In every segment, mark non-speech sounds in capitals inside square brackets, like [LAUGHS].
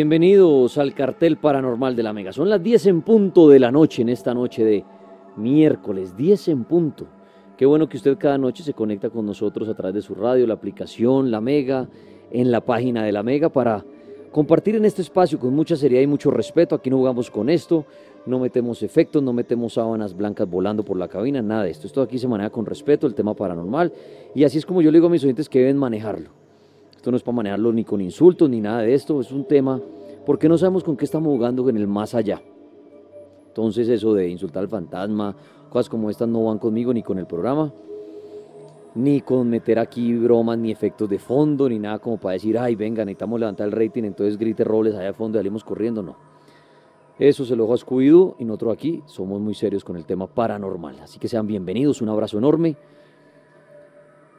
Bienvenidos al cartel paranormal de la Mega. Son las 10 en punto de la noche en esta noche de miércoles, 10 en punto. Qué bueno que usted cada noche se conecta con nosotros a través de su radio, la aplicación, la Mega, en la página de la Mega para compartir en este espacio con mucha seriedad y mucho respeto. Aquí no jugamos con esto, no metemos efectos, no metemos sábanas blancas volando por la cabina, nada de esto. Esto aquí se maneja con respeto, el tema paranormal. Y así es como yo le digo a mis oyentes que deben manejarlo. Esto no es para manejarlo ni con insultos ni nada de esto, es un tema porque no sabemos con qué estamos jugando en el más allá. Entonces eso de insultar al fantasma, cosas como estas no van conmigo ni con el programa, ni con meter aquí bromas ni efectos de fondo, ni nada como para decir, ay, venga, necesitamos levantar el rating, entonces grite roles allá de fondo y salimos corriendo, no. Eso se lo dejo a y nosotros aquí somos muy serios con el tema paranormal. Así que sean bienvenidos, un abrazo enorme.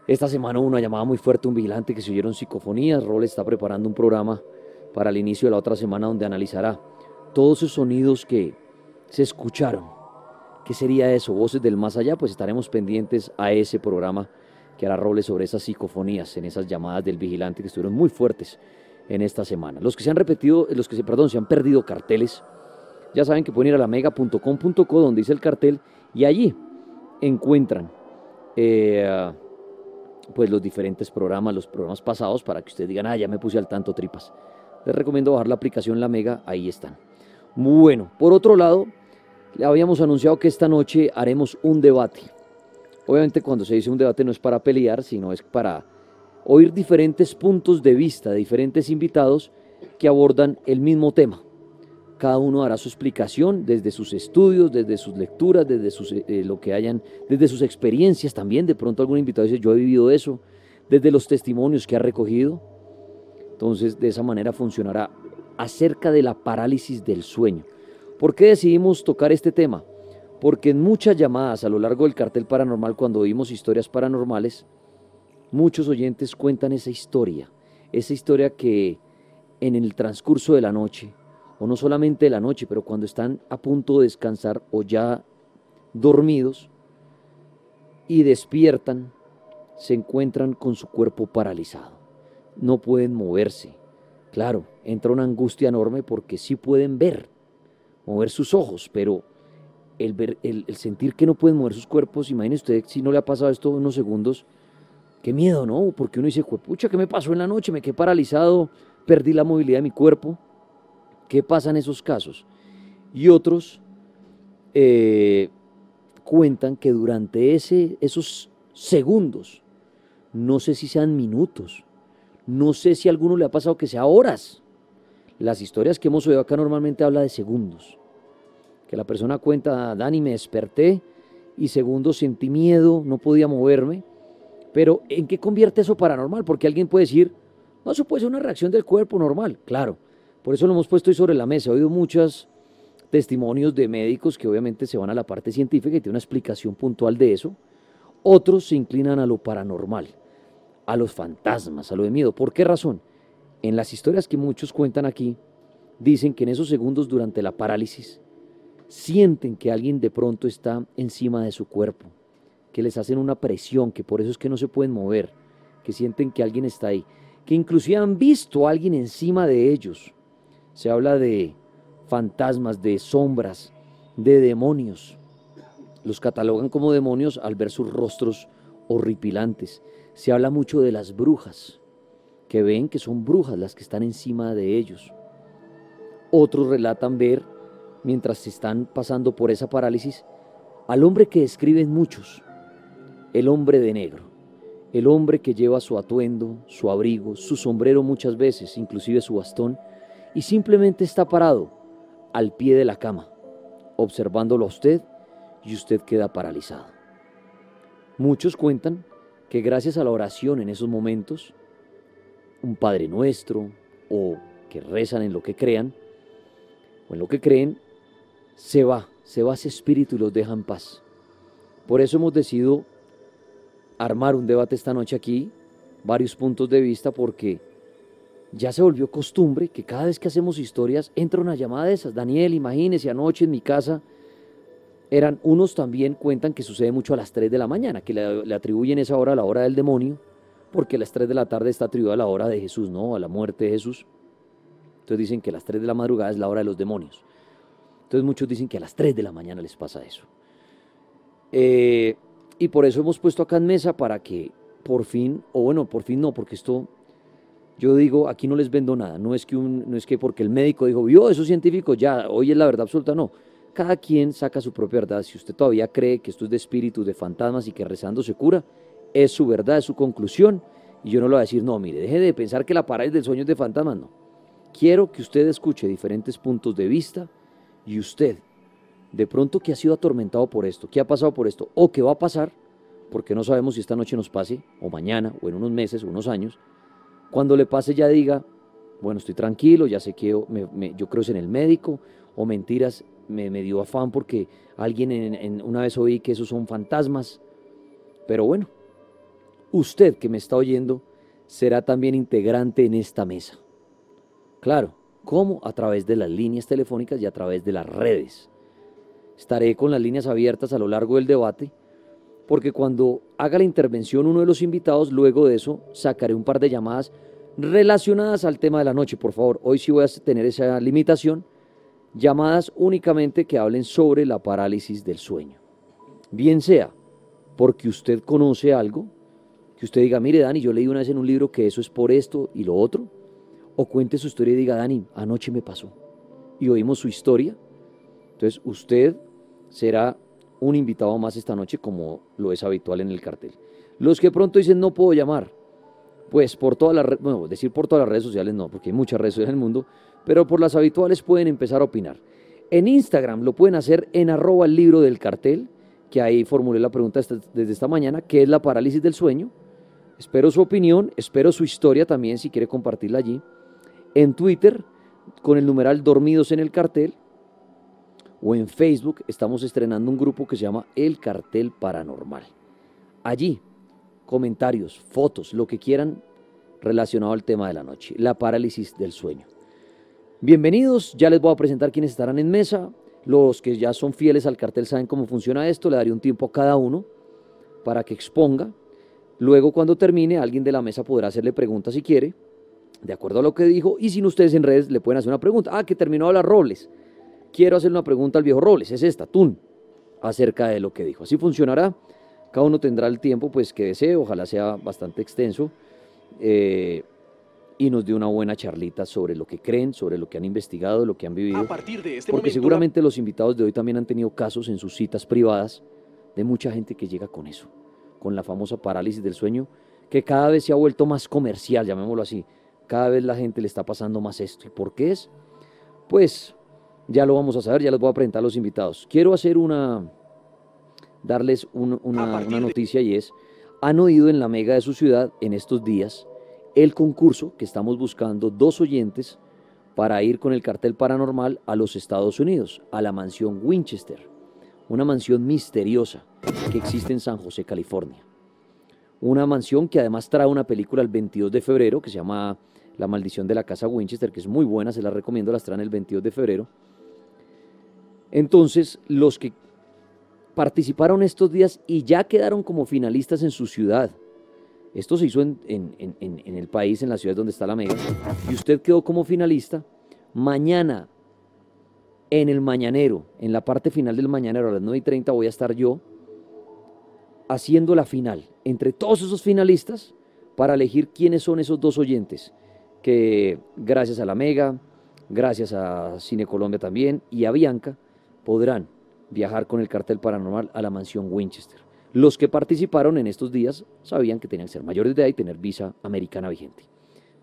Esta semana hubo una llamada muy fuerte, un vigilante que se oyeron psicofonías. Rol está preparando un programa para el inicio de la otra semana donde analizará todos esos sonidos que se escucharon. ¿Qué sería eso? Voces del más allá, pues estaremos pendientes a ese programa que hará roles sobre esas psicofonías, en esas llamadas del vigilante que estuvieron muy fuertes en esta semana. Los que se han repetido, los que se, perdón, se han perdido carteles, ya saben que pueden ir a la mega.com.co donde dice el cartel y allí encuentran eh, pues los diferentes programas, los programas pasados, para que ustedes digan, ah, ya me puse al tanto tripas. Les recomiendo bajar la aplicación La Mega, ahí están. Bueno, por otro lado, le habíamos anunciado que esta noche haremos un debate. Obviamente cuando se dice un debate no es para pelear, sino es para oír diferentes puntos de vista de diferentes invitados que abordan el mismo tema. Cada uno hará su explicación desde sus estudios, desde sus lecturas, desde sus, eh, lo que hayan, desde sus experiencias también. De pronto algún invitado dice, yo he vivido eso, desde los testimonios que ha recogido. Entonces, de esa manera funcionará acerca de la parálisis del sueño. ¿Por qué decidimos tocar este tema? Porque en muchas llamadas a lo largo del cartel paranormal, cuando oímos historias paranormales, muchos oyentes cuentan esa historia, esa historia que en el transcurso de la noche, o no solamente de la noche, pero cuando están a punto de descansar o ya dormidos y despiertan, se encuentran con su cuerpo paralizado. No pueden moverse. Claro, entra una angustia enorme porque sí pueden ver, mover sus ojos, pero el, ver, el, sentir que no pueden mover sus cuerpos, imagínese usted si no le ha pasado esto unos segundos, qué miedo, ¿no? Porque uno dice, pucha, ¿qué me pasó en la noche? Me quedé paralizado, perdí la movilidad de mi cuerpo. ¿Qué pasa en esos casos? Y otros eh, cuentan que durante ese, esos segundos, no sé si sean minutos, no sé si a alguno le ha pasado que sea horas. Las historias que hemos oído acá normalmente habla de segundos. Que la persona cuenta, Dani, me desperté y segundos sentí miedo, no podía moverme. Pero ¿en qué convierte eso paranormal? Porque alguien puede decir, no, eso puede ser una reacción del cuerpo normal. Claro, por eso lo hemos puesto ahí sobre la mesa. He oído muchos testimonios de médicos que obviamente se van a la parte científica y tienen una explicación puntual de eso. Otros se inclinan a lo paranormal a los fantasmas, a lo de miedo. ¿Por qué razón? En las historias que muchos cuentan aquí, dicen que en esos segundos durante la parálisis, sienten que alguien de pronto está encima de su cuerpo, que les hacen una presión, que por eso es que no se pueden mover, que sienten que alguien está ahí, que inclusive han visto a alguien encima de ellos. Se habla de fantasmas, de sombras, de demonios. Los catalogan como demonios al ver sus rostros horripilantes. Se habla mucho de las brujas, que ven que son brujas las que están encima de ellos. Otros relatan ver, mientras están pasando por esa parálisis, al hombre que describen muchos, el hombre de negro, el hombre que lleva su atuendo, su abrigo, su sombrero muchas veces, inclusive su bastón, y simplemente está parado al pie de la cama, observándolo a usted y usted queda paralizado. Muchos cuentan que gracias a la oración en esos momentos, un Padre Nuestro o que rezan en lo que crean o en lo que creen, se va, se va ese espíritu y los deja en paz. Por eso hemos decidido armar un debate esta noche aquí, varios puntos de vista, porque ya se volvió costumbre que cada vez que hacemos historias entra una llamada de esas. Daniel, imagínese anoche en mi casa eran unos también cuentan que sucede mucho a las 3 de la mañana, que le, atribuyen esa hora a la hora del demonio, porque a las 3 de la tarde está atribuida a la hora de Jesús, ¿no? A la muerte de Jesús. Entonces dicen que las 3 de la madrugada es la hora de los demonios. Entonces muchos dicen que a las 3 de la mañana les pasa eso. Eh, y por eso hemos puesto acá en mesa para que por fin, o bueno, por fin no, porque esto, yo digo, aquí no les vendo nada. No es que, no es que porque el médico dijo, vio, eso científico, ya, hoy es la verdad absoluta, no cada quien saca su propia verdad. Si usted todavía cree que esto es de espíritus, de fantasmas y que rezando se cura, es su verdad, es su conclusión. Y yo no le voy a decir, no, mire, deje de pensar que la parálisis del sueño es de fantasmas, no. Quiero que usted escuche diferentes puntos de vista y usted, de pronto que ha sido atormentado por esto, que ha pasado por esto o que va a pasar, porque no sabemos si esta noche nos pase, o mañana, o en unos meses, o unos años, cuando le pase ya diga, bueno, estoy tranquilo, ya sé que yo, yo creo en el médico, o mentiras, me, dio afán porque alguien en, una vez oí que esos son fantasmas. Pero bueno, usted que me está oyendo será también integrante en esta mesa. Claro, ¿cómo? A través de las líneas telefónicas y a través de las redes. Estaré con las líneas abiertas a lo largo del debate, porque cuando haga la intervención uno de los invitados, luego de eso sacaré un par de llamadas relacionadas al tema de la noche. Por favor, hoy sí voy a tener esa limitación llamadas únicamente que hablen sobre la parálisis del sueño. Bien sea porque usted conoce algo, que usted diga, mire Dani, yo leí una vez en un libro que eso es por esto y lo otro, o cuente su historia y diga, Dani, anoche me pasó, y oímos su historia, entonces usted será un invitado más esta noche como lo es habitual en el cartel. Los que pronto dicen no puedo llamar, pues por todas las, bueno, decir por todas las redes sociales no, porque hay muchas redes sociales en el mundo, pero por las habituales pueden empezar a opinar. En Instagram lo pueden hacer en arroba el libro del cartel, que ahí formulé la pregunta desde esta mañana, ¿qué es la parálisis del sueño? Espero su opinión, espero su historia también si quiere compartirla allí. En Twitter, con el numeral Dormidos en el Cartel, o en Facebook, estamos estrenando un grupo que se llama El Cartel Paranormal. Allí, comentarios, fotos, lo que quieran relacionado al tema de la noche, la parálisis del sueño. Bienvenidos, ya les voy a presentar quienes estarán en mesa. Los que ya son fieles al cartel saben cómo funciona esto, le daré un tiempo a cada uno para que exponga. Luego cuando termine, alguien de la mesa podrá hacerle preguntas si quiere, de acuerdo a lo que dijo, y sin ustedes en redes le pueden hacer una pregunta. Ah, que terminó de hablar Robles. Quiero hacer una pregunta al viejo Robles, es esta, Tun, acerca de lo que dijo. Así funcionará, cada uno tendrá el tiempo pues que desee, ojalá sea bastante extenso, eh, y nos dé una buena charlita sobre lo que creen, sobre lo que han investigado, lo que han vivido. Este porque seguramente los invitados de hoy también han tenido casos en sus citas privadas de mucha gente que llega con eso, con la famosa parálisis del sueño, que cada vez se ha vuelto más comercial, llamémoslo así. Cada vez la gente le está pasando más esto. ¿Y por qué es? Pues ya lo vamos a saber, ya les voy a presentar a los invitados. Quiero hacer una, darles una, una noticia y es, han oído en la mega de su ciudad en estos días el concurso que estamos buscando dos oyentes para ir con el cartel paranormal a los Estados Unidos, a la mansión Winchester, una mansión misteriosa que existe en San José, California. Una mansión que además trae una película el 22 de febrero que se llama La maldición de la casa Winchester, que es muy buena, se la recomiendo, las traen el 22 de febrero. Entonces, los que participaron estos días y ya quedaron como finalistas en su ciudad, esto se hizo en, el país, en la ciudad donde está la Mega, y usted quedó como finalista. Mañana, en el Mañanero, en la parte final del Mañanero, a las 9 y 30, voy a estar yo haciendo la final entre todos esos finalistas para elegir quiénes son esos dos oyentes que gracias a la Mega, gracias a Cine Colombia también y a Bianca podrán viajar con el cartel paranormal a la mansión Winchester. Los que participaron en estos días sabían que tenían que ser mayores de edad y tener visa americana vigente.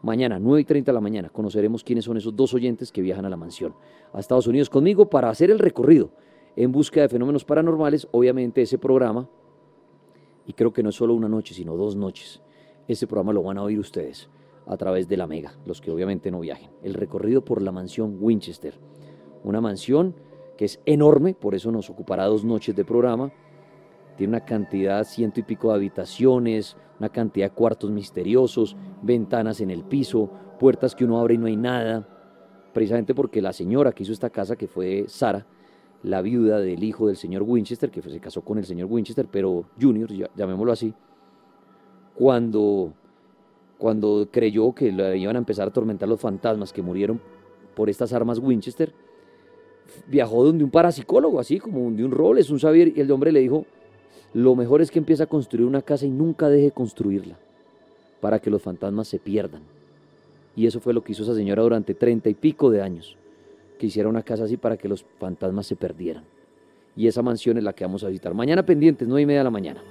Mañana, 9 y 30 de la mañana, conoceremos quiénes son esos dos oyentes que viajan a la mansión, a Estados Unidos conmigo para hacer el recorrido en búsqueda de fenómenos paranormales. Obviamente ese programa, y creo que no es solo una noche, sino dos noches, ese programa lo van a oír ustedes a través de la Mega, los que obviamente no viajen. El recorrido por la mansión Winchester, una mansión que es enorme, por eso nos ocupará dos noches de programa tiene una cantidad, ciento y pico de habitaciones, una cantidad de cuartos misteriosos, ventanas en el piso, puertas que uno abre y no hay nada. Precisamente porque la señora que hizo esta casa, que fue Sara, la viuda del hijo del señor Winchester, que se casó con el señor Winchester, pero Junior, llamémoslo así, cuando, cuando creyó que iban a empezar a atormentar los fantasmas que murieron por estas armas Winchester, viajó donde un parapsicólogo, así como de un rol, es un saber, y el hombre le dijo, lo mejor es que empiece a construir una casa y nunca deje construirla, para que los fantasmas se pierdan. Y eso fue lo que hizo esa señora durante treinta y pico de años, que hiciera una casa así para que los fantasmas se perdieran. Y esa mansión es la que vamos a visitar. Mañana pendientes, nueve y media de la mañana.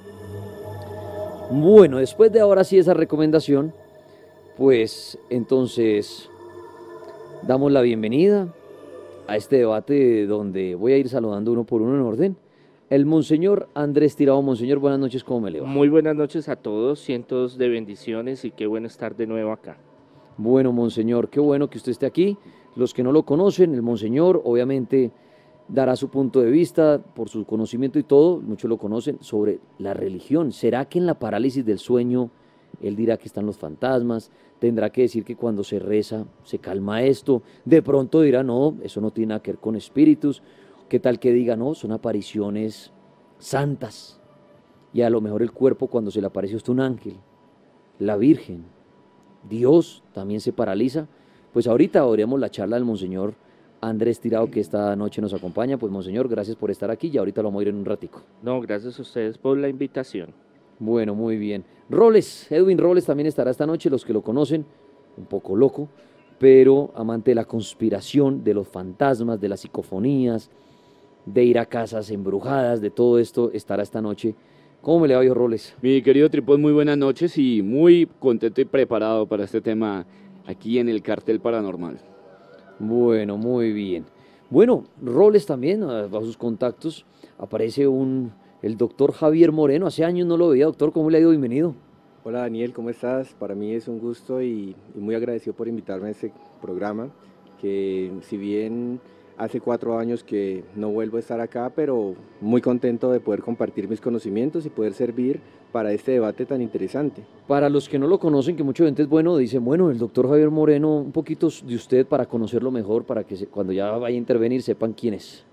Bueno, después de ahora sí esa recomendación, pues entonces damos la bienvenida a este debate donde voy a ir saludando uno por uno en orden el Monseñor Andrés Tirado. Monseñor, buenas noches, ¿cómo me le va? Muy buenas noches a todos, cientos de bendiciones y qué bueno estar de nuevo acá. Bueno, Monseñor, qué bueno que usted esté aquí. Los que no lo conocen, el Monseñor obviamente dará su punto de vista por su conocimiento y todo, muchos lo conocen, sobre la religión. ¿Será que en la parálisis del sueño él dirá que están los fantasmas? Tendrá que decir que cuando se reza se calma esto. De pronto dirá, no, eso no tiene nada que ver con espíritus. ¿Qué tal que diga, no, son apariciones santas? Y a lo mejor el cuerpo cuando se le aparece usted un ángel, la Virgen, Dios también se paraliza. Pues ahorita oiremos la charla del Monseñor Andrés Tirado que esta noche nos acompaña. Pues Monseñor, gracias por estar aquí y ahorita lo vamos a ir en un ratico. No, gracias a ustedes por la invitación. Bueno, muy bien. Roles, Edwin Roles también estará esta noche, los que lo conocen, un poco loco, pero amante de la conspiración, de los fantasmas, de las psicofonías, de ir a casas embrujadas, de todo esto, estará esta noche. ¿Cómo me le va, yo, Roles? Mi querido Tripod, muy buenas noches y muy contento y preparado para este tema aquí en el Cartel Paranormal. Bueno, muy bien. Bueno, Roles también, bajo sus contactos, aparece un, el doctor Javier Moreno. Hace años no lo veía, doctor, ¿cómo le ha ido? Bienvenido. Hola Daniel, ¿cómo estás? Para mí es un gusto y, y muy agradecido por invitarme a este programa, que si bien Hace cuatro años que no vuelvo a estar acá, pero muy contento de poder compartir mis conocimientos y poder servir para este debate tan interesante. Para los que no lo conocen, que mucha gente es bueno, dicen, bueno, el doctor Javier Moreno, un poquito de usted para conocerlo mejor, para que cuando ya vaya a intervenir sepan quién es.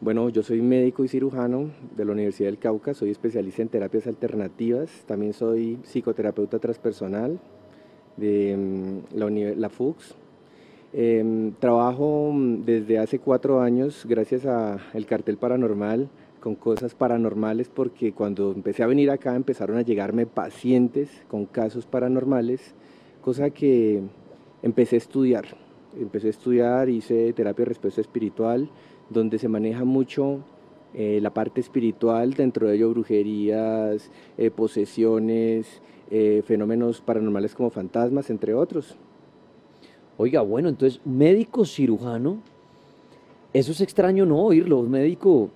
Bueno, yo soy médico y cirujano de la Universidad del Cauca, soy especialista en terapias alternativas, también soy psicoterapeuta transpersonal de mm, la, la Em, trabajo mm, desde hace cuatro años gracias al cartel paranormal con cosas paranormales porque cuando empecé a venir acá empezaron a llegarme pacientes con casos paranormales, cosa que empecé a estudiar. Empecé a estudiar, hice terapia de respuesta espiritual, donde se maneja mucho eh, la parte espiritual, dentro de ello brujerías, eh, posesiones, eh, fenómenos paranormales como fantasmas, entre otros. Oiga, bueno, entonces, médico cirujano, eso es extraño no oírlo, un médico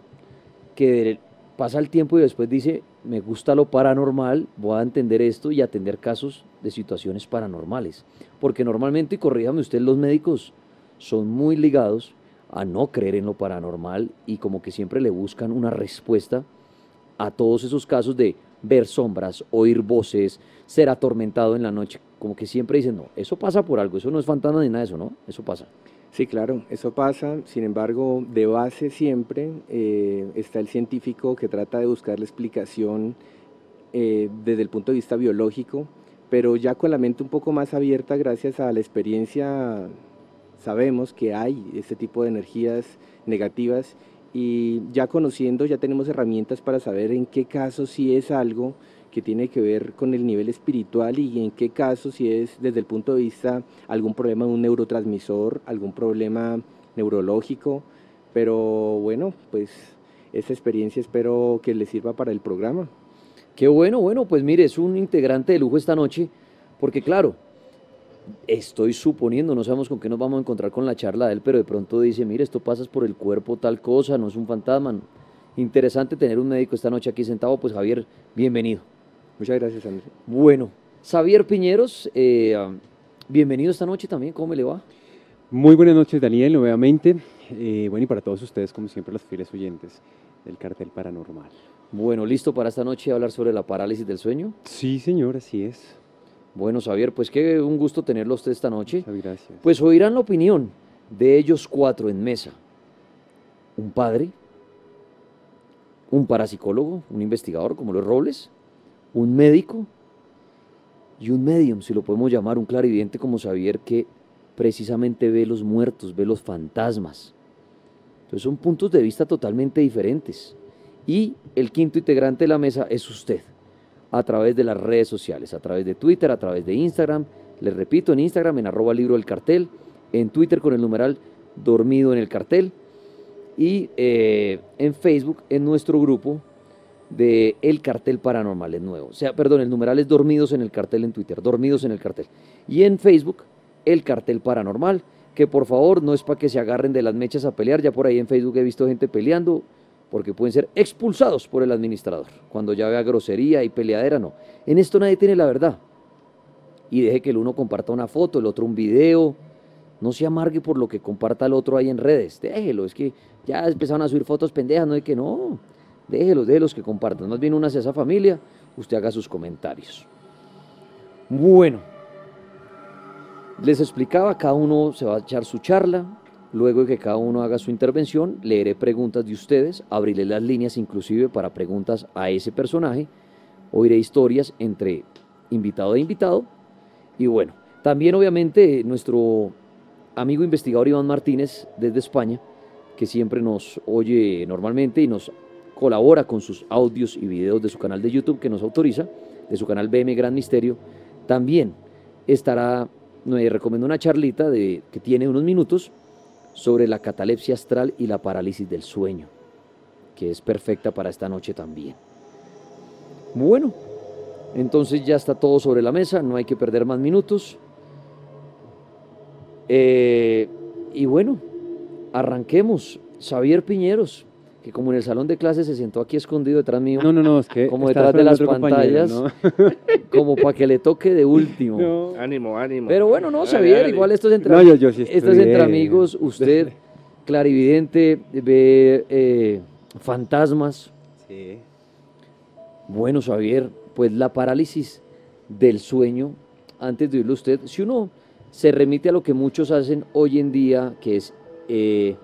que pasa el tiempo y después dice, me gusta lo paranormal, voy a entender esto y atender casos de situaciones paranormales. Porque normalmente, y corríjame usted, los médicos son muy ligados a no creer en lo paranormal y como que siempre le buscan una respuesta a todos esos casos de ver sombras, oír voces, ser atormentado en la noche. Como que siempre dicen, no, eso pasa por algo, eso no es fantasma ni nada de eso, ¿no? Eso pasa. Sí, claro, eso pasa. Sin embargo, de base siempre eh, está el científico que trata de buscar la explicación eh, desde el punto de vista biológico, pero ya con la mente un poco más abierta gracias a la experiencia sabemos que hay este tipo de energías negativas y ya conociendo ya tenemos herramientas para saber en qué caso si es algo que tiene que ver con el nivel espiritual y en qué caso si es desde el punto de vista algún problema de un neurotransmisor, algún problema neurológico, pero bueno, pues esa experiencia espero que le sirva para el programa. Qué bueno, bueno, pues mire, es un integrante de lujo esta noche, porque claro, estoy suponiendo, no sabemos con qué nos vamos a encontrar con la charla de él, pero de pronto dice, mire, esto pasas por el cuerpo, tal cosa, no es un fantasma. Interesante tener un médico esta noche aquí sentado, pues Javier, bienvenido. Muchas gracias, Andrés. Bueno, Xavier Piñeros, eh, bienvenido esta noche también, ¿cómo me le va? Muy buenas noches, Daniel, nuevamente. Eh, bueno, y para todos ustedes, como siempre, los fieles oyentes del cartel paranormal. Bueno, ¿listo para esta noche hablar sobre la parálisis del sueño? Sí, señor, así es. Bueno, Xavier, pues qué un gusto tenerlo usted esta noche. Muchas gracias. Pues oirán la opinión de ellos cuatro en mesa. Un padre, un parapsicólogo, un investigador como los Robles, un médico y un medium, si lo podemos llamar, un clarividente como Xavier que precisamente ve los muertos, ve los fantasmas. Entonces son puntos de vista totalmente diferentes. Y el quinto integrante de la mesa es usted, a través de las redes sociales, a través de Twitter, a través de Instagram. Les repito, en Instagram, en arroba libro del cartel, en Twitter con el numeral dormido en el cartel y eh, en Facebook, en nuestro grupo de El Cartel Paranormal, es nuevo. O sea, perdón, el numeral es Dormidos en el Cartel en Twitter, Dormidos en el Cartel. Y en Facebook, El Cartel Paranormal, que por favor no es para que se agarren de las mechas a pelear, ya por ahí en Facebook he visto gente peleando, porque pueden ser expulsados por el administrador. Cuando ya vea grosería y peleadera, no. En esto nadie tiene la verdad. Y deje que el uno comparta una foto, el otro un video. No se amargue por lo que comparta el otro ahí en redes. Déjelo, es que ya empezaron a subir fotos pendejas, no hay que no. Déjelos, déjelos que compartan. Más bien únase a esa familia, usted haga sus comentarios. Bueno, les explicaba, cada uno se va a echar su charla, luego de que cada uno haga su intervención, leeré preguntas de ustedes, abriré las líneas inclusive para preguntas a ese personaje, oiré historias entre invitado e invitado, y bueno, también obviamente nuestro amigo investigador Iván Martínez desde España, que siempre nos oye normalmente y nos colabora con sus audios y videos de su canal de YouTube que nos autoriza, de su canal BM Gran Misterio, también estará, me recomiendo una charlita de, que tiene unos minutos sobre la catalepsia astral y la parálisis del sueño, que es perfecta para esta noche también. Bueno, entonces ya está todo sobre la mesa, no hay que perder más minutos. Eh, y bueno, arranquemos. Xavier Piñeros, que como en el salón de clases se sentó aquí escondido detrás mío. No, no, no, es que como detrás de las pantallas, [LAUGHS] como para que le toque de último. Ánimo, ánimo. Pero bueno, no, Xavier, igual esto es entre, No, yo- yo sí esto es entre amigos, [LAUGHS] usted, clarividente, ve eh, fantasmas. Sí. Bueno, Xavier, pues la parálisis del sueño, antes de oírlo usted, si uno se remite a lo que muchos hacen hoy en día, que es eh,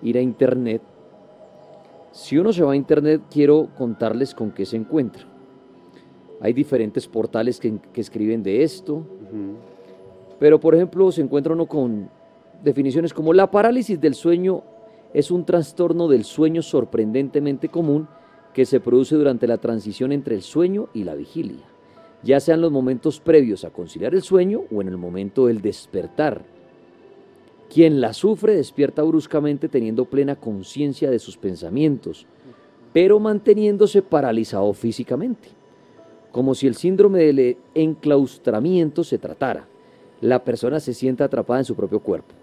ir a internet, si uno se va a internet, quiero contarles con qué se encuentra. Hay diferentes portales que, que escriben de esto, pero por ejemplo se encuentra uno con definiciones como la parálisis del sueño es un trastorno del sueño sorprendentemente común que se produce durante la transición entre el sueño y la vigilia, ya sean los momentos previos a conciliar el sueño o en el momento del despertar. Quien la sufre despierta bruscamente teniendo plena conciencia de sus pensamientos, pero manteniéndose paralizado físicamente, como si el síndrome del enclaustramiento se tratara. La persona se siente atrapada en su propio cuerpo.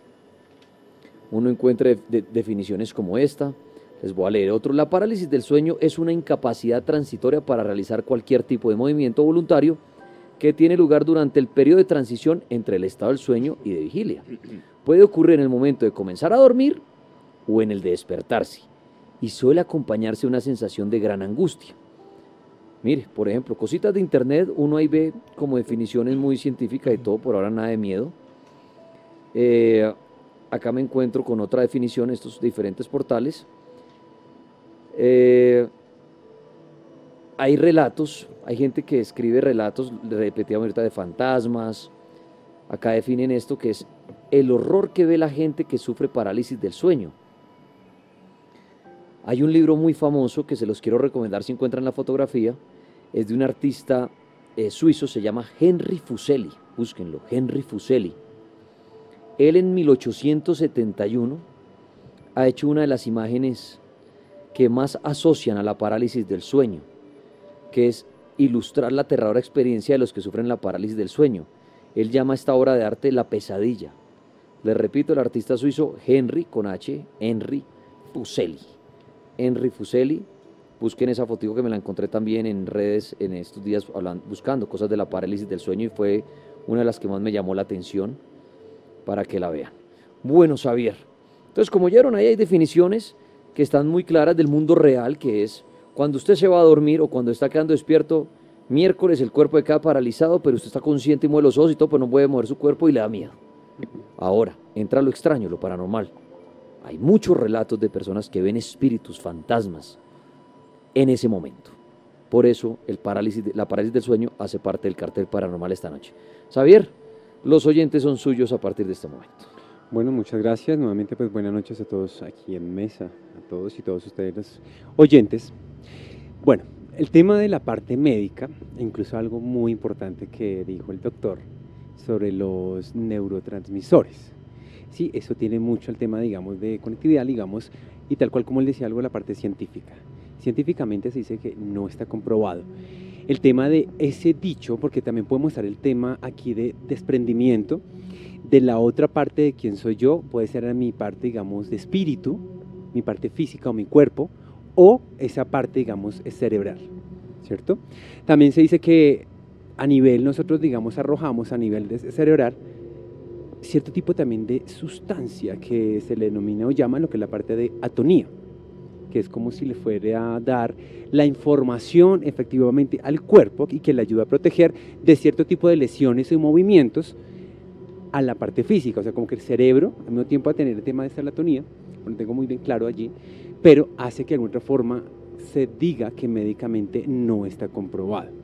Uno encuentra definiciones como esta. Les voy a leer otro. La parálisis del sueño es una incapacidad transitoria para realizar cualquier tipo de movimiento voluntario que tiene lugar durante el periodo de transición entre el estado del sueño y de vigilia. Puede ocurrir en el momento de comenzar a dormir o en el de despertarse y suele acompañarse una sensación de gran angustia. Mire, por ejemplo, cositas de internet, uno ahí ve como definiciones muy científicas y todo, por ahora nada de miedo. Eh, acá me encuentro con otra definición, estos diferentes portales. Eh, hay relatos, hay gente que escribe relatos, repetíamos ahorita, de fantasmas. Acá definen esto que es el horror que ve la gente que sufre parálisis del sueño. Hay un libro muy famoso que se los quiero recomendar si encuentran la fotografía. Es de un artista eh, suizo, se llama Henry Fuseli. Búsquenlo, Henry Fuseli. Él en 1871 ha hecho una de las imágenes que más asocian a la parálisis del sueño, que es ilustrar la aterradora experiencia de los que sufren la parálisis del sueño. Él llama esta obra de arte La pesadilla. Le repito, el artista suizo Henry, con H, Henry Fuseli. Henry Fuseli, busquen esa foto que me la encontré también en redes en estos días buscando cosas de la parálisis del sueño y fue una de las que más me llamó la atención para que la vean. Bueno, Xavier. Entonces, como vieron, ahí hay definiciones que están muy claras del mundo real, que es cuando usted se va a dormir o cuando está quedando despierto, miércoles el cuerpo queda paralizado, pero usted está consciente y mueve los ojos y todo, pero no puede mover su cuerpo y le da miedo. Ahora, entra lo extraño, lo paranormal. Hay muchos relatos de personas que ven espíritus, fantasmas, en ese momento. Por eso el parálisis, la parálisis del sueño hace parte del cartel paranormal esta noche. Xavier, los oyentes son suyos a partir de este momento. Bueno, muchas gracias. Nuevamente, pues buenas noches a todos aquí en mesa, a todos y todos ustedes los oyentes. Bueno, el tema de la parte médica, incluso algo muy importante que dijo el doctor sobre los neurotransmisores. Sí, eso tiene mucho el tema, digamos, de conectividad, digamos, y tal cual como él decía algo, la parte científica. Científicamente se dice que no está comprobado el tema de ese dicho, porque también podemos estar el tema aquí de desprendimiento de la otra parte de quien soy yo, puede ser mi parte, digamos, de espíritu, mi parte física o mi cuerpo, o esa parte, digamos, cerebral, ¿cierto? También se dice que a nivel, nosotros, digamos, arrojamos a nivel de cerebral cierto tipo también de sustancia que se le denomina o llama lo que es la parte de atonía que es como si le fuera a dar la información efectivamente al cuerpo y que le ayuda a proteger de cierto tipo de lesiones y movimientos a la parte física, o sea, como que el cerebro, al mismo tiempo a tener el tema de serotonía, lo tengo muy bien claro allí, pero hace que de alguna forma se diga que médicamente no está comprobado.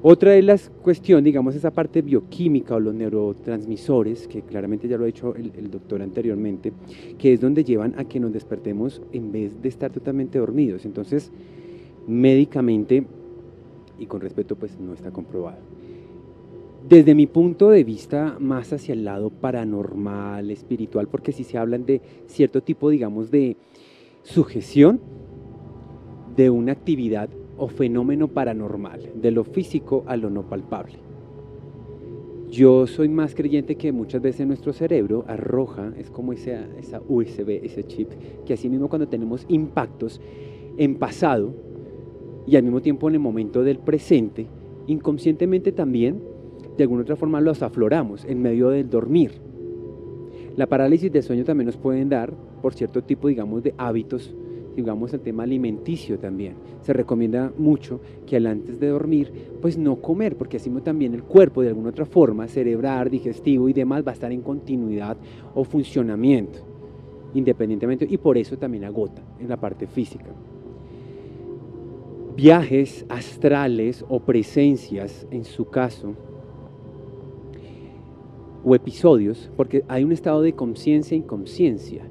Otra de las cuestiones, digamos, esa parte bioquímica o los neurotransmisores, que claramente ya lo ha dicho el, doctor anteriormente, que es donde llevan a que nos despertemos en vez de estar totalmente dormidos. Entonces, médicamente, y con respeto, pues no está comprobado. Desde mi punto de vista, más hacia el lado paranormal, espiritual, porque si se hablan de cierto tipo, digamos, de sujeción de una actividad o fenómeno paranormal, de lo físico a lo no palpable. Yo soy más creyente que muchas veces nuestro cerebro arroja, es como esa, esa USB, ese chip, que así mismo cuando tenemos impactos en pasado y al mismo tiempo en el momento del presente, inconscientemente también, de alguna otra forma los afloramos en medio del dormir. La parálisis de sueño también nos pueden dar por cierto tipo, digamos, de hábitos digamos, el tema alimenticio también. Se recomienda mucho que al antes de dormir, pues no comer, porque así también el cuerpo de alguna otra forma, cerebral, digestivo y demás, va a estar en continuidad o funcionamiento, independientemente, y por eso también agota en la parte física. Viajes astrales o presencias, en su caso, o episodios, porque hay un estado de conciencia e inconsciencia.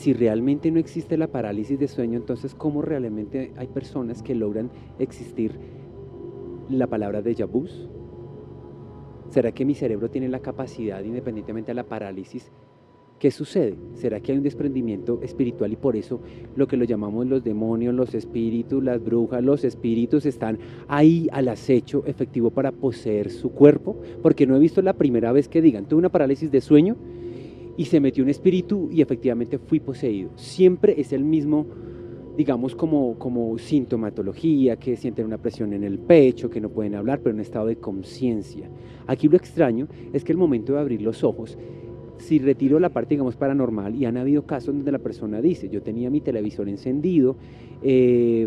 Si realmente no existe la parálisis de sueño, entonces ¿cómo realmente hay personas que logran existir la palabra de vu? ¿Será que mi cerebro tiene la capacidad, independientemente de la parálisis, ¿Qué sucede? ¿Será que hay un desprendimiento espiritual y por eso lo que lo llamamos los demonios, los espíritus, las brujas, los espíritus están ahí al acecho efectivo para poseer su cuerpo? Porque no he visto la primera vez que digan, tuve una parálisis de sueño y se metió un espíritu y efectivamente fui poseído. Siempre es el mismo digamos, como, como sintomatología, que sienten una presión en el pecho, que no pueden hablar, pero en un estado de conciencia. Aquí lo extraño es que el momento de abrir los ojos si retiro la parte, digamos, paranormal, y han habido casos donde la persona dice, yo tenía mi televisor encendido, eh,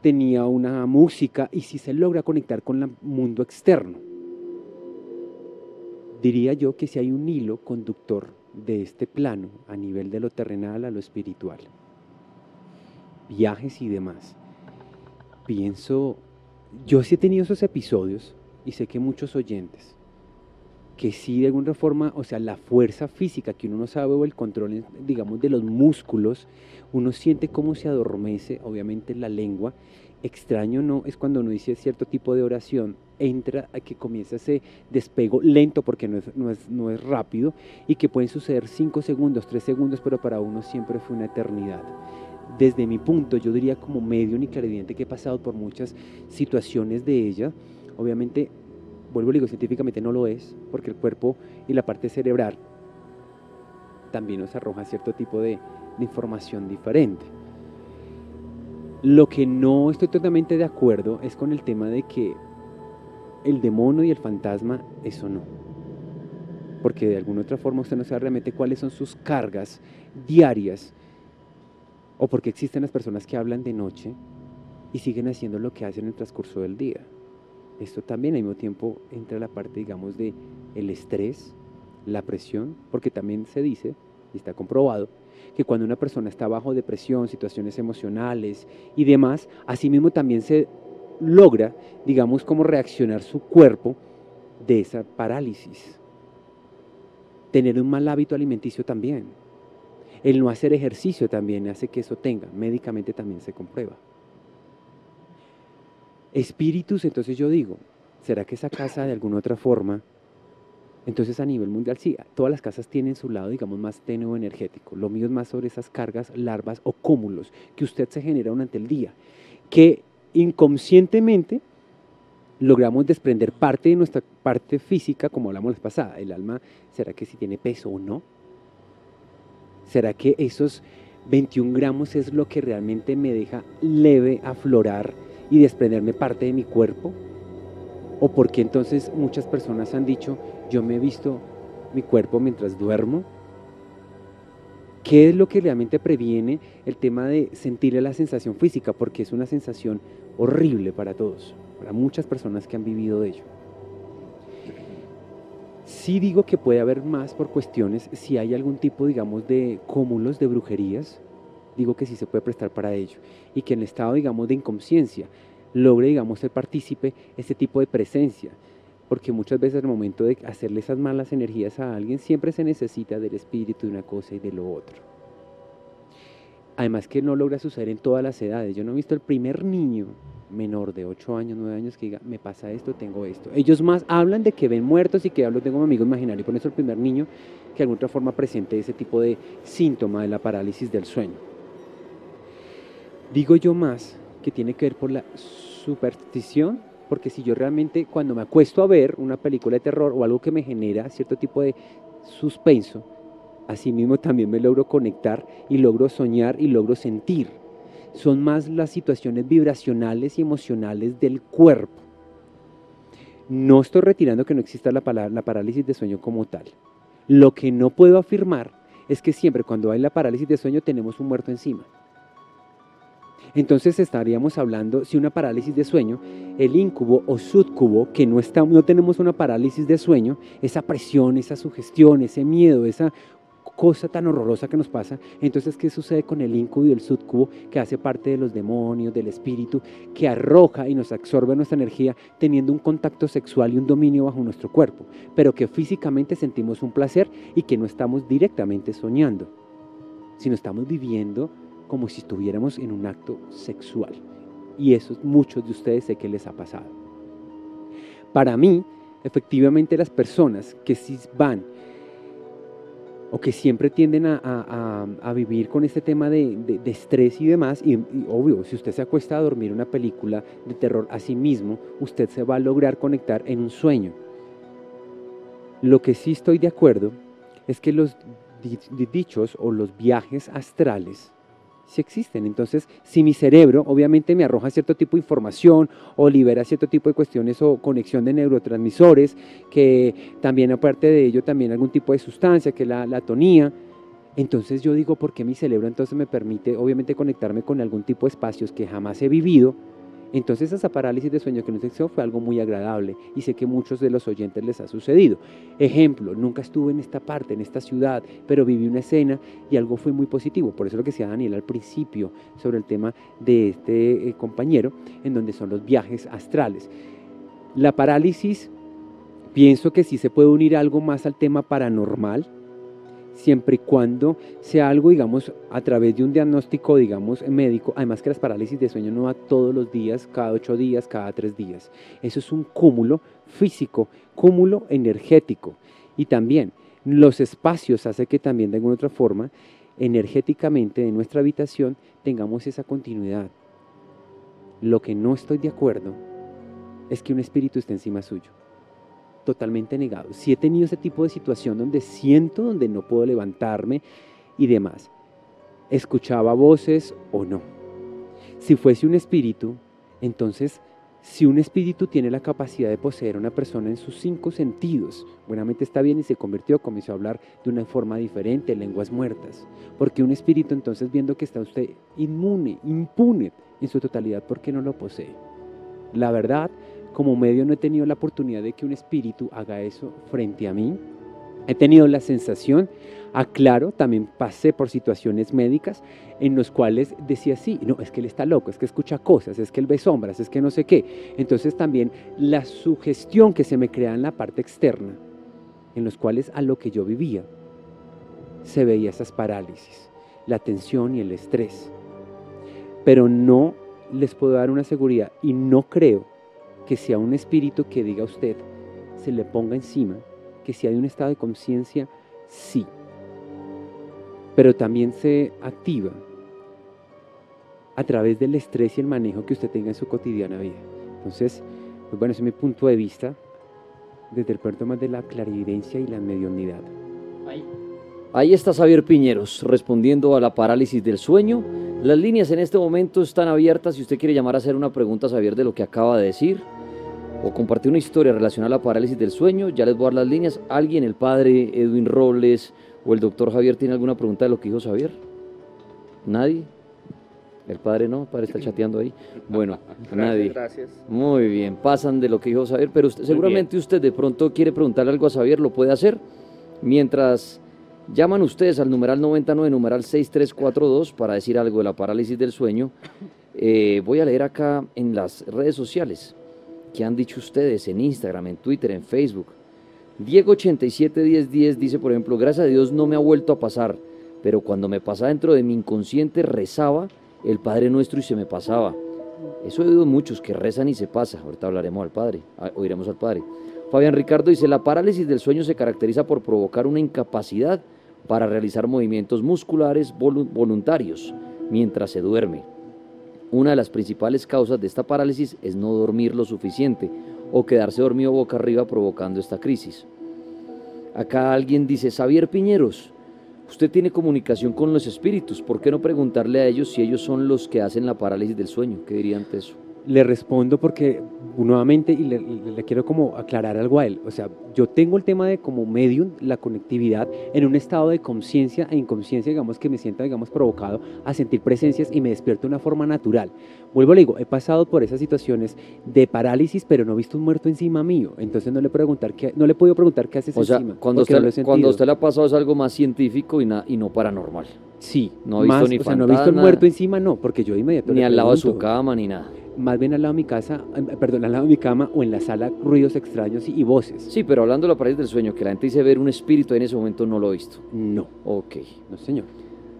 tenía una música, y si se logra conectar con el mundo externo. Diría yo que si hay un hilo conductor de este plano a nivel de lo terrenal a lo espiritual, viajes y demás. Pienso, yo sí he tenido esos episodios y sé que muchos oyentes que sí de alguna forma, o sea, la fuerza física que uno no sabe o el control, digamos, de los músculos, uno siente cómo se adormece, obviamente la lengua. Extraño no es cuando uno dice cierto tipo de oración, entra a que comienza ese despego lento porque no es, no es, no es rápido y que pueden suceder 5 segundos, 3 segundos, pero para uno siempre fue una eternidad desde mi punto, yo diría como medio ni clarividente que he pasado por muchas situaciones de ella, obviamente vuelvo a digo, científicamente no lo es, porque el cuerpo y la parte cerebral también nos arroja cierto tipo de, información diferente. Lo que no estoy totalmente de acuerdo es con el tema de que el demonio y el fantasma, eso no. Porque de alguna otra forma usted no sabe realmente cuáles son sus cargas diarias o porque existen las personas que hablan de noche y siguen haciendo lo que hacen en el transcurso del día. Esto también al mismo tiempo entra la parte, digamos, de el estrés, la presión, porque también se dice, y está comprobado, que cuando una persona está bajo depresión, situaciones emocionales y demás, asimismo también se logra, digamos, como reaccionar su cuerpo de esa parálisis. Tener un mal hábito alimenticio también. El no hacer ejercicio también hace que eso tenga, médicamente también se comprueba. Espíritus, entonces yo digo, ¿será que esa casa de alguna otra forma, entonces a nivel mundial, sí, todas las casas tienen su lado, digamos, más tenue energético. Lo mío es más sobre esas cargas, larvas o cúmulos que usted se genera durante el día, que inconscientemente logramos desprender parte de nuestra parte física, como hablamos la pasada. El alma, ¿será que si tiene peso o no? ¿Será que esos 21 gramos es lo que realmente me deja leve aflorar y desprenderme parte de mi cuerpo? ¿O porque entonces muchas personas han dicho, yo me he visto mi cuerpo mientras duermo? ¿Qué es lo que realmente previene el tema de sentir la sensación física? Porque es una sensación horrible para todos, para muchas personas que han vivido de ello. Sí digo que puede haber más por cuestiones, si hay algún tipo, digamos, de cúmulos de brujerías, digo que sí se puede prestar para ello. Y que en el estado, digamos, de inconsciencia logre, digamos, ser partícipe este tipo de presencia. Porque muchas veces al momento de hacerle esas malas energías a alguien, siempre se necesita del espíritu de una cosa y de lo otro. Además que no logra suceder en todas las edades. Yo no he visto el primer niño menor de 8 años, 9 años que diga, me pasa esto, tengo esto. Ellos más hablan de que ven muertos y que hablo, tengo un amigo imaginario. Por eso el primer niño que de alguna otra forma presente ese tipo de síntoma de la parálisis del sueño. Digo yo más que tiene que ver por la superstición, porque si yo realmente cuando me acuesto a ver una película de terror o algo que me genera cierto tipo de suspenso, así mismo también me logro conectar y logro soñar y logro sentir. Son más las situaciones vibracionales y emocionales del cuerpo. No estoy retirando que no exista la, la parálisis de sueño como tal. Lo que no puedo afirmar es que siempre cuando hay la parálisis de sueño tenemos un muerto encima. Entonces estaríamos hablando, si una parálisis de sueño, el incubo o subcubo, que no, está, no tenemos una parálisis de sueño, esa presión, esa sugestión, ese miedo, esa cosa tan horrorosa que nos pasa. Entonces, ¿qué sucede con el incubo y el subcubo que hace parte de los demonios, del espíritu, que arroja y nos absorbe nuestra energía teniendo un contacto sexual y un dominio bajo nuestro cuerpo, pero que físicamente sentimos un placer y que no estamos directamente soñando, sino estamos viviendo como si estuviéramos en un acto sexual. Y eso muchos de ustedes sé que les ha pasado. Para mí, efectivamente las personas que sí van o que siempre tienden a, vivir con este tema de, estrés y demás, y, obvio, si usted se acuesta a dormir una película de terror a sí mismo, usted se va a lograr conectar en un sueño. Lo que sí estoy de acuerdo es que los dichos o los viajes astrales si existen. Entonces, si mi cerebro obviamente me arroja cierto tipo de información o libera cierto tipo de cuestiones o conexión de neurotransmisores, que también aparte de ello también algún tipo de sustancia, que es la, la tonía, entonces yo digo, ¿por qué mi cerebro entonces me permite obviamente conectarme con algún tipo de espacios que jamás he vivido? Entonces esa parálisis de sueño que nos hizo fue algo muy agradable y sé que muchos de los oyentes les ha sucedido. Ejemplo, nunca estuve en esta parte, en esta ciudad, pero viví una escena y algo fue muy positivo. Por eso lo que decía Daniel al principio sobre el tema de este eh, compañero, en donde son los viajes astrales. La parálisis, pienso que sí se puede unir algo más al tema paranormal, siempre y cuando sea algo, digamos, a través de un diagnóstico, digamos, médico, además que las parálisis de sueño no va todos los días, cada ocho días, cada tres días. Eso es un cúmulo físico, cúmulo energético. Y también los espacios hace que también de alguna otra forma, energéticamente en nuestra habitación, tengamos esa continuidad. Lo que no estoy de acuerdo es que un espíritu esté encima suyo totalmente negado. Si he tenido ese tipo de situación donde siento, donde no puedo levantarme y demás, escuchaba voces o no. Si fuese un espíritu, entonces, si un espíritu tiene la capacidad de poseer a una persona en sus cinco sentidos, buenamente está bien y se convirtió, comenzó a hablar de una forma diferente, lenguas muertas. Porque un espíritu, entonces, viendo que está usted inmune, impune en su totalidad, ¿por qué no lo posee? La verdad, como medio no he tenido la oportunidad de que un espíritu haga eso frente a mí. He tenido la sensación, aclaro, también pasé por situaciones médicas en los cuales decía, sí, no, es que él está loco, es que escucha cosas, es que él ve sombras, es que no sé qué. Entonces también la sugestión que se me crea en la parte externa, en los cuales a lo que yo vivía, se veía esas parálisis, la tensión y el estrés. Pero no les puedo dar una seguridad y no creo que sea un espíritu que diga a usted, se le ponga encima, que si hay un estado de conciencia, sí. Pero también se activa a través del estrés y el manejo que usted tenga en su cotidiana vida. Entonces, pues bueno, ese es mi punto de vista desde el punto más de la clarividencia y la mediunidad. Ahí está Xavier Piñeros respondiendo a la parálisis del sueño. Las líneas en este momento están abiertas. Si usted quiere llamar a hacer una pregunta, Xavier, de lo que acaba de decir, o compartir una historia relacionada a la parálisis del sueño, ya les voy a dar las líneas. ¿Alguien, el padre Edwin Robles o el doctor Javier, tiene alguna pregunta de lo que dijo Javier? ¿Nadie? El padre no, el padre está chateando ahí. Bueno, [LAUGHS] nadie. Gracias. Muy bien, pasan de lo que dijo Javier, pero seguramente usted de pronto quiere preguntarle algo a Javier, lo puede hacer. Mientras llaman ustedes al numeral 99, numeral 6342 para decir algo de la parálisis del sueño, eh, voy a leer acá en las redes sociales. ¿Qué han dicho ustedes en Instagram, en Twitter, en Facebook? Diego871010 dice, por ejemplo, gracias a Dios no me ha vuelto a pasar, pero cuando me pasa dentro de mi inconsciente rezaba el Padre Nuestro y se me pasaba. Eso he oído muchos que rezan y se pasa. Ahorita hablaremos al Padre, oiremos al Padre. Fabián Ricardo dice, la parálisis del sueño se caracteriza por provocar una incapacidad para realizar movimientos musculares voluntarios mientras se duerme. Una de las principales causas de esta parálisis es no dormir lo suficiente o quedarse dormido boca arriba provocando esta crisis. Acá alguien dice, Xavier Piñeros, usted tiene comunicación con los espíritus, ¿por qué no preguntarle a ellos si ellos son los que hacen la parálisis del sueño? ¿Qué diría ante eso? Le respondo porque nuevamente y le, le, quiero como aclarar algo a él. O sea, yo tengo el tema de como medium, la conectividad, en un estado de conciencia e inconsciencia, digamos, que me sienta, digamos, provocado a sentir presencias y me despierto de una forma natural. Vuelvo le digo, he pasado por esas situaciones de parálisis, pero no he visto un muerto encima mío. Entonces no le, preguntar qué, no le he podido preguntar qué haces o sea, encima. Cuando usted, cuando usted le ha pasado es algo más científico y, y no paranormal. Sí, no he visto ni o sea, no he visto el muerto encima, no, porque yo inmediatamente. Ni al lado de su cama, ni nada más bien al lado de mi casa, eh, perdón, al lado de mi cama o en la sala, ruidos extraños y, voces. Sí, pero hablando de la pared del sueño, que la gente dice ver un espíritu en ese momento, no lo he visto. No. Ok. No, señor.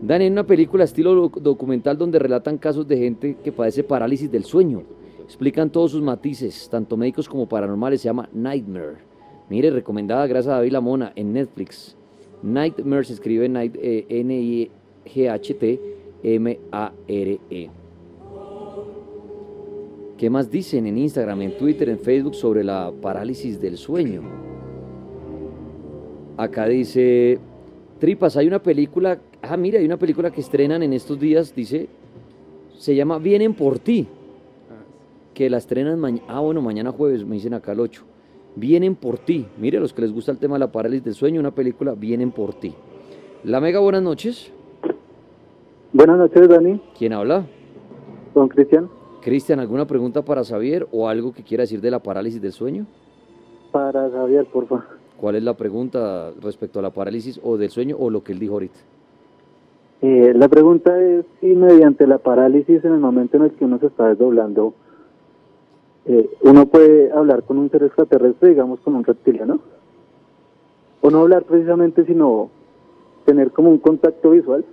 Dan en una película estilo documental donde relatan casos de gente que padece parálisis del sueño. Explican todos sus matices, tanto médicos como paranormales, se llama Nightmare. Mire, recomendada gracias a David Lamona en Netflix. Nightmare se escribe Night, eh, N-I-G-H-T-M-A-R-E. ¿Qué más dicen en Instagram, en Twitter, en Facebook sobre la parálisis del sueño? Acá dice, Tripas, hay una película, ah, mira, hay una película que estrenan en estos días, dice, se llama Vienen por ti, que la estrenan mañana, ah, bueno, mañana jueves, me dicen acá el 8. Vienen por ti, mire, los que les gusta el tema de la parálisis del sueño, una película, Vienen por ti. La Mega, buenas noches. Buenas noches, Dani. ¿Quién habla? Don Cristian. Cristian, ¿alguna pregunta para Xavier o algo que quiera decir de la parálisis del sueño? Para Xavier, por favor. ¿Cuál es la pregunta respecto a la parálisis o del sueño o lo que él dijo ahorita? Eh, la pregunta es si mediante la parálisis en el momento en el que uno se está desdoblando, eh, uno puede hablar con un ser extraterrestre, digamos con un reptiliano. O no hablar precisamente, sino tener como un contacto visual.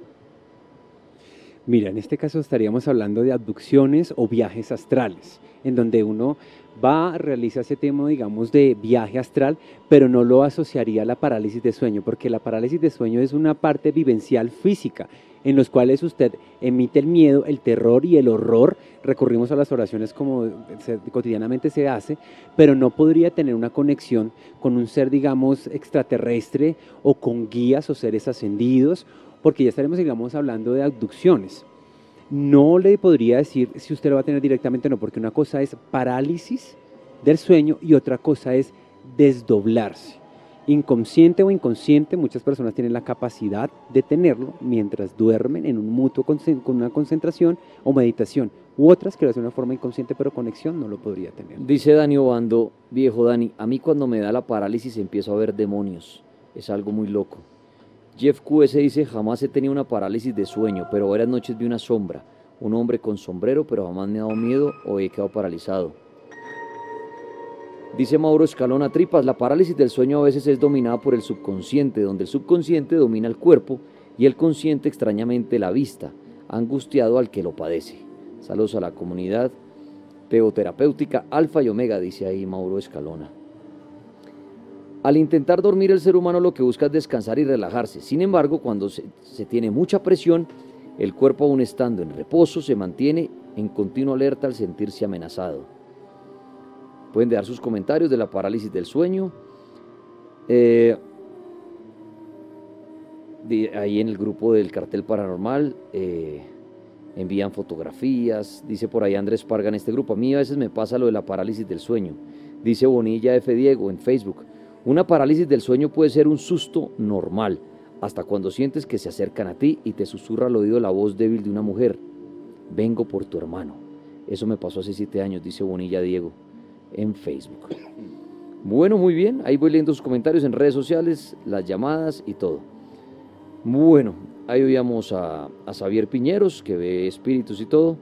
Mira, en este caso estaríamos hablando de abducciones o viajes astrales, en donde uno va, realiza ese tema, digamos, de viaje astral, pero no lo asociaría a la parálisis de sueño, porque la parálisis de sueño es una parte vivencial física, en los cuales usted emite el miedo, el terror y el horror. Recurrimos a las oraciones como cotidianamente se hace, pero no podría tener una conexión con un ser, digamos, extraterrestre o con guías o seres ascendidos porque ya estaremos, hablando de abducciones. No le podría decir si usted lo va a tener directamente o no, porque una cosa es parálisis del sueño y otra cosa es desdoblarse. Inconsciente o inconsciente, muchas personas tienen la capacidad de tenerlo mientras duermen en un mutuo con una concentración o meditación. U otras que lo hacen de una forma inconsciente, pero conexión no lo podría tener. Dice Dani Obando, viejo Dani, a mí cuando me da la parálisis empiezo a ver demonios. Es algo muy loco. Jeff QS dice, jamás he tenido una parálisis de sueño, pero varias noches vi una sombra, un hombre con sombrero, pero jamás me ha dado miedo o he quedado paralizado. Dice Mauro Escalona Tripas, la parálisis del sueño a veces es dominada por el subconsciente, donde el subconsciente domina el cuerpo y el consciente extrañamente la vista, angustiado al que lo padece. Saludos a la comunidad teoterapéutica Alfa y Omega, dice ahí Mauro Escalona. Al intentar dormir el ser humano lo que busca es descansar y relajarse. Sin embargo, cuando se, tiene mucha presión, el cuerpo aún estando en reposo se mantiene en continua alerta al sentirse amenazado. Pueden dar sus comentarios de la parálisis del sueño. Eh, ahí en el grupo del cartel paranormal eh, envían fotografías. Dice por ahí Andrés Parga en este grupo. A mí a veces me pasa lo de la parálisis del sueño. Dice Bonilla F. Diego en Facebook. Una parálisis del sueño puede ser un susto normal, hasta cuando sientes que se acercan a ti y te susurra al oído la voz débil de una mujer. Vengo por tu hermano. Eso me pasó hace siete años, dice Bonilla Diego en Facebook. Bueno, muy bien. Ahí voy leyendo sus comentarios en redes sociales, las llamadas y todo. Bueno, ahí oíamos a, a Xavier Piñeros, que ve espíritus y todo.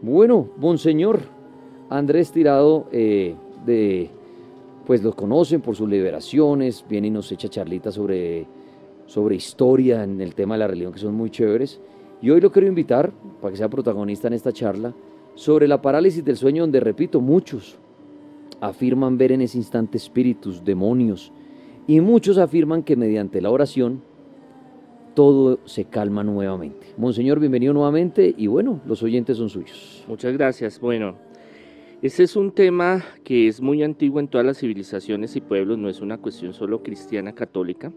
Bueno, Monseñor Andrés Tirado eh, de pues los conocen por sus liberaciones, viene y nos echa charlitas sobre, sobre historia en el tema de la religión que son muy chéveres. Y hoy lo quiero invitar para que sea protagonista en esta charla sobre la parálisis del sueño donde, repito, muchos afirman ver en ese instante espíritus, demonios, y muchos afirman que mediante la oración todo se calma nuevamente. Monseñor, bienvenido nuevamente y bueno, los oyentes son suyos. Muchas gracias. Bueno, este es un tema que es muy antiguo en todas las civilizaciones y pueblos, no es una cuestión solo cristiana católica.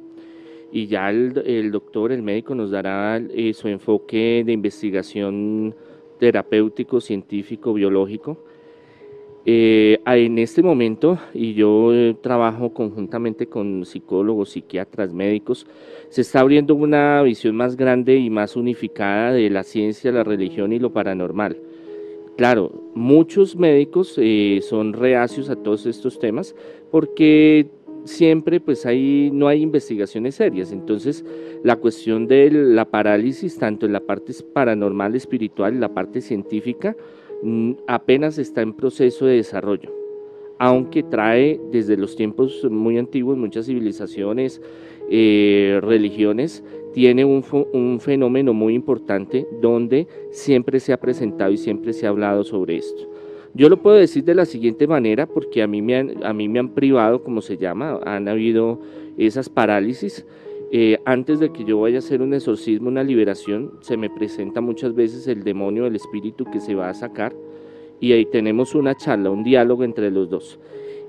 Y ya el, doctor, el médico, nos dará eh, su enfoque de investigación terapéutico, científico, biológico. Eh, en este momento, y yo eh, trabajo conjuntamente con psicólogos, psiquiatras, médicos, se está abriendo una visión más grande y más unificada de la ciencia, la religión y lo paranormal. Claro, muchos médicos eh, son reacios a todos estos temas porque siempre pues ahí no hay investigaciones serias. Entonces, la cuestión de la parálisis, tanto en la parte paranormal, espiritual y la parte científica, Mm, apenas está en proceso de desarrollo, aunque trae desde los tiempos muy antiguos muchas civilizaciones, eh, religiones, tiene un, un, fenómeno muy importante donde siempre se ha presentado y siempre se ha hablado sobre esto. Yo lo puedo decir de la siguiente manera porque a mí me han, a mí me han privado, como se llama, han habido esas parálisis eh, antes de que yo vaya a hacer un exorcismo, una liberación, se me presenta muchas veces el demonio, el espíritu que se va a sacar y ahí tenemos una charla, un diálogo entre los dos.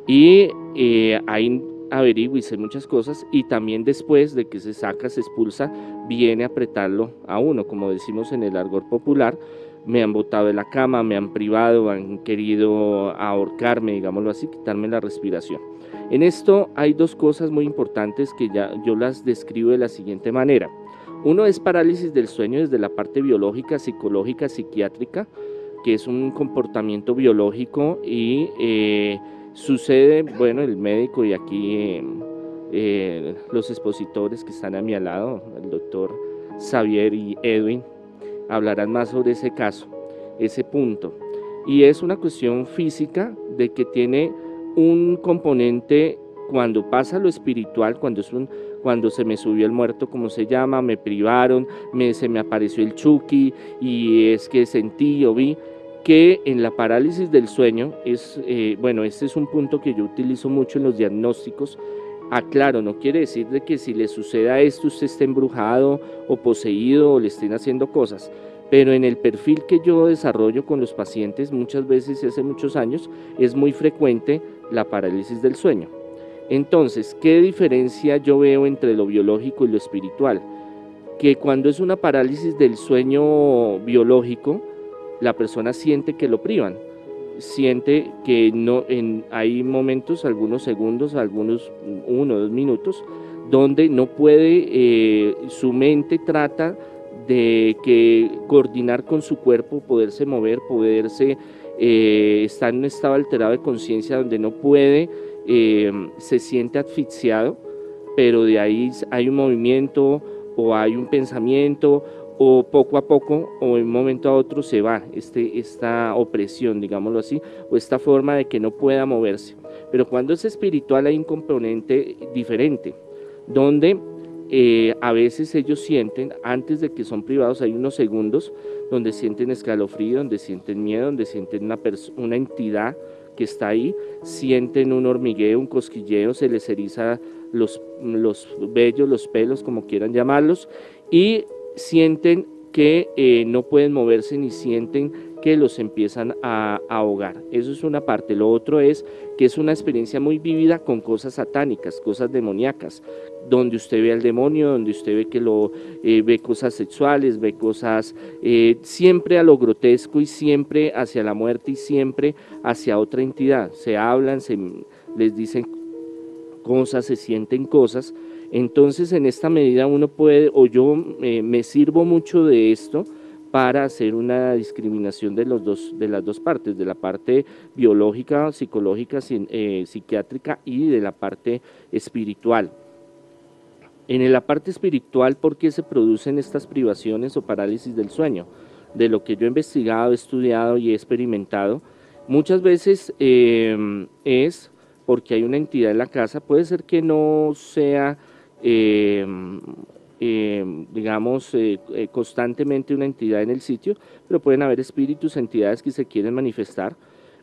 Y eh, ahí sé muchas cosas y también después de que se saca, se expulsa, viene a apretarlo a uno, como decimos en el argor popular, me han botado de la cama, me han privado, han querido ahorcarme, digámoslo así, quitarme la respiración. En esto hay dos cosas muy importantes que ya yo las describo de la siguiente manera. Uno es parálisis del sueño desde la parte biológica, psicológica, psiquiátrica, que es un comportamiento biológico y eh, sucede, bueno, el médico y aquí eh, los expositores que están a mi lado, el doctor Xavier y Edwin, hablarán más sobre ese caso, ese punto. Y es una cuestión física de que tiene un componente cuando pasa lo espiritual, cuando, es un, cuando se me subió el muerto, como se llama, me privaron, me, se me apareció el chuki y es que sentí o vi que en la parálisis del sueño es, eh, bueno, este es un punto que yo utilizo mucho en los diagnósticos. Aclaro, no quiere decir de que si le suceda esto usted esté embrujado o poseído o le estén haciendo cosas, pero en el perfil que yo desarrollo con los pacientes muchas veces hace muchos años es muy frecuente la parálisis del sueño. Entonces, ¿qué diferencia yo veo entre lo biológico y lo espiritual? Que cuando es una parálisis del sueño biológico, la persona siente que lo privan, siente que no, hay momentos, algunos segundos, algunos uno dos minutos, donde no puede, eh, su mente trata de que coordinar con su cuerpo, poderse mover, poderse eh, está en un estado alterado de conciencia donde no puede, eh, se siente asfixiado, pero de ahí hay un movimiento o hay un pensamiento o poco a poco o de un momento a otro se va este, esta opresión, digámoslo así, o esta forma de que no pueda moverse. Pero cuando es espiritual hay un componente diferente, donde eh, a veces ellos sienten, antes de que son privados, hay unos segundos donde sienten escalofrío, donde sienten miedo, donde sienten una, una entidad que está ahí, sienten un hormigueo, un cosquilleo, se les eriza los, los vellos, los pelos, como quieran llamarlos, y sienten que eh, no pueden moverse ni sienten que los empiezan a, ahogar. Eso es una parte. Lo otro es que es una experiencia muy vivida con cosas satánicas, cosas demoníacas, donde usted ve al demonio, donde usted ve que lo eh, ve cosas sexuales, ve cosas eh, siempre a lo grotesco y siempre hacia la muerte y siempre hacia otra entidad. Se hablan, se les dicen cosas, se sienten cosas. Entonces, en esta medida uno puede, o yo eh, me sirvo mucho de esto para hacer una discriminación de, los dos, de las dos partes, de la parte biológica, psicológica, psiquiátrica y de la parte espiritual. En la parte espiritual, ¿por qué se producen estas privaciones o parálisis del sueño? De lo que yo he investigado, estudiado y he experimentado, muchas veces em, es porque hay una entidad en la casa, puede ser que no sea, em, em, digamos, eh, eh, constantemente una entidad en el sitio, pero pueden haber espíritus, entidades que se quieren manifestar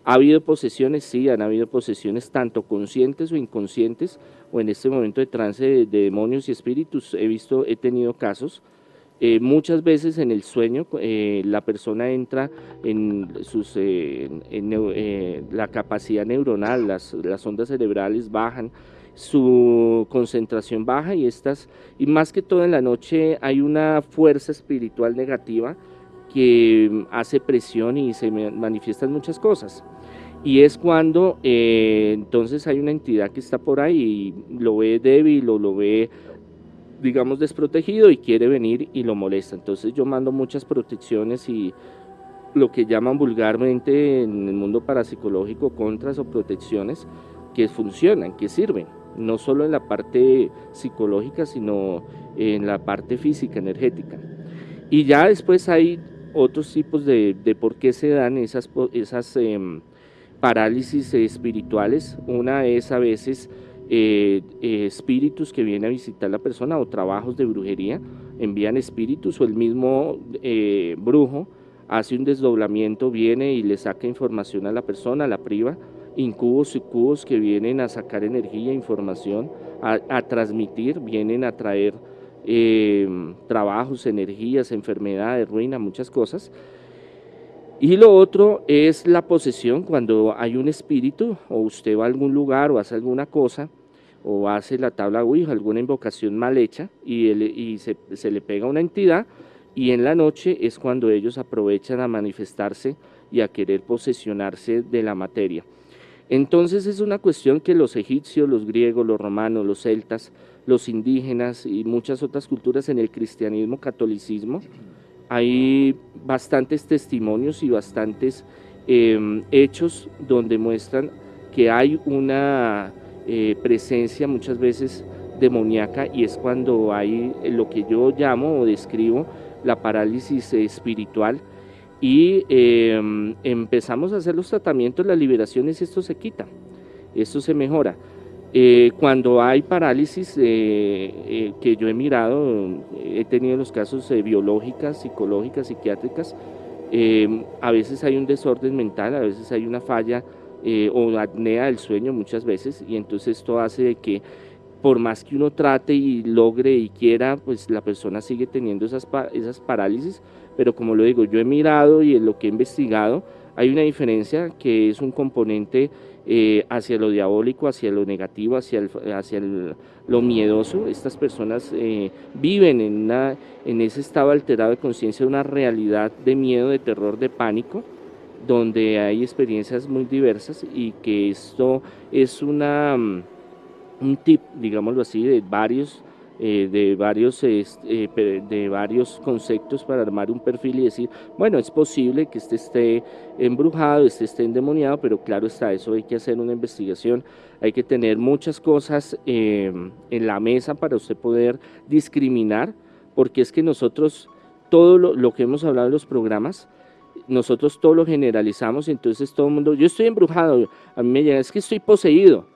¿Ha habido posesiones? Sí, han habido posesiones tanto conscientes o inconscientes, o en este momento de trance de, demonios y espíritus. He visto, he tenido casos. Eh, muchas veces en el sueño eh, la persona entra en, sus, eh, en, la capacidad neuronal, las, las ondas cerebrales bajan, su concentración baja y estas, y más que todo en la noche hay una fuerza espiritual negativa que hace presión y se manifiestan muchas cosas. Y es cuando eh, entonces hay una entidad que está por ahí y lo ve débil o lo ve, digamos, desprotegido y quiere venir y lo molesta. Entonces yo mando muchas protecciones y lo que llaman vulgarmente en el mundo parapsicológico contras o protecciones que funcionan, que sirven, no solo en la parte psicológica, sino en la parte física, energética. Y ya después hay otros tipos de, de por qué se dan esas, esas em, parálisis espirituales. Una es a veces eh, espíritus que vienen a visitar la persona o trabajos de brujería, envían espíritus o el mismo eh, brujo hace un desdoblamiento, viene y le saca información a la persona, la priva, incubos y cubos que vienen a sacar energía, información, a, transmitir, vienen a traer trabajos, energías, enfermedades, ruina, muchas cosas. Y lo otro es la posesión, cuando hay un espíritu o usted va a algún lugar o hace alguna cosa o hace la tabla Ouija, alguna invocación mal hecha y, se, se, le pega una entidad y en la noche es cuando ellos aprovechan a manifestarse y a querer posesionarse de la materia. Entonces es una cuestión que los egipcios, los griegos, los romanos, los celtas, los indígenas y muchas otras culturas en el cristianismo, catolicismo, hay bastantes testimonios y bastantes em, hechos donde muestran que hay una eh, presencia muchas veces demoníaca y es cuando hay lo que yo llamo o describo la parálisis espiritual y em, empezamos a hacer los tratamientos, las liberaciones esto se quita, esto se mejora. Eh, cuando hay parálisis eh, eh, que yo he mirado, he tenido los casos biológicas, psicológicas, psiquiátricas, a veces hay un desorden mental, a veces hay una falla o apnea del sueño muchas veces y entonces esto hace que por más que uno trate y logre y quiera, pues la persona sigue teniendo esas, esas parálisis, pero como lo digo, yo he mirado y en lo que he investigado, hay una diferencia que es un componente eh, hacia lo diabólico, hacia lo negativo, hacia, el, hacia lo miedoso. Estas personas eh, viven en, una, en ese estado alterado de conciencia, una realidad de miedo, de terror, de pánico, donde hay experiencias muy diversas y que esto es una, mm, un tip, digámoslo así, de varios eh, de, varios, eh, de varios conceptos para armar un perfil y decir, bueno, es posible que este esté embrujado, este esté endemoniado, pero claro está, eso hay que hacer una investigación, hay que tener muchas cosas em, en la mesa para usted poder discriminar, porque es que nosotros, todo lo, lo que hemos hablado en los programas, nosotros todo lo generalizamos, entonces todo el mundo, yo estoy embrujado, a mí me llega, es que estoy poseído,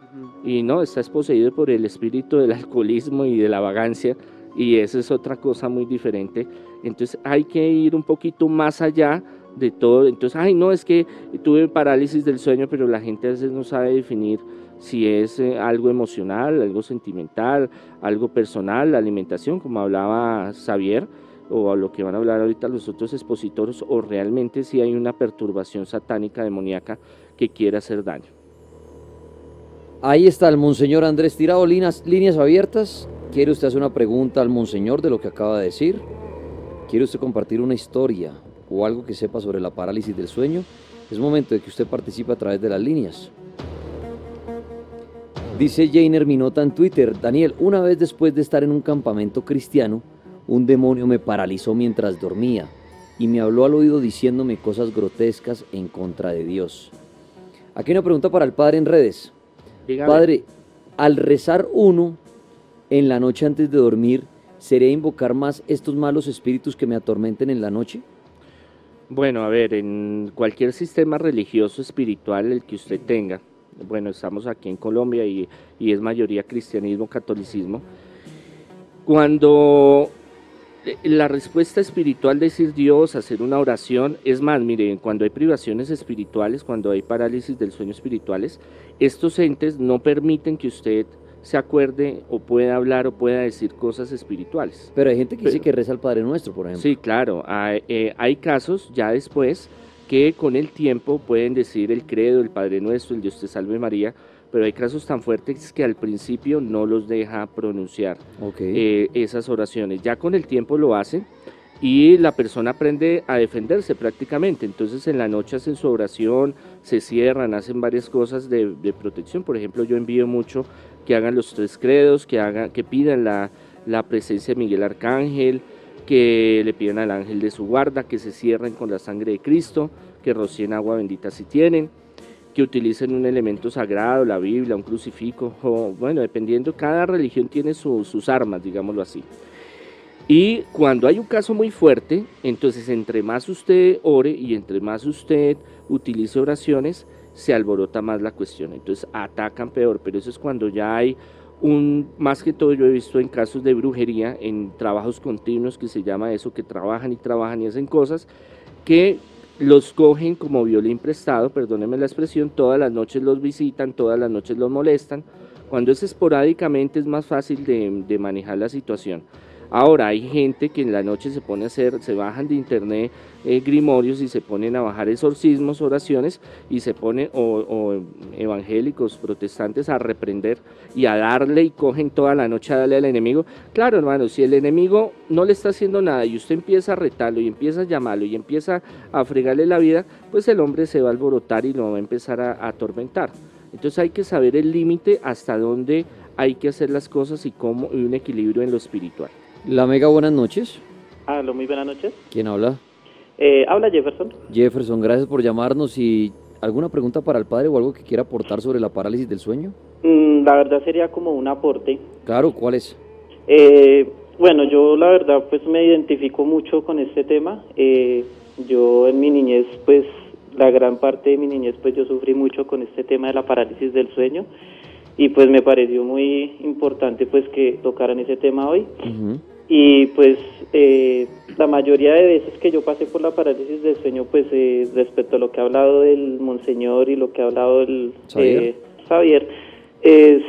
y no, estás poseído por el espíritu del [LAUGHS] alcoholismo y de la vagancia y esa es otra cosa muy diferente. Entonces hay que ir un poquito más allá de todo. Entonces, ay, no, es que tuve parálisis del sueño, pero la gente a veces no sabe definir si es eh, algo emocional, algo sentimental, algo personal, la alimentación, como hablaba Xavier, o a lo que van a hablar ahorita los otros expositores, o realmente si hay una perturbación satánica demoníaca que quiere hacer daño. Ahí está el Monseñor Andrés Tirado, líneas, líneas abiertas. ¿Quiere usted hacer una pregunta al Monseñor de lo que acaba de decir? ¿Quiere usted compartir una historia o algo que sepa sobre la parálisis del sueño? Es momento de que usted participe a través de las líneas. Dice Jainer Minota en Twitter, Daniel, una vez después de estar en un campamento cristiano, un demonio me paralizó mientras dormía y me habló al oído diciéndome cosas grotescas en contra de Dios. Aquí una pregunta para el padre en redes. Padre, al rezar uno en la noche antes de dormir, ¿sería invocar más estos malos espíritus que me atormenten en la noche? Bueno, a ver, en cualquier sistema religioso espiritual el que usted tenga, bueno, estamos aquí en Colombia y, y es mayoría cristianismo, catolicismo, cuando la respuesta espiritual, decir Dios, hacer una oración, es más, miren, cuando hay privaciones espirituales, cuando hay parálisis del sueño espirituales, estos entes no permiten que usted se acuerde o pueda hablar o pueda decir cosas espirituales. Pero hay gente que dice que reza al Padre Nuestro, por ejemplo. Sí, claro. Hay, eh, hay casos ya después que con el tiempo pueden decir el credo, el Padre Nuestro, el Dios te salve María, pero hay casos tan fuertes que al principio no los deja pronunciar eh, esas oraciones. Ya con el tiempo lo hacen y la persona aprende a defenderse prácticamente. Entonces en la noche hacen su oración, se cierran, hacen varias cosas de, protección. Por ejemplo, yo envío mucho que hagan los tres credos, que, hagan, que pidan la, la presencia de Miguel Arcángel, que le pidan al ángel de su guarda, que se cierren con la sangre de Cristo, que rocien agua bendita si tienen, que utilicen un elemento sagrado, la Biblia, un crucifijo, o, bueno, dependiendo, cada religión tiene sus armas, digámoslo así. Y cuando hay un caso muy fuerte, entonces entre más usted ore y entre más usted utilice oraciones, se alborota más la cuestión. Entonces atacan peor, pero eso es cuando ya hay un, más que todo yo he visto en casos de brujería, en trabajos continuos que se llama eso, que trabajan y trabajan y hacen cosas, que los cogen como violín prestado, perdónenme la expresión, todas las noches los visitan, todas las noches los molestan. Cuando es esporádicamente es más fácil de, de manejar la situación. Ahora hay gente que en la noche se pone a hacer, se bajan de internet eh, grimorios y se ponen a bajar exorcismos, oraciones y se ponen, o, evangélicos, protestantes, a reprender y a darle y cogen toda la noche a darle al enemigo. Claro, hermano, si el enemigo no le está haciendo nada y usted empieza a retarlo y empieza a llamarlo y empieza a fregarle la vida, pues el hombre se va a alborotar y lo va a empezar a, a atormentar. Entonces hay que saber el límite hasta dónde hay que hacer las cosas y cómo y un equilibrio en lo espiritual. La Mega, buenas noches. Aló, muy buenas noches. ¿Quién habla? Eh, habla Jefferson. Jefferson, gracias por llamarnos. ¿Y alguna pregunta para el padre o algo que quiera aportar sobre la parálisis del sueño? Mm, la verdad sería como un aporte. Claro, ¿cuál es? Eh, bueno, yo la verdad pues me identifico mucho con este tema. Eh, yo en mi niñez pues la gran parte de mi niñez pues yo sufrí mucho con este tema de la parálisis del sueño y pues me pareció muy importante pues que tocaran ese tema hoy. Y pues eh, la mayoría de veces que yo pasé por la parálisis del sueño, pues eh, respecto a lo que ha hablado el monseñor y lo que ha hablado el eh, Javier,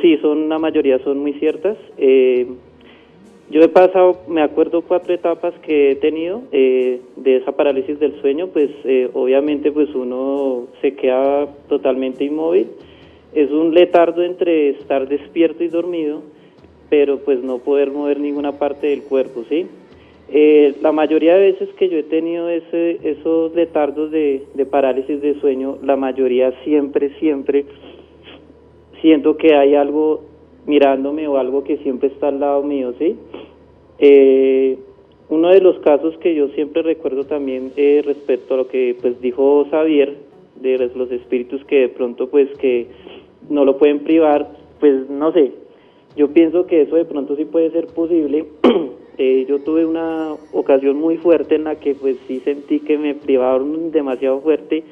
sí, son la mayoría son muy ciertas. yo he pasado, me acuerdo cuatro etapas que he tenido de esa parálisis del sueño, pues obviamente pues uno se queda totalmente inmóvil. Es un letardo entre estar despierto y dormido pero pues no poder mover ninguna parte del cuerpo, ¿sí? Eh, la mayoría de veces que yo he tenido ese, esos letardos de, parálisis de sueño, la mayoría siempre, siempre siento que hay algo mirándome o algo que siempre está al lado mío, ¿sí? Eh, uno de los casos que yo siempre recuerdo también eh, respecto a lo que pues dijo Xavier de los espíritus que de pronto pues que no lo pueden privar, pues no sé, yo pienso que eso de pronto sí puede ser posible. [CLEARS THROAT] Eh, yo tuve una ocasión muy fuerte en la que pues sí sentí que me privaron demasiado fuerte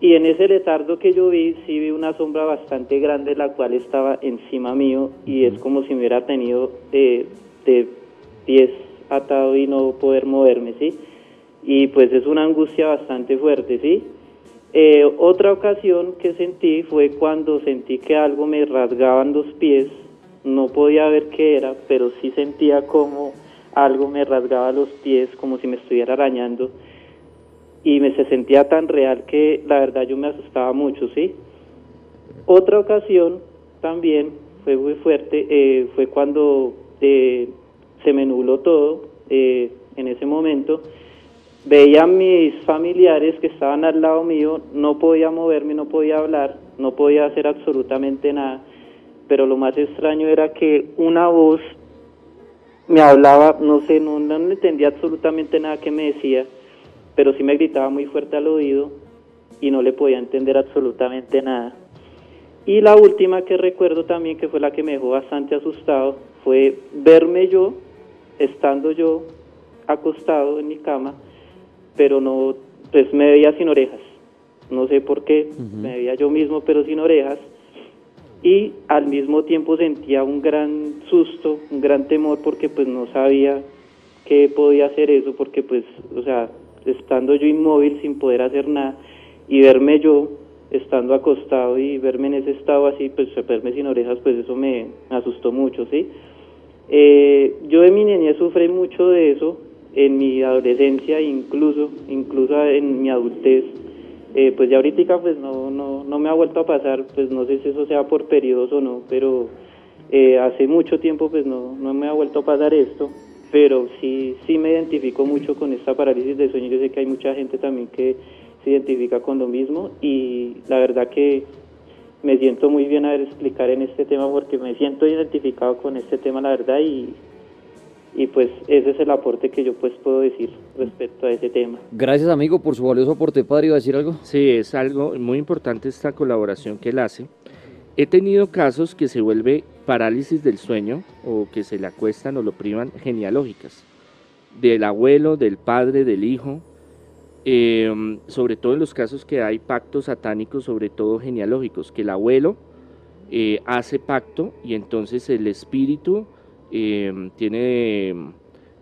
y en ese letardo que yo vi sí vi una sombra bastante grande la cual estaba encima mío y es como si me hubiera tenido de, pies atado y no poder moverme, ¿sí? Y pues es una angustia bastante fuerte, ¿sí? Eh, otra ocasión que sentí fue cuando sentí que algo me rasgaban los pies no podía ver qué era, pero sí sentía como algo me rasgaba los pies, como si me estuviera arañando, y me se sentía tan real que la verdad yo me asustaba mucho, ¿sí? Otra ocasión también fue muy fuerte, eh, fue cuando eh, se me nubló todo eh, en ese momento. Veía a mis familiares que estaban al lado mío, no podía moverme, no podía hablar, no podía hacer absolutamente nada pero lo más extraño era que una voz me hablaba, no sé, no, no entendía absolutamente nada que me decía, pero sí me gritaba muy fuerte al oído y no le podía entender absolutamente nada. Y la última que recuerdo también, que fue la que me dejó bastante asustado, fue verme yo, estando yo acostado en mi cama, pero no, pues me veía sin orejas. No sé por qué, me veía yo mismo, pero sin orejas y al mismo tiempo sentía un gran susto, un gran temor porque pues no sabía qué podía hacer eso porque pues, o sea, estando yo inmóvil sin poder hacer nada y verme yo estando acostado y verme en ese estado así, pues verme sin orejas, pues eso me, asustó mucho, ¿sí? Eh, yo en mi niñez sufrí mucho de eso, en mi adolescencia incluso, incluso en mi adultez, eh, pues ya ahorita pues no, no, no me ha vuelto a pasar, pues no sé si eso sea por periodos o no, pero eh, hace mucho tiempo pues no, no me ha vuelto a pasar esto, pero sí, sí me identifico mucho con esta parálisis del sueño. Yo sé que hay mucha gente también que se identifica con lo mismo y la verdad que me siento muy bien a ver explicar en este tema porque me siento identificado con este tema, la verdad, y, y pues ese es el aporte que yo pues puedo decir respecto a ese tema. Gracias amigo por su valioso aporte, padre, ¿iba a decir algo? Sí, es algo muy importante esta colaboración que él hace. He tenido casos que se vuelve parálisis del sueño o que se le acuestan o lo privan genealógicas, del abuelo, del padre, del hijo, em, sobre todo en los casos que hay pactos satánicos, sobre todo genealógicos, que el abuelo eh, hace pacto y entonces el espíritu em, tiene em,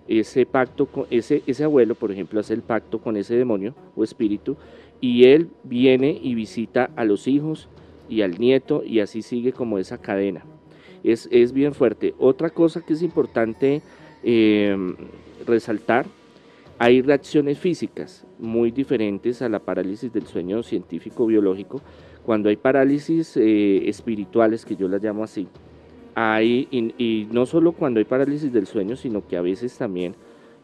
ese pacto, con, ese, ese abuelo, por ejemplo, hace el pacto con ese demonio o espíritu y él viene y visita a los hijos y al nieto y así sigue como esa cadena. Es, es bien fuerte. Otra cosa que es importante em, resaltar, hay reacciones físicas muy diferentes a la parálisis del sueño científico-biológico. Cuando hay parálisis eh, espirituales, que yo las llamo así, hay, y, no solo cuando hay parálisis del sueño, sino que a veces también,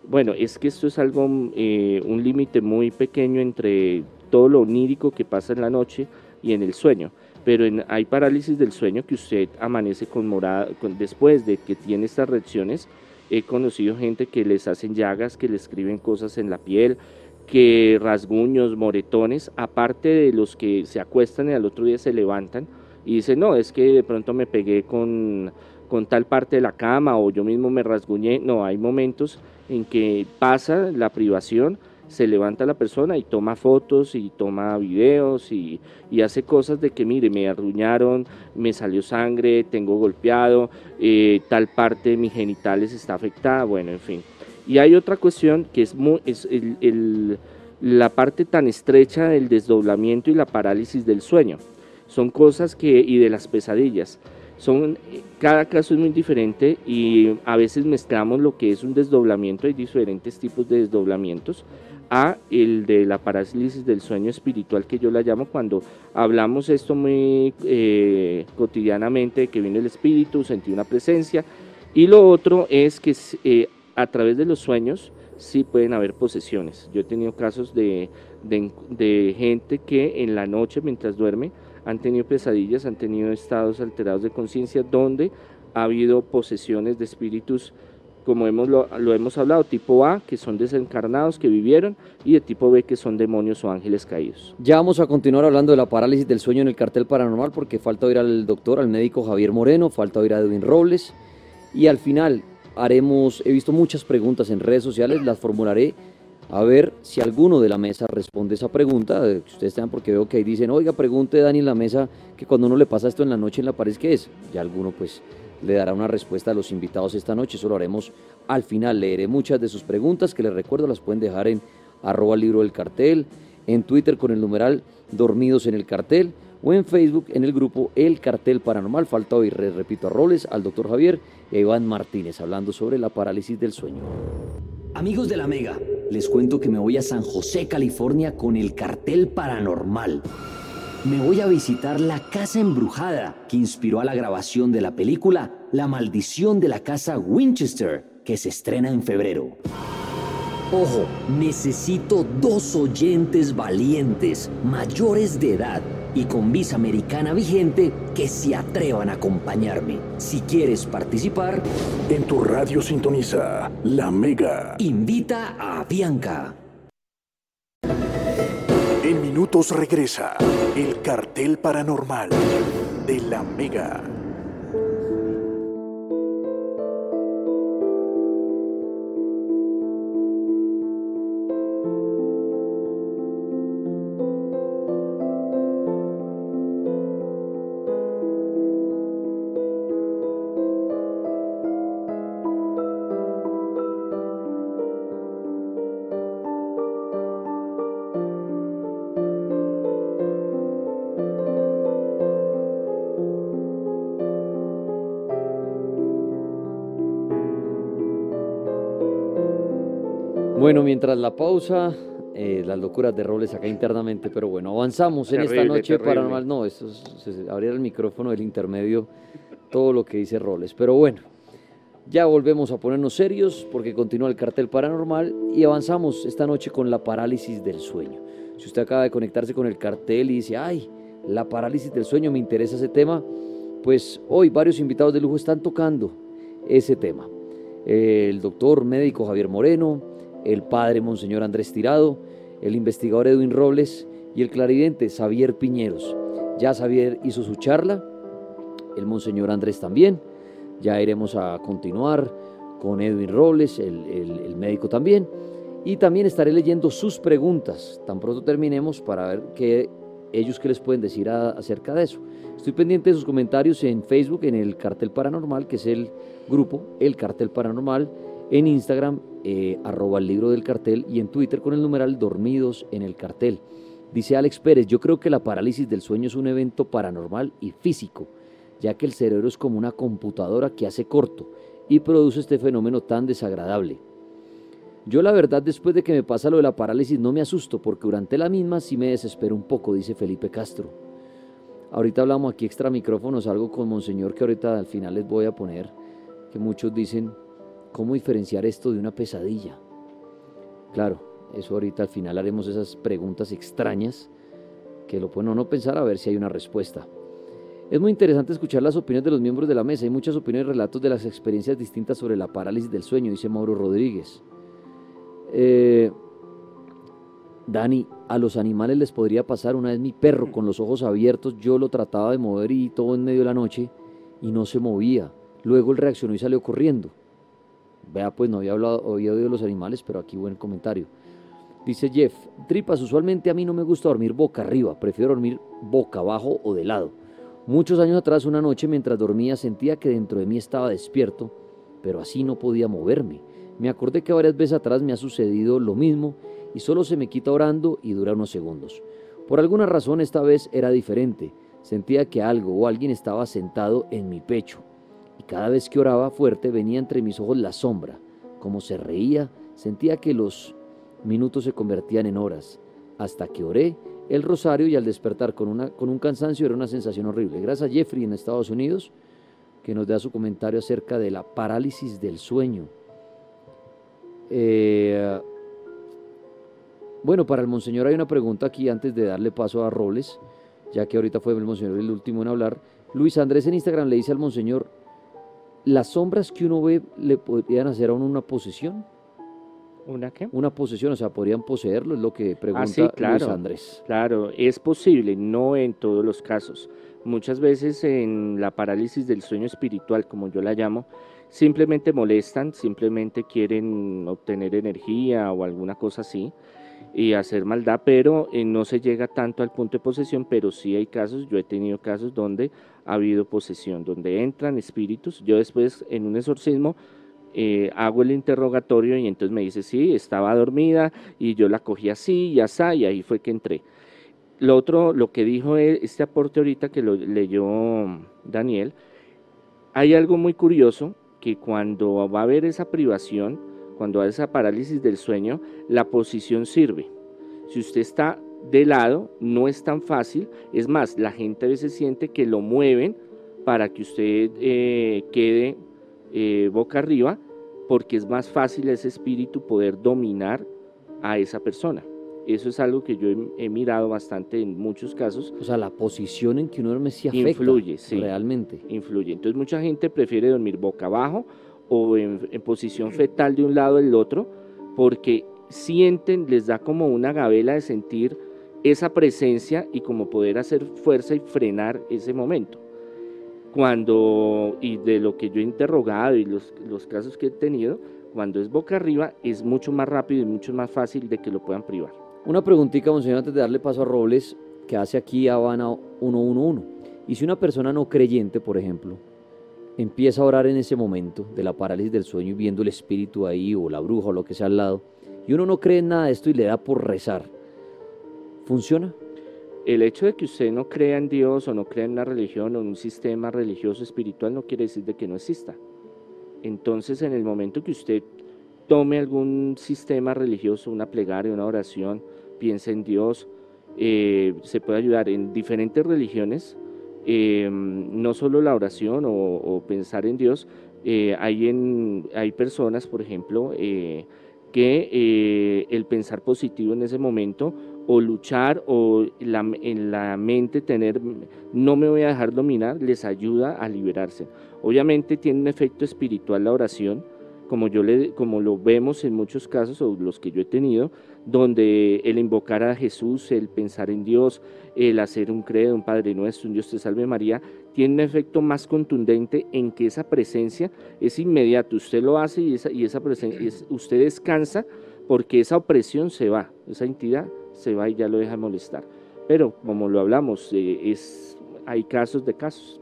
bueno, es que esto es algo, eh, un límite muy pequeño entre todo lo onírico que pasa en la noche y en el sueño pero hay parálisis del sueño que usted amanece con morada, después de que tiene estas reacciones. He conocido gente que les hacen llagas, que le escriben cosas en la piel, que rasguños, moretones, aparte de los que se acuestan y al otro día se levantan y dicen, no, es que de pronto me pegué con, con tal parte de la cama o yo mismo me rasguñé. No, hay momentos en que pasa la privación se levanta la persona y toma fotos y toma videos y, hace cosas de que, mire, me arruñaron, me salió sangre, tengo golpeado, eh, tal parte de mis genitales está afectada, bueno, en fin. Y hay otra cuestión que es, muy, es la parte tan estrecha del desdoblamiento y la parálisis del sueño. Son cosas que, y de las pesadillas. Son, cada caso es muy diferente y a veces mezclamos lo que es un desdoblamiento, hay diferentes tipos de desdoblamientos a el de la parálisis del sueño espiritual que yo la llamo cuando hablamos esto muy eh, cotidianamente que viene el espíritu, sentí una presencia y lo otro es que eh, a través de los sueños sí pueden haber posesiones. Yo he tenido casos de, de, gente que en la noche mientras duerme han tenido pesadillas, han tenido estados alterados de conciencia donde ha habido posesiones de espíritus como hemos, lo, hemos hablado, tipo A, que son desencarnados que vivieron, y de tipo B, que son demonios o ángeles caídos. Ya vamos a continuar hablando de la parálisis del sueño en el cartel paranormal, porque falta oír al doctor, al médico Javier Moreno, falta oír a Edwin Robles, y al final haremos, he visto muchas preguntas en redes sociales, las formularé a ver si alguno de la mesa responde esa pregunta, que ustedes tengan, porque veo que ahí dicen, oiga, pregunte Dani en la mesa que cuando uno le pasa esto en la noche en la pared, ¿qué es? Ya alguno pues le dará una respuesta a los invitados esta noche. Eso lo haremos al final. Leeré muchas de sus preguntas que les recuerdo las pueden dejar en arroba libro del cartel, en Twitter con el numeral dormidos en el cartel o en Facebook en el grupo El Cartel Paranormal. Falta hoy, repito, a roles, al doctor Javier y a Iván Martínez hablando sobre la parálisis del sueño. Amigos de la Mega, les cuento que me voy a San José, California con el Cartel Paranormal me voy a visitar la casa embrujada que inspiró a la grabación de la película La maldición de la casa Winchester, que se estrena en febrero. Ojo, necesito dos oyentes valientes, mayores de edad y con visa americana vigente que se atrevan a acompañarme. Si quieres participar, en tu radio sintoniza La Mega. Invita a Bianca. En minutos regresa el cartel paranormal de la Mega. Bueno, mientras la pausa, eh, las locuras de roles acá internamente, pero bueno, avanzamos en esta noche paranormal. No, esto es, abrir el micrófono del intermedio, todo lo que dice roles. Pero bueno, Ya volvemos a ponernos serios porque continúa el cartel paranormal y avanzamos esta noche con la parálisis del sueño. Si usted acaba de conectarse con el cartel y dice, ay, la parálisis del sueño, me interesa ese tema, pues hoy varios invitados de lujo están tocando ese tema. El doctor médico Javier Moreno, el padre Monseñor Andrés Tirado, el investigador Edwin Robles y el clarividente Xavier Piñeros. Ya Xavier hizo su charla, el Monseñor Andrés también. Ya iremos a continuar con Edwin Robles, el, médico también. Y también estaré leyendo sus preguntas tan pronto terminemos para ver qué ellos qué les pueden decir acerca de eso. Estoy pendiente de sus comentarios en Facebook, en el Cartel Paranormal, que es el grupo El Cartel Paranormal, en Instagram, eh, arroba el libro del cartel, y en Twitter con el numeral Dormidos en el Cartel. Dice Alex Pérez, yo creo que la parálisis del sueño es un evento paranormal y físico ya que el cerebro es como una computadora que hace corto y produce este fenómeno tan desagradable. Yo la verdad después de que me pasa lo de la parálisis no me asusto porque durante la misma sí me desespero un poco, dice Felipe Castro. Ahorita hablamos aquí extra micrófonos, algo con Monseñor que ahorita al final les voy a poner, que muchos dicen, ¿cómo diferenciar esto de una pesadilla? Claro, eso ahorita al final haremos esas preguntas extrañas que lo pueden no pensar a ver si hay una respuesta. Es muy interesante escuchar las opiniones de los miembros de la mesa. Hay muchas opiniones y relatos de las experiencias distintas sobre la parálisis del sueño, dice Mauro Rodríguez. Eh, Dani, a los animales les podría pasar. Una vez mi perro con los ojos abiertos, yo lo trataba de mover y todo en medio de la noche y no se movía. Luego él reaccionó y salió corriendo. Vea, pues no había hablado, oído de los animales, pero aquí buen comentario. Dice Jeff, tripas, usualmente a mí no me gusta dormir boca arriba, prefiero dormir boca abajo o de lado. Muchos años atrás, una noche mientras dormía, sentía que dentro de mí estaba despierto, pero así no podía moverme. Me acordé que varias veces atrás me ha sucedido lo mismo y solo se me quita orando y dura unos segundos. Por alguna razón esta vez era diferente. Sentía que algo o alguien estaba sentado en mi pecho y cada vez que oraba fuerte venía entre mis ojos la sombra. Como se reía, sentía que los minutos se convertían en horas. Hasta que oré el rosario y al despertar con, una, con un cansancio era una sensación horrible. Gracias a Jeffrey en Estados Unidos que nos da su comentario acerca de la parálisis del sueño. Eh, bueno, para el Monseñor hay una pregunta aquí antes de darle paso a Robles, ya que ahorita fue el Monseñor el último en hablar. Luis Andrés en Instagram le dice al Monseñor, ¿las sombras que uno ve le podrían hacer a uno una posesión? ¿Una qué? Una posesión, o sea, podrían poseerlo, es lo que pregunta ah, sí, claro, Andrés. Claro, es posible, no en todos los casos. Muchas veces en la parálisis del sueño espiritual, como yo la llamo, simplemente molestan, simplemente quieren obtener energía o alguna cosa así y hacer maldad, pero eh, no se llega tanto al punto de posesión, pero sí hay casos, yo he tenido casos donde ha habido posesión, donde entran espíritus. Yo después en un exorcismo eh, hago el interrogatorio y entonces me dice, sí, estaba dormida y yo la cogí así y así y ahí fue que entré. Lo otro, lo que dijo e, este aporte ahorita que lo leyó Daniel, hay algo muy curioso que cuando va a haber esa privación, cuando hay esa parálisis del sueño, la posición sirve. Si usted está de lado, no es tan fácil. Es más, la gente a veces siente que lo mueven para que usted eh, quede eh, boca arriba, porque es más fácil ese espíritu poder dominar a esa persona. Eso es algo que yo he, mirado bastante en muchos casos. O sea, la posición en que uno duerme sí afecta. Influye, sí. Realmente. Influye. Entonces mucha gente prefiere dormir boca abajo o en, posición fetal de un lado del otro, porque sienten, les da como una gabela de sentir esa presencia y como poder hacer fuerza y frenar ese momento cuando, y de lo que yo he interrogado y los, los casos que he tenido, cuando es boca arriba es mucho más rápido y mucho más fácil de que lo puedan privar. Una preguntita, monseñor, antes de darle paso a Robles, que hace aquí Habana 111. Y si una persona no creyente, por ejemplo, empieza a orar en ese momento de la parálisis del sueño y viendo el espíritu ahí o la bruja o lo que sea al lado, y uno no cree en nada de esto y le da por rezar, ¿funciona? el hecho de que usted no crea en Dios o no crea en una religión o en un sistema religioso espiritual no quiere decir de que no exista. Entonces, en el momento que usted tome algún sistema religioso, una plegaria, una oración, piense en Dios, eh, se puede ayudar en diferentes religiones, eh, no solo la oración o, pensar en Dios, Eh, hay, en, hay personas, por ejemplo, eh, que eh, el pensar positivo en ese momento o luchar o en la mente tener, no me voy a dejar dominar, les ayuda a liberarse. Obviamente tiene un efecto espiritual la oración, como, yo le, como lo vemos en muchos casos, o los que yo he tenido, donde el invocar a Jesús, el pensar en Dios, el hacer un credo, un Padre Nuestro, un Dios te salve María, tiene un efecto más contundente en que esa presencia es inmediata. Usted lo hace y esa, presencia, usted descansa porque esa opresión se va, esa entidad se va y ya lo deja molestar. Pero como lo hablamos, eh, es, hay casos de casos.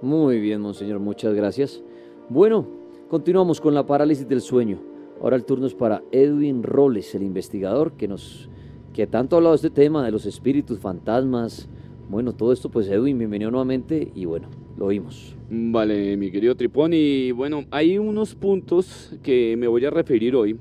Muy bien, monseñor, muchas gracias. Bueno, continuamos con la parálisis del sueño. Ahora el turno es para Edwin Roles, el investigador que nos que tanto ha hablado de este tema de los espíritus, fantasmas. Bueno, todo esto, pues Edwin, bienvenido nuevamente y bueno, lo oímos. Vale, mi querido Tripón, y bueno, hay unos puntos que me voy a referir hoy.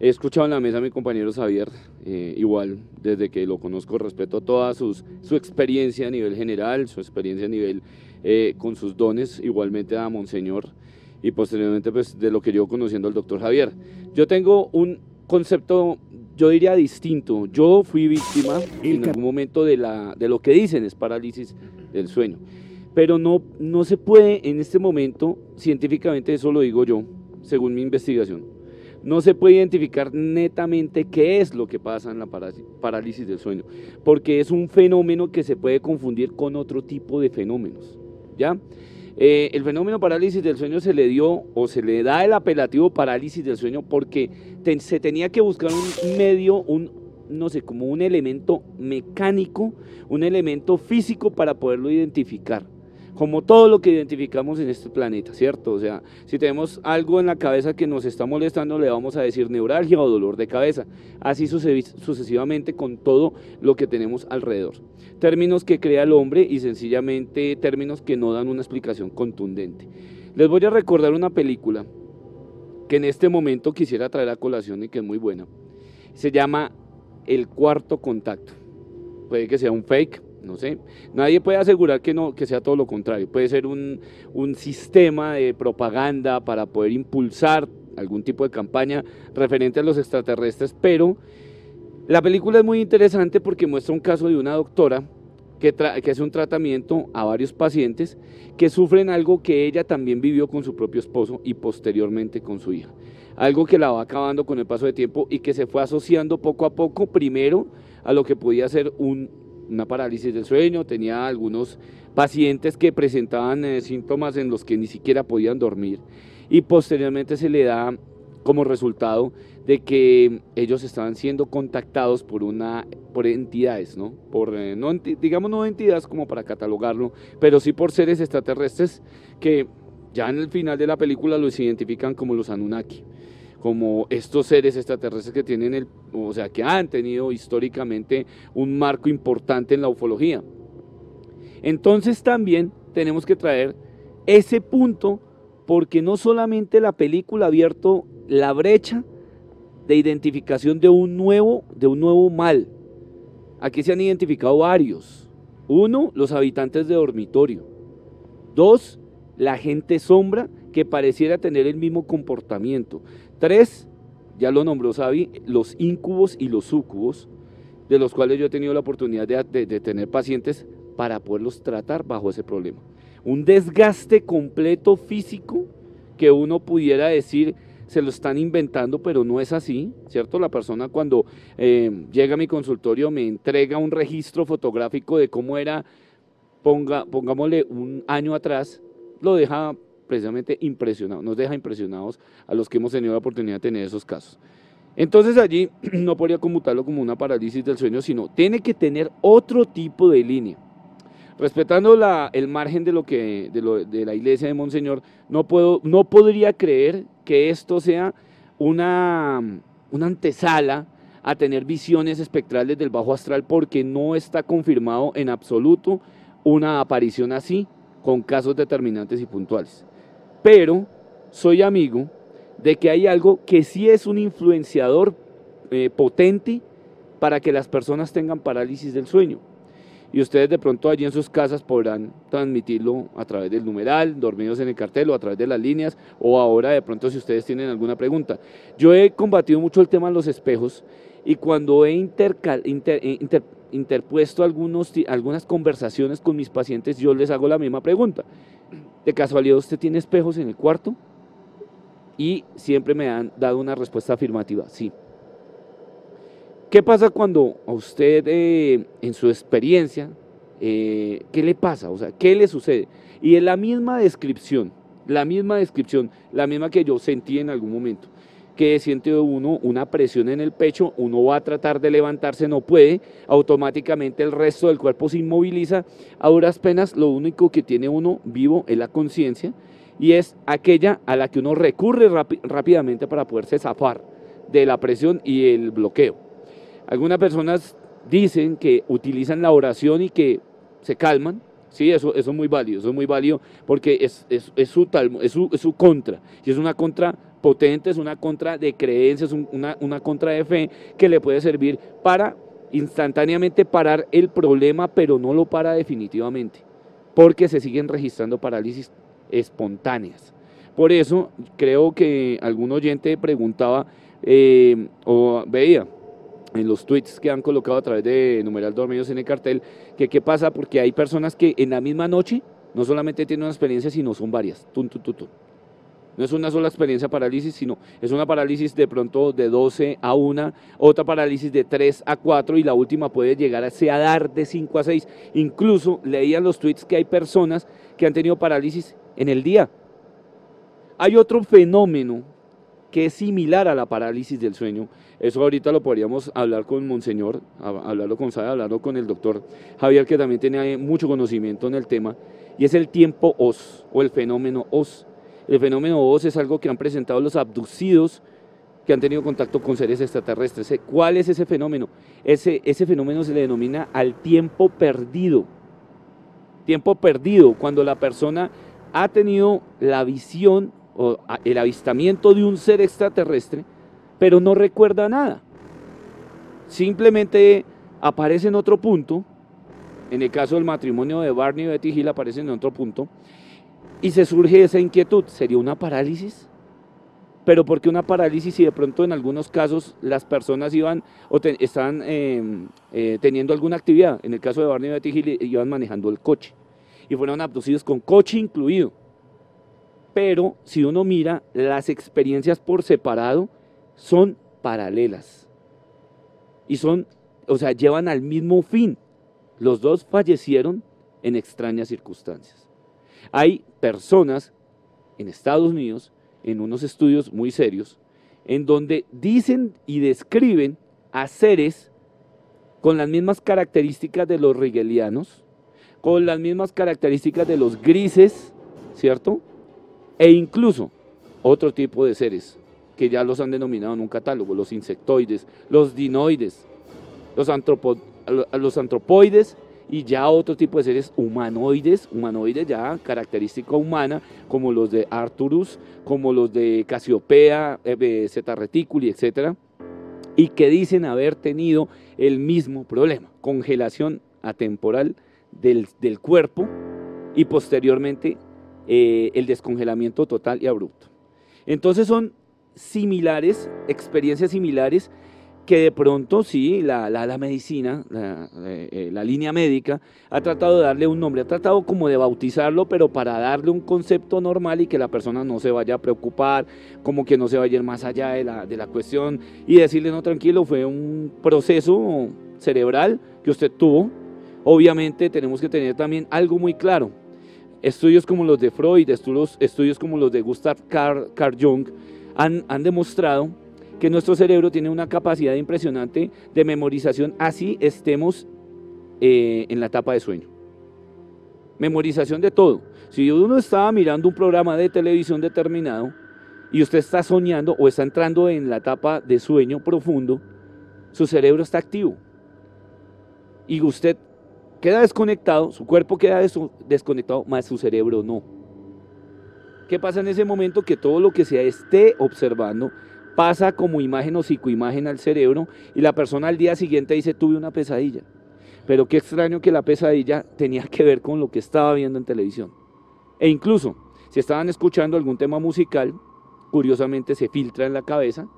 He escuchado en la mesa a mi compañero Xavier, eh, igual, desde que lo conozco, respeto toda sus, su experiencia a nivel general, su experiencia a nivel eh, con sus dones, igualmente a Monseñor y posteriormente pues de lo que yo conociendo al doctor Javier. Yo tengo un concepto, yo diría distinto. Yo fui víctima en algún momento de, la, de lo que dicen es parálisis del sueño. Pero no, no se puede en este momento, científicamente eso lo digo yo, según mi investigación, no se puede identificar netamente qué es lo que pasa en la parálisis del sueño, porque es un fenómeno que se puede confundir con otro tipo de fenómenos. ¿Ya? Eh, el fenómeno parálisis del sueño se le dio o se le da el apelativo parálisis del sueño porque se tenía que buscar un medio, un, no sé, como un elemento mecánico, un elemento físico para poderlo identificar como todo lo que identificamos en este planeta, ¿cierto? O sea, si tenemos algo en la cabeza que nos está molestando, le vamos a decir neuralgia o dolor de cabeza, así sucesivamente con todo lo que tenemos alrededor. Términos que crea el hombre y sencillamente términos que no dan una explicación contundente. Les voy a recordar una película que en este momento quisiera traer a colación y que es muy buena. Se llama El cuarto contacto. Puede que sea un fake, no sé. Nadie puede asegurar que, no, que sea todo lo contrario. Puede ser un, un sistema de propaganda para poder impulsar algún tipo de campaña referente a los extraterrestres, pero la película es muy interesante porque muestra un caso de una doctora que, que, hace un tratamiento a varios pacientes que sufren algo que ella también vivió con su propio esposo y posteriormente con su hija. Algo que la va acabando con el paso de tiempo y que se fue asociando poco a poco, primero a lo que podía ser un una parálisis del sueño, tenía algunos pacientes que presentaban eh, síntomas en los que ni siquiera podían dormir y posteriormente se le da como resultado de que ellos estaban siendo contactados por una por entidades, ¿no? Por eh, no digamos no entidades como para catalogarlo, pero sí por seres extraterrestres que ya en el final de la película los identifican como los Anunnaki como estos seres extraterrestres que tienen el, o sea, que han tenido históricamente un marco importante en la ufología. Entonces también tenemos que traer ese punto porque no solamente la película ha abierto la brecha de identificación de un nuevo, de un nuevo mal. Aquí se han identificado varios. Uno, los habitantes de dormitorio. Dos, la gente sombra que pareciera tener el mismo comportamiento. Tres, ya lo nombró Sabi, los incubos y los sucubos, de los cuales yo he tenido la oportunidad de, tener pacientes para poderlos tratar bajo ese problema. Un desgaste completo físico que uno pudiera decir se lo están inventando, pero no es así, ¿cierto? La persona cuando eh, llega a mi consultorio me entrega un registro fotográfico de cómo era, ponga, pongámosle un año atrás, lo deja precisamente impresionado, nos deja impresionados a los que hemos tenido la oportunidad de tener esos casos. Entonces allí [CLEARS THROAT] no podría conmutarlo como una parálisis del sueño, sino tiene que tener otro tipo de línea. Respetando la, el margen de, lo que, de, la iglesia de Monseñor, no, puedo, no podría creer que esto sea una, una antesala a tener visiones espectrales del bajo astral porque no está confirmado en absoluto una aparición así con casos determinantes y puntuales pero soy amigo de que hay algo que sí es un influenciador eh, potente para que las personas tengan parálisis del sueño. y ustedes de pronto allí en sus casas podrán transmitirlo a través del numeral, dormidos en el cartel o a través de las líneas o ahora de pronto si ustedes tienen alguna pregunta. Yo he combatido mucho el tema de los espejos y cuando he eh, interpuesto algunos, algunas conversaciones con mis pacientes, yo les hago la misma pregunta. ¿De casualidad usted tiene espejos en el cuarto? Y siempre me han dado una respuesta afirmativa, sí. ¿Qué pasa cuando a usted, eh, en su experiencia, eh, qué le pasa? O sea, ¿qué le sucede? Y es la misma descripción, la misma descripción, la misma que yo sentí en algún momento, que siente uno una presión en el pecho, uno va a tratar de levantarse, no puede, automáticamente el resto del cuerpo se inmoviliza, a duras penas lo único que tiene uno vivo es la conciencia y es aquella a la que uno recurre rápidamente para poderse zafar de la presión y el bloqueo. Algunas personas dicen que utilizan la oración y que se calman. Sí, eso, eso es muy válido, eso es muy válido porque es, su, es, su, contra. Y es una contra potente, es una contra de creencias, una, una contra de fe que le puede servir para instantáneamente parar el problema, pero no lo para definitivamente, porque se siguen registrando parálisis espontáneas. Por eso creo que algún oyente preguntaba eh, o veía en los tweets que han colocado a través de numeral dormidos en el cartel, que qué pasa porque hay personas que en la misma noche no solamente tienen una experiencia, sino son varias. No es una sola experiencia parálisis, sino es una parálisis de pronto de 12 a 1, otra parálisis de 3 a 4 y la última puede llegar a, a dar de 5 a 6. Incluso leían los tweets que hay personas que han tenido parálisis en el día. Hay otro fenómeno que es similar a la parálisis del sueño. Eso ahorita lo podríamos hablar con Monseñor, hablarlo con Sada, hablarlo con el doctor Javier, que también tiene mucho conocimiento en el tema, y es el tiempo OS o el fenómeno OS. El fenómeno OS es algo que han presentado los abducidos que han tenido contacto con seres extraterrestres. ¿Cuál es ese fenómeno? Ese, ese fenómeno se le denomina al tiempo perdido. Tiempo perdido, cuando la persona ha tenido la visión o el avistamiento de un ser extraterrestre, pero no recuerda nada. Simplemente aparece en otro punto, en el caso del matrimonio de Barney y Betty Hill aparece en otro punto, y se surge esa inquietud, ¿sería una parálisis? Pero ¿por qué una parálisis si de pronto en algunos casos las personas iban o estaban em, eh, teniendo alguna actividad? En el caso de Barney Betty iban manejando el coche y fueron abducidos con coche incluido pero si uno mira las experiencias por separado, son paralelas. Y son, o sea, llevan al mismo fin. Los dos fallecieron en extrañas circunstancias. Hay personas en Estados Unidos, en unos estudios muy serios, en donde dicen y describen a seres con las mismas características de los rigelianos, con las mismas características de los grises, ¿cierto? e incluso otro tipo de seres que ya los han denominado en un catálogo, los insectoides, los dinoides, los, los antropoides y ya otro tipo de seres humanoides, humanoides ya característica humana, como los de Arturus, como los de Casiopea, eh, Zeta reticuli, etc. Y que dicen haber tenido el mismo problema, congelación atemporal del, del cuerpo y posteriormente eh, el descongelamiento total y abrupto. Entonces son similares, experiencias similares que de pronto sí, la, la, medicina, eh, eh, la, línea médica, ha tratado de darle un nombre, ha tratado como de bautizarlo, pero para darle un concepto normal y que la persona no se vaya a preocupar, como que no se vaya a ir más allá de la, de la cuestión y decirle, no, tranquilo, fue un proceso cerebral que usted tuvo. Obviamente tenemos que tener también algo muy claro, Estudios como los de Freud, estudios, estudios como los de Gustav Carl, Jung han, han demostrado que nuestro cerebro tiene una capacidad impresionante de memorización así estemos eh, en la etapa de sueño. Memorización de todo. Si uno estaba mirando un programa de televisión determinado y usted está soñando o está entrando en la etapa de sueño profundo, su cerebro está activo. Y usted queda desconectado, su cuerpo queda desconectado, más su cerebro no. ¿Qué pasa en ese momento? Que todo lo que se esté observando pasa como imagen o psicoimagen al cerebro y la persona al día siguiente dice tuve una pesadilla. Pero qué extraño que la pesadilla tenía que ver con lo que estaba viendo en televisión. E incluso, si estaban escuchando algún tema musical, curiosamente se filtra en la cabeza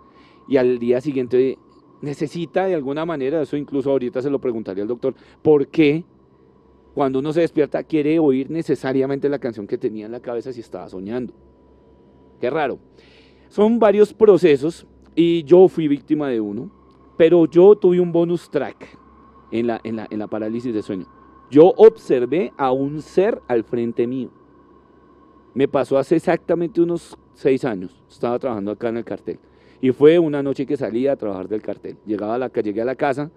y al día siguiente necesita de alguna manera, eso incluso ahorita se lo preguntaría al doctor, ¿por qué cuando uno se despierta quiere oír necesariamente la canción que tenía en la cabeza si estaba soñando? Qué raro. Son varios procesos y yo fui víctima de uno, pero yo tuve un bonus track en la, en la, parálisis de sueño. Yo observé a un ser al frente mío. Me pasó hace exactamente unos seis años. Estaba trabajando acá en el cartel. Y fue una noche que salía a trabajar del cartel. Llegaba a la, llegué a la casa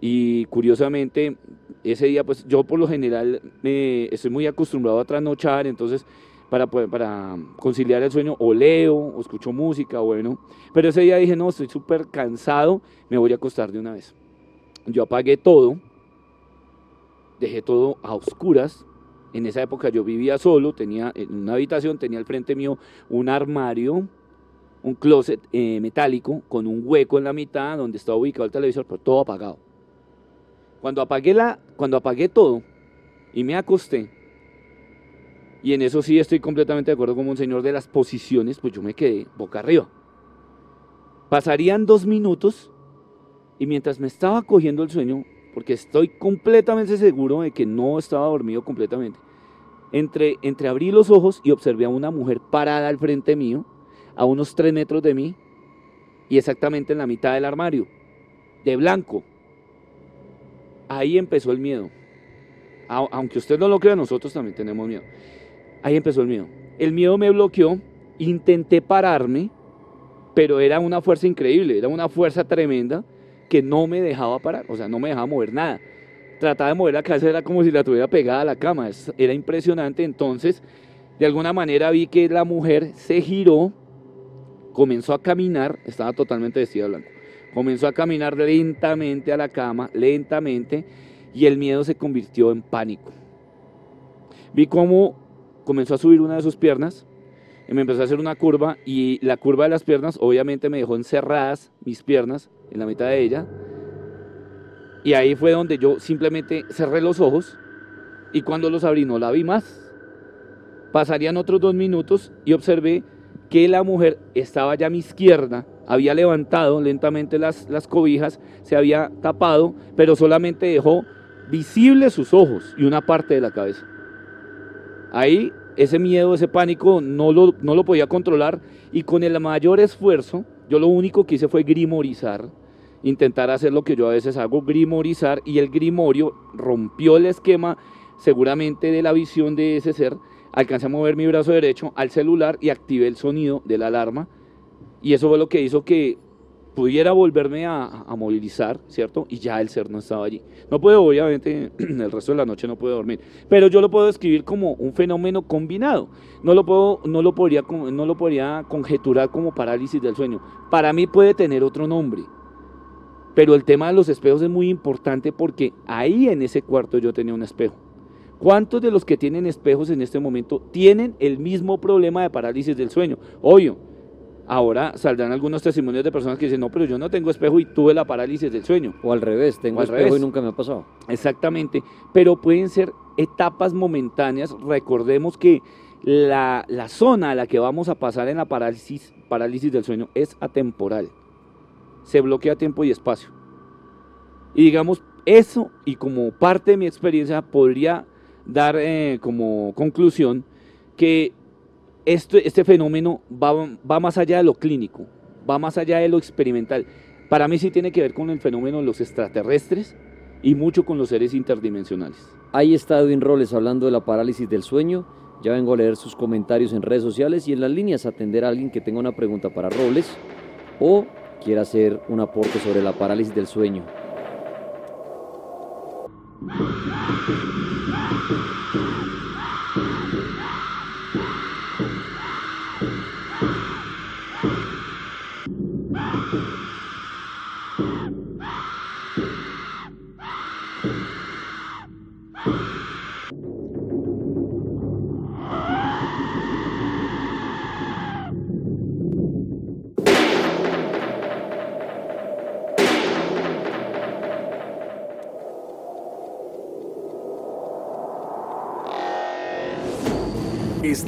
y curiosamente ese día, pues yo por lo general me, estoy muy acostumbrado a trasnochar, entonces para, para conciliar el sueño o leo o escucho música, bueno. Pero ese día dije, no, estoy súper cansado, me voy a acostar de una vez. Yo apagué todo, dejé todo a oscuras. En esa época yo vivía solo, tenía en una habitación, tenía al frente mío un armario, un closet eh, metálico con un hueco en la mitad donde estaba ubicado el televisor, pero todo apagado. Cuando apagué, la, cuando apagué todo y me acosté, y en eso sí estoy completamente de acuerdo con un señor de las posiciones, pues yo me quedé boca arriba. Pasarían dos minutos y mientras me estaba cogiendo el sueño, porque estoy completamente seguro de que no estaba dormido completamente, entre, entre abrí los ojos y observé a una mujer parada al frente mío, a unos tres metros de mí y exactamente en la mitad del armario, de blanco. Ahí empezó el miedo. Aunque usted no lo crea, nosotros también tenemos miedo. Ahí empezó el miedo. El miedo me bloqueó, intenté pararme, pero era una fuerza increíble, era una fuerza tremenda que no me dejaba parar, o sea, no me dejaba mover nada. Trataba de mover la cabeza, era como si la tuviera pegada a la cama, era impresionante. Entonces, de alguna manera vi que la mujer se giró, comenzó a caminar, estaba totalmente vestida de blanco, comenzó a caminar lentamente a la cama, lentamente, y el miedo se convirtió en pánico. Vi cómo comenzó a subir una de sus piernas y me empezó a hacer una curva y la curva de las piernas obviamente me dejó encerradas mis piernas en la mitad de ella. Y ahí fue donde yo simplemente cerré los ojos y cuando los abrí no la vi más. Pasarían otros dos minutos y observé que la mujer estaba ya a mi izquierda, había levantado lentamente las, las cobijas, se había tapado, pero solamente dejó visibles sus ojos y una parte de la cabeza. Ahí ese miedo, ese pánico no lo, no lo podía controlar y con el mayor esfuerzo, yo lo único que hice fue grimorizar, intentar hacer lo que yo a veces hago, grimorizar y el grimorio rompió el esquema seguramente de la visión de ese ser, alcancé a mover mi brazo derecho al celular y activé el sonido de la alarma. Y eso fue lo que hizo que pudiera volverme a, movilizar, ¿cierto? Y ya el ser no estaba allí. No puedo, obviamente, [CLEARS THROAT] el resto de la noche no puedo dormir, pero yo lo puedo describir como un fenómeno combinado. No lo, puedo, no lo, podría, no lo podría conjeturar como parálisis del sueño. Para mí puede tener otro nombre. Pero el tema de los espejos es muy importante porque ahí en ese cuarto yo tenía un espejo. ¿Cuántos de los que tienen espejos en este momento tienen el mismo problema de parálisis del sueño? Obvio, Ahora saldrán algunos testimonios de personas que dicen, no, pero yo no tengo espejo y tuve la parálisis del sueño. O al revés, tengo espejo y nunca me ha pasado. Exactamente, pero pueden ser etapas momentáneas. Recordemos que la, zona a la que vamos a pasar en la parálisis, parálisis del sueño es atemporal. Se bloquea tiempo y espacio. Y digamos, eso y como parte de mi experiencia podría dar eh, como conclusión que este, este fenómeno va, va más allá de lo clínico, va más allá de lo experimental. Para mí sí tiene que ver con el fenómeno de los extraterrestres y mucho con los seres interdimensionales. Ahí está Edwin Roles hablando de la parálisis del sueño. Ya vengo a leer sus comentarios en redes sociales y en las líneas atender a alguien que tenga una pregunta para Robles o quiera hacer un aporte sobre la parálisis del sueño.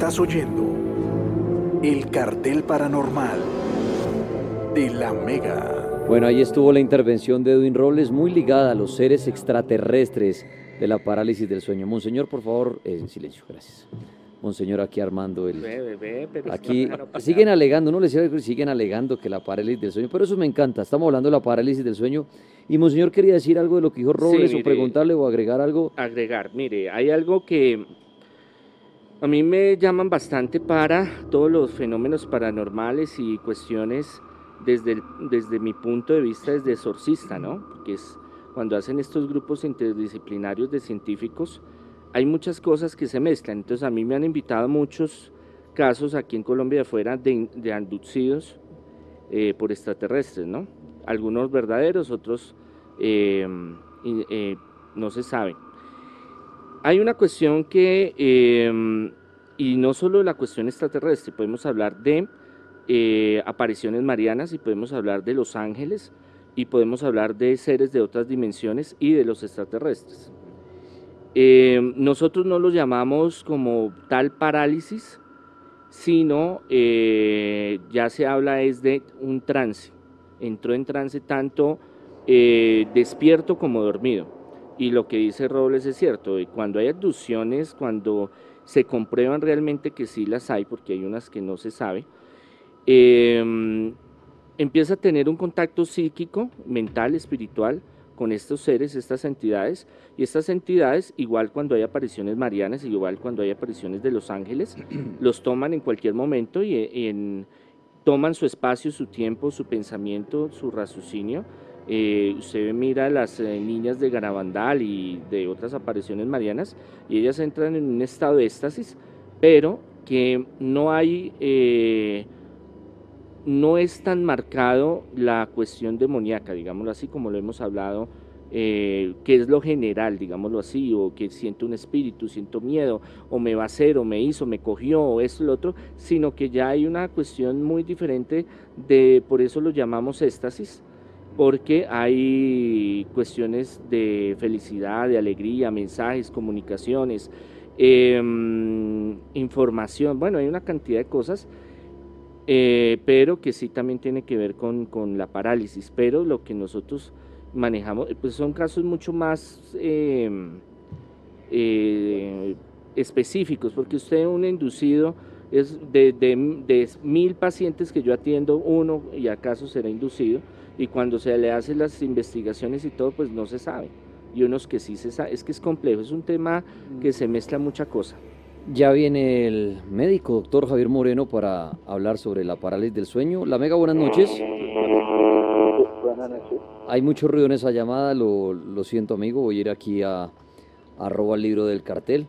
Estás oyendo El Cartel Paranormal de la Mega. Bueno, ahí estuvo la intervención de Edwin Robles, muy ligada a los seres extraterrestres de la parálisis del sueño. Monseñor, por favor, eh, en silencio, gracias. Monseñor, aquí armando el... aquí siguen alegando, no les siguen alegando que la parálisis del sueño, pero eso me encanta, estamos hablando de la parálisis del sueño. Y Monseñor quería decir algo de lo que dijo Robles o preguntarle o agregar algo. Agregar, mire, hay algo que a mí me llaman bastante para todos los fenómenos paranormales y cuestiones desde, desde mi punto de vista desde exorcista, ¿no? Porque es cuando hacen estos grupos interdisciplinarios de científicos, hay muchas cosas que se mezclan. Entonces a mí me han invitado muchos casos aquí en Colombia de afuera de, de eh, por extraterrestres, ¿no? Algunos verdaderos, otros eh, eh, no se saben. Hay una cuestión que, em, y no solo la cuestión extraterrestre, podemos hablar de eh, apariciones marianas y podemos hablar de los ángeles y podemos hablar de seres de otras dimensiones y de los extraterrestres. Em, nosotros no los llamamos como tal parálisis, sino eh, ya se habla es de un trance. Entró en trance tanto eh, despierto como dormido. Y lo que dice Robles es cierto, cuando hay abducciones, cuando se comprueban realmente que sí las hay, porque hay unas que no se sabe, em, empieza a tener un contacto psíquico, mental, espiritual con estos seres, estas entidades, y estas entidades, igual cuando hay apariciones marianas, igual cuando hay apariciones de los ángeles, [CLEARS THROAT] los toman en cualquier momento y toman su espacio, su tiempo, su pensamiento, su raciocinio, eh, usted mira las eh, niñas de Garabandal y de otras apariciones marianas y ellas entran en un estado de éxtasis, pero que no hay, eh, no es tan marcado la cuestión demoníaca, digámoslo así, como lo hemos hablado, que es lo general, digámoslo así, o que siento un espíritu, siento miedo, o me va a hacer, o me hizo, me cogió, o esto, lo otro, sino que ya hay una cuestión muy diferente de, por eso lo llamamos éxtasis, porque hay cuestiones de felicidad, de alegría, mensajes, comunicaciones, em, información, bueno, hay una cantidad de cosas, eh, pero que sí también tiene que ver con, la parálisis, pero lo que nosotros manejamos, pues son casos mucho más em, eh, específicos, porque usted un inducido es de, de mil pacientes que yo atiendo, uno y acaso será inducido, y cuando se le hacen las investigaciones y todo, pues no se sabe. Y unos que sí se sabe, es que es complejo, es un tema que se mezcla mucha cosa. Ya viene el médico, doctor Javier Moreno, para hablar sobre la parálisis del sueño. La Mega, buenas noches. Buenas noches. Hay mucho ruido en esa llamada, lo, lo siento amigo, voy a ir aquí a, arroba el libro del cartel,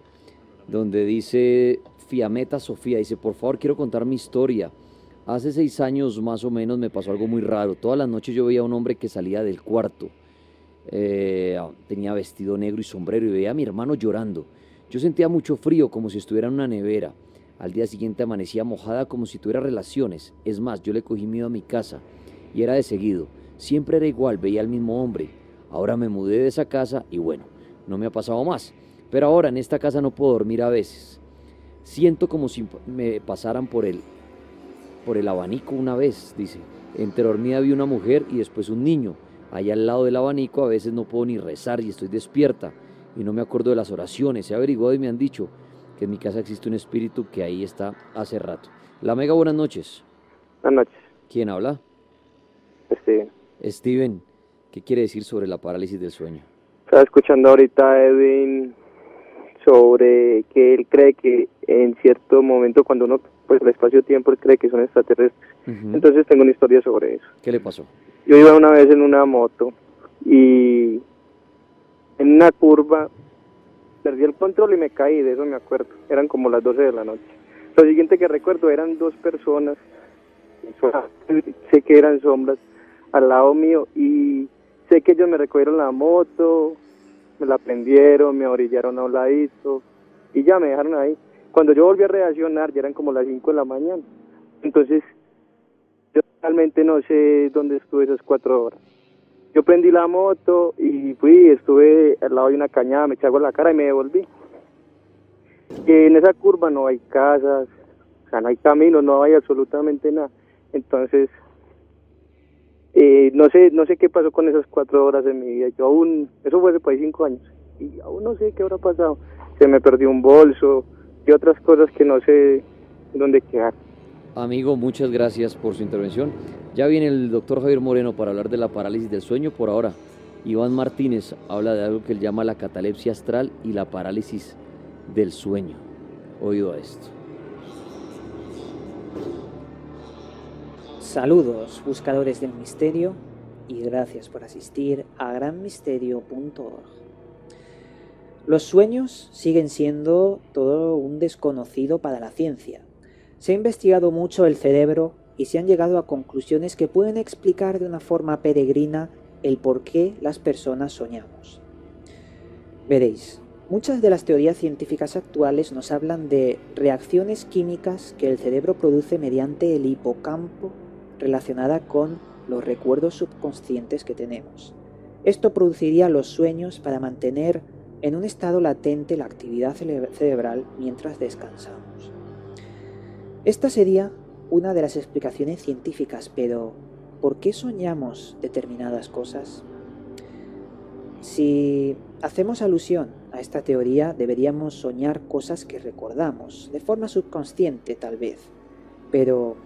donde dice Fiameta Sofía, dice, por favor quiero contar mi historia. Hace seis años más o menos me pasó algo muy raro. Todas las noches yo veía a un hombre que salía del cuarto. Eh, tenía vestido negro y sombrero y veía a mi hermano llorando. Yo sentía mucho frío como si estuviera en una nevera. Al día siguiente amanecía mojada como si tuviera relaciones. Es más, yo le cogí miedo a mi casa y era de seguido. Siempre era igual, veía al mismo hombre. Ahora me mudé de esa casa y bueno, no me ha pasado más. Pero ahora en esta casa no puedo dormir a veces. Siento como si me pasaran por él por el abanico una vez, dice. Entre dormida vi una mujer y después un niño. Allá al lado del abanico a veces no puedo ni rezar y estoy despierta y no me acuerdo de las oraciones. He averiguado y me han dicho que en mi casa existe un espíritu que ahí está hace rato. La Mega, buenas noches. Buenas noches. ¿Quién habla? Steven. Steven, ¿qué quiere decir sobre la parálisis del sueño? Estaba escuchando ahorita a Edwin sobre que él cree que en cierto momento cuando uno pues el espacio-tiempo cree que son extraterrestres. Entonces tengo una historia sobre eso. ¿Qué le pasó? Yo iba una vez en una moto y en una curva perdí el control y me caí, de eso me acuerdo. Eran como las 12 de la noche. Lo siguiente que recuerdo eran dos personas, sé que eran sombras, al lado mío y sé que ellos me recogieron la moto, me la prendieron, me orillaron a un ladito y ya me dejaron ahí. Cuando yo volví a reaccionar ya eran como las 5 de la mañana. Entonces, yo realmente no sé dónde estuve esas cuatro horas. Yo prendí la moto y fui, estuve al lado de una cañada, me eché agua en la cara y me devolví. en esa curva no hay casas, o sea, no hay camino, no hay absolutamente nada. Entonces, eh, no sé no sé qué pasó con esas cuatro horas de mi vida. Yo aún, eso fue hace cinco años, y aún no sé qué habrá pasado. Se me perdió un bolso y otras cosas que no sé dónde quedar. Amigo, muchas gracias por su intervención. Ya viene el doctor Javier Moreno para hablar de la parálisis del sueño por ahora. Iván Martínez habla de algo que él llama la catalepsia astral y la parálisis del sueño. Oído a esto. Saludos, buscadores del misterio, y gracias por asistir a granmisterio.org. Los sueños siguen siendo todo un desconocido para la ciencia. Se ha investigado mucho el cerebro y se han llegado a conclusiones que pueden explicar de una forma peregrina el por qué las personas soñamos. Veréis, muchas de las teorías científicas actuales nos hablan de reacciones químicas que el cerebro produce mediante el hipocampo relacionada con los recuerdos subconscientes que tenemos. Esto produciría los sueños para mantener en un estado latente la actividad cerebral mientras descansamos. Esta sería una de las explicaciones científicas, pero ¿por qué soñamos determinadas cosas? Si hacemos alusión a esta teoría, deberíamos soñar cosas que recordamos, de forma subconsciente tal vez, pero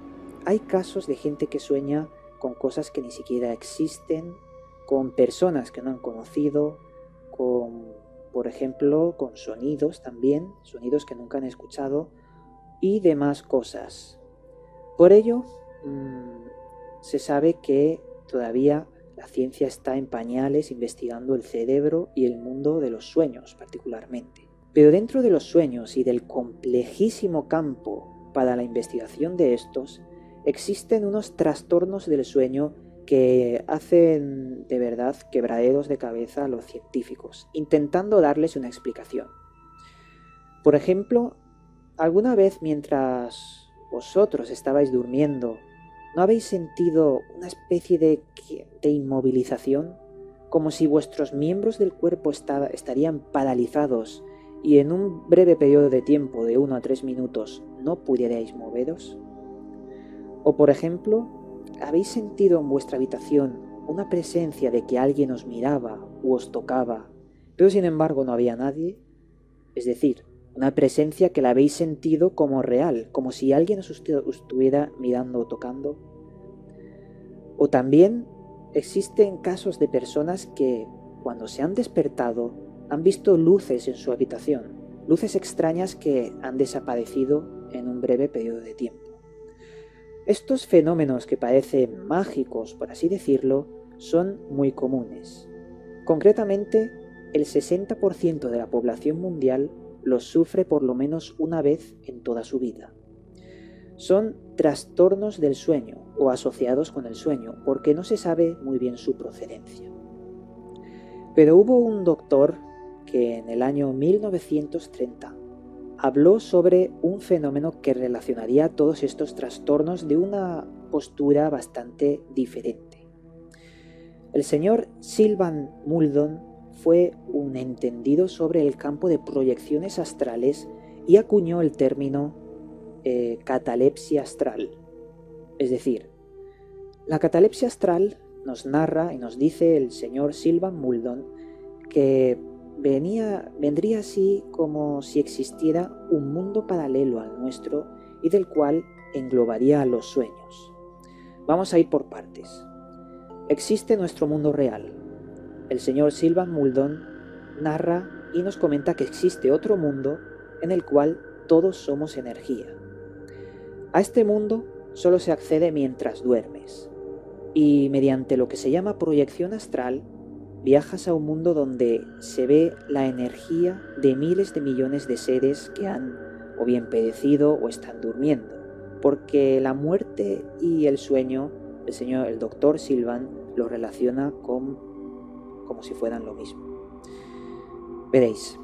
hay casos de gente que sueña con cosas que ni siquiera existen, con personas que no han conocido, con, por ejemplo, con sonidos también, sonidos que nunca han escuchado y demás cosas. Por ello, mm, se sabe que todavía la ciencia está en pañales investigando el cerebro y el mundo de los sueños particularmente. Pero dentro de los sueños y del complejísimo campo para la investigación de estos, existen unos trastornos del sueño que hacen de verdad quebraderos de cabeza a los científicos, intentando darles una explicación. Por ejemplo, ¿alguna vez mientras vosotros estabais durmiendo, no habéis sentido una especie de, inmovilización? Como si vuestros miembros del cuerpo estarían paralizados y en un breve periodo de tiempo de uno a tres minutos no pudierais moveros? O por ejemplo, ¿habéis sentido en vuestra habitación una presencia de que alguien os miraba o os tocaba, pero sin embargo no había nadie? Es decir, una presencia que la habéis sentido como real, como si alguien os estuviera mirando o tocando. O también existen casos de personas que, cuando se han despertado, han visto luces en su habitación, luces extrañas que han desaparecido en un breve periodo de tiempo. Estos fenómenos que parecen mágicos, por así decirlo, son muy comunes. Concretamente, el 60% de la población mundial los sufre por lo menos una vez en toda su vida. Son trastornos del sueño o asociados con el sueño, porque no se sabe muy bien su procedencia. Pero hubo un doctor que en el año 1930 habló sobre un fenómeno que relacionaría todos estos trastornos de una postura bastante diferente. El señor Silvan Muldon fue un entendido sobre el campo de proyecciones astrales y acuñó el término eh, catalepsia astral. Es decir, la catalepsia astral nos narra y nos dice el señor Silvan Muldon que venía, vendría así como si existiera un mundo paralelo al nuestro y del cual englobaría a los sueños. Vamos a ir por partes. Existe nuestro mundo real. El señor Silvan Muldon narra y nos comenta que existe otro mundo en el cual todos somos energía. A este mundo solo se accede mientras duermes y mediante lo que se llama proyección astral viajas a un mundo donde se ve la energía de miles de millones de seres que han o bien perecido o están durmiendo, porque la muerte y el sueño, el señor, el doctor Silvan lo relaciona con como si fueran lo mismo. Veréis,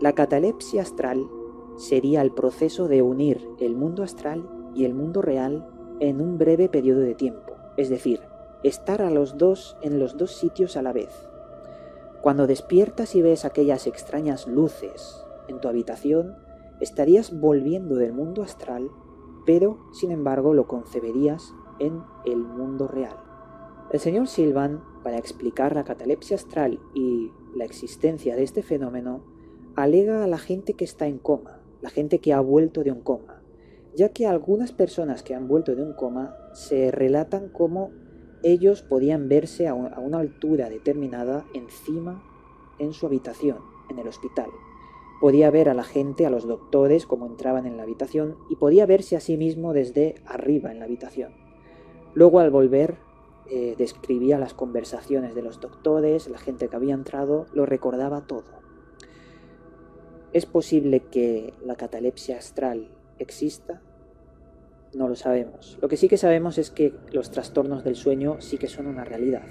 la catalepsia astral sería el proceso de unir el mundo astral y el mundo real en un breve periodo de tiempo, es decir, estar a los dos en los dos sitios a la vez. Cuando despiertas y ves aquellas extrañas luces en tu habitación, estarías volviendo del mundo astral, pero sin embargo lo conceberías en el mundo real. El señor Silvan, para explicar la catalepsia astral y la existencia de este fenómeno, alega a la gente que está en coma, la gente que ha vuelto de un coma, ya que algunas personas que han vuelto de un coma se relatan como ellos podían verse a una altura determinada encima en su habitación, en el hospital. Podía ver a la gente, a los doctores, como entraban en la habitación, y podía verse a sí mismo desde arriba en la habitación. Luego, al volver, eh, describía las conversaciones de los doctores, la gente que había entrado, lo recordaba todo. ¿Es posible que la catalepsia astral exista? No lo sabemos. Lo que sí que sabemos es que los trastornos del sueño sí que son una realidad.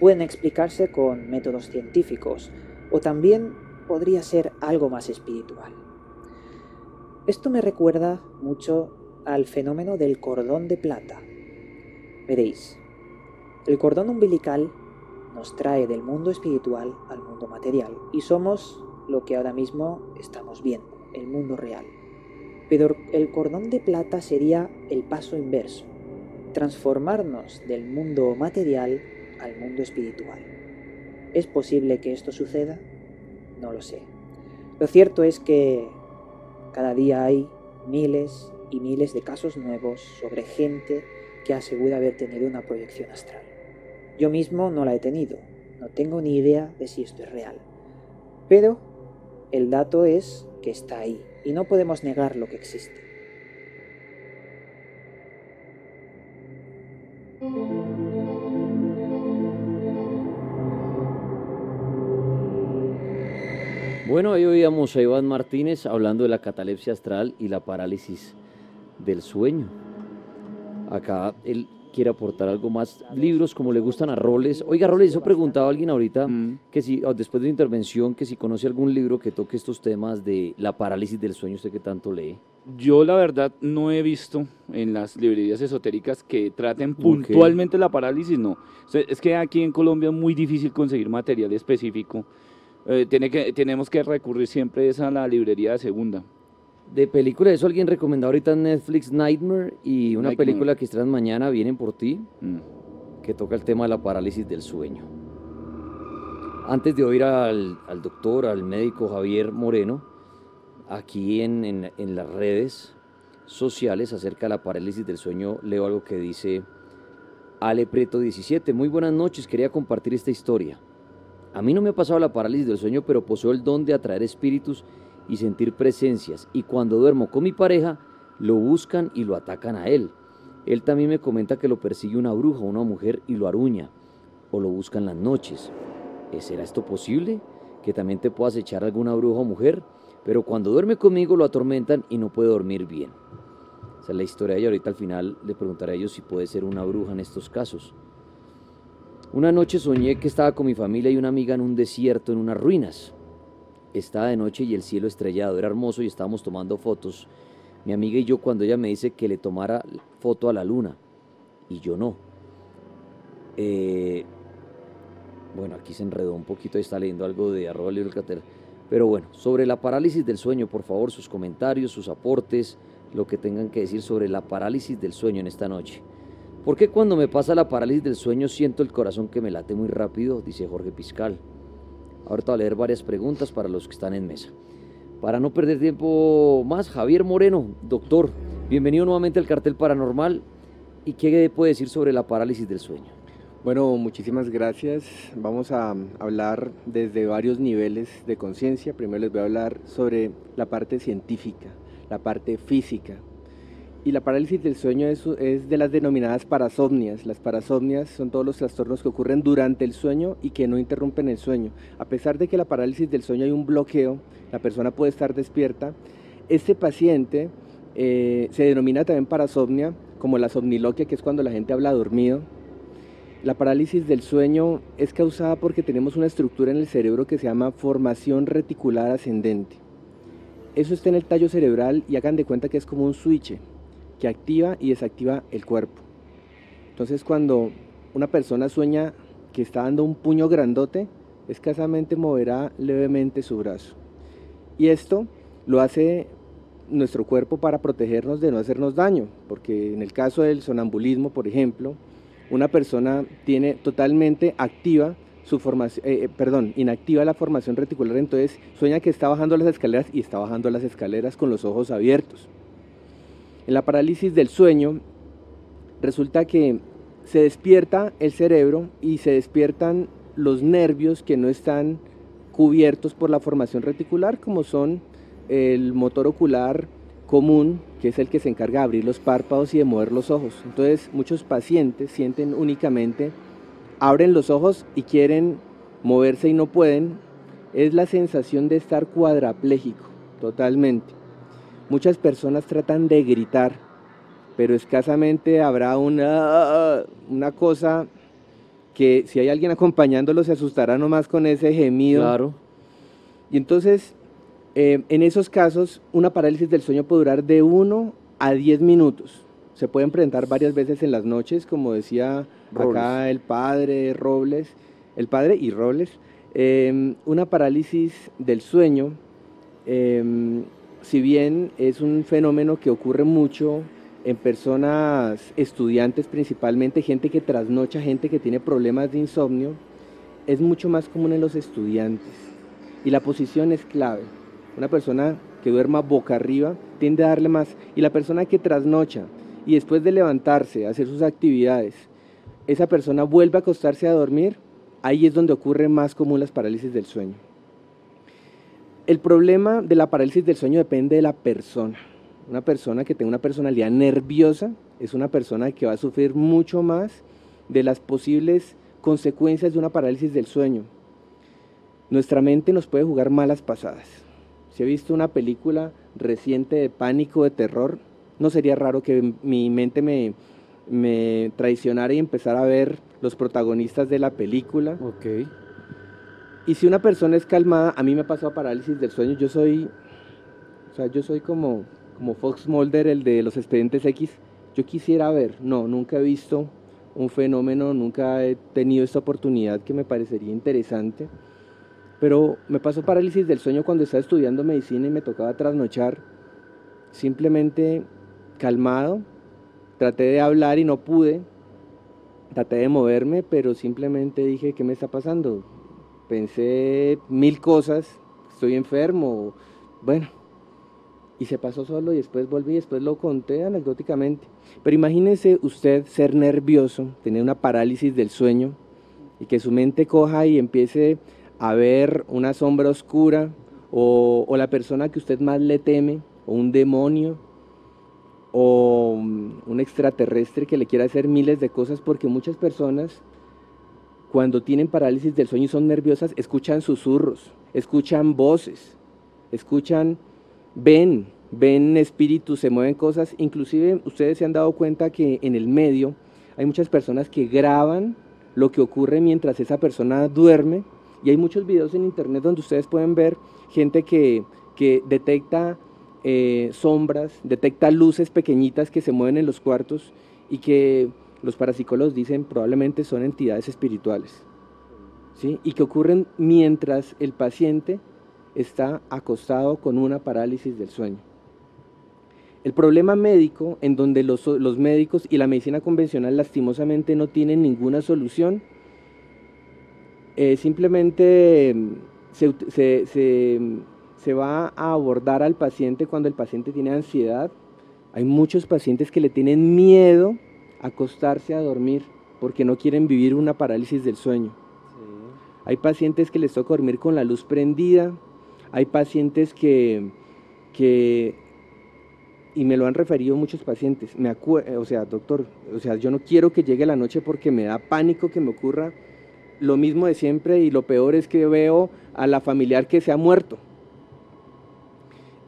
Pueden explicarse con métodos científicos o también podría ser algo más espiritual. Esto me recuerda mucho al fenómeno del cordón de plata. Veréis, el cordón umbilical nos trae del mundo espiritual al mundo material y somos lo que ahora mismo estamos viendo, el mundo real. Pero el cordón de plata sería el paso inverso, transformarnos del mundo material al mundo espiritual. ¿Es posible que esto suceda? No lo sé. Lo cierto es que cada día hay miles y miles de casos nuevos sobre gente que asegura haber tenido una proyección astral. Yo mismo no la he tenido, no tengo ni idea de si esto es real. Pero el dato es que está ahí y no podemos negar lo que existe. Bueno, ahí oíamos a Iván Martínez hablando de la catalepsia astral y la parálisis del sueño. Acá él quiere aportar algo más. Libros como le gustan a Roles. Oiga, Roles, eso preguntaba alguien ahorita, Mm. que si después de su intervención, que si conoce algún libro que toque estos temas de la parálisis del sueño, usted que tanto lee. Yo la verdad no he visto en las librerías esotéricas que traten puntualmente la parálisis, no. O sea, es que aquí en Colombia es muy difícil conseguir material específico. Eh, tiene que, tenemos que recurrir siempre es a la librería de segunda. De película, eso alguien recomendó ahorita en Netflix, Nightmare, y una Nightmare. película que estrenan mañana, Vienen por ti, Mm. que toca el tema de la parálisis del sueño. Antes de oír al, al doctor, al médico Javier Moreno, aquí en, en- en las redes sociales acerca de la parálisis del sueño, leo algo que dice Ale Preto 17. Muy buenas noches, quería compartir esta historia. A mí no me ha pasado la parálisis del sueño, pero poseo el don de atraer espíritus y sentir presencias. Y cuando duermo con mi pareja, lo buscan y lo atacan a él. Él también me comenta que lo persigue una bruja, una mujer, y lo aruña, o lo busca en las noches. ¿Eh, ¿Será esto posible? Que también te puedas echar alguna bruja o mujer, pero cuando duerme conmigo lo atormentan y no puede dormir bien. Esa es la historia y ahorita al final le preguntaré a ellos si puede ser una bruja en estos casos. Una noche soñé que estaba con mi familia y una amiga en un desierto, en unas ruinas. Estaba de noche y el cielo estrellado, era hermoso y estábamos tomando fotos. Mi amiga y yo cuando ella me dice que le tomara foto a la luna y yo no. Eh, bueno, aquí se enredó un poquito, está leyendo algo de arroba Libre Cater. Pero bueno, sobre la parálisis del sueño, por favor, sus comentarios, sus aportes, lo que tengan que decir sobre la parálisis del sueño en esta noche. ¿Por qué cuando me pasa la parálisis del sueño siento el corazón que me late muy rápido? Dice Jorge Piscal. Ahorita voy a leer varias preguntas para los que están en mesa. Para no perder tiempo más, Javier Moreno, doctor, bienvenido nuevamente al cartel paranormal. ¿Y qué puede decir sobre la parálisis del sueño? Bueno, muchísimas gracias. Vamos a hablar desde varios niveles de conciencia. Primero les voy a hablar sobre la parte científica, la parte física. Y la parálisis del sueño es, de las denominadas parasomnias. Las parasomnias son todos los trastornos que ocurren durante el sueño y que no interrumpen el sueño. A pesar de que la parálisis del sueño hay un bloqueo, la persona puede estar despierta. Este paciente eh, se denomina también parasomnia, como la somniloquia, que es cuando la gente habla dormido. La parálisis del sueño es causada porque tenemos una estructura en el cerebro que se llama formación reticular ascendente. Eso está en el tallo cerebral y hagan de cuenta que es como un switch que activa y desactiva el cuerpo. Entonces cuando una persona sueña que está dando un puño grandote, escasamente moverá levemente su brazo. Y esto lo hace nuestro cuerpo para protegernos de no hacernos daño, porque en el caso del sonambulismo, por ejemplo, una persona tiene totalmente activa su formación, eh, eh, perdón, inactiva la formación reticular, entonces sueña que está bajando las escaleras y está bajando las escaleras con los ojos abiertos. En la parálisis del sueño resulta que se despierta el cerebro y se despiertan los nervios que no están cubiertos por la formación reticular, como son el motor ocular común, que es el que se encarga de abrir los párpados y de mover los ojos. Entonces muchos pacientes sienten únicamente, abren los ojos y quieren moverse y no pueden. Es la sensación de estar cuadraplégico, totalmente. Muchas personas tratan de gritar, pero escasamente habrá una, una cosa que si hay alguien acompañándolo se asustará nomás con ese gemido. Claro. Y entonces eh, en esos casos, una parálisis del sueño puede durar de 1 a 10 minutos. Se pueden presentar varias veces en las noches, como decía acá el padre Robles, el padre y Robles. Em, una parálisis del sueño, em, si bien es un fenómeno que ocurre mucho en personas estudiantes principalmente, gente que trasnocha, gente que tiene problemas de insomnio, es mucho más común en los estudiantes. Y la posición es clave una persona que duerma boca arriba tiende a darle más. Y la persona que trasnocha y después de levantarse, hacer sus actividades, esa persona vuelve a acostarse a dormir, ahí es donde ocurre más común las parálisis del sueño. El problema de la parálisis del sueño depende de la persona. Una persona que tenga una personalidad nerviosa es una persona que va a sufrir mucho más de las posibles consecuencias de una parálisis del sueño. Nuestra mente nos puede jugar malas pasadas. Si he visto una película reciente de pánico, de terror, no sería raro que mi mente me, traicionara y empezara a ver los protagonistas de la película. Y si una persona es calmada, a mí me pasado parálisis del sueño, yo soy, o sea, yo soy como, como Fox Mulder, el de los expedientes X. Yo quisiera ver, no, nunca he visto un fenómeno, nunca he tenido esta oportunidad que me parecería interesante. Pero me pasó parálisis del sueño cuando estaba estudiando medicina y me tocaba trasnochar. Simplemente calmado, traté de hablar y no pude. Traté de moverme, pero simplemente dije, ¿qué me está pasando? Pensé mil cosas, estoy enfermo, bueno, y se pasó solo y después volví y después lo conté anecdóticamente. Pero imagínese usted ser nervioso, tener una parálisis del sueño y que su mente coja y empiece a ver una sombra oscura o, la persona que usted más le teme, o un demonio, o un extraterrestre que le quiera hacer miles de cosas, porque muchas personas cuando tienen parálisis del sueño y son nerviosas, escuchan susurros, escuchan voces, escuchan, ven, ven espíritus, se mueven cosas. Inclusive ustedes se han dado cuenta que en el medio hay muchas personas que graban lo que ocurre mientras esa persona duerme y hay muchos videos en internet donde ustedes pueden ver gente que, detecta eh, sombras, detecta luces pequeñitas que se mueven en los cuartos y que los parapsicólogos dicen probablemente son entidades espirituales. ¿sí? Y que ocurren mientras el paciente está acostado con una parálisis del sueño. El problema médico, en donde los, los médicos y la medicina convencional lastimosamente no tienen ninguna solución, eh, simplemente mm, se, va a abordar al paciente cuando el paciente tiene ansiedad. Hay muchos pacientes que le tienen miedo acostarse a dormir porque no quieren vivir una parálisis del sueño. Hay pacientes que les toca dormir con la luz prendida. Hay pacientes que, y me lo han referido muchos pacientes, me o sea, doctor, o sea, yo no quiero que llegue la noche porque me da pánico que me ocurra lo mismo de siempre y lo peor es que veo a la familiar que se ha muerto.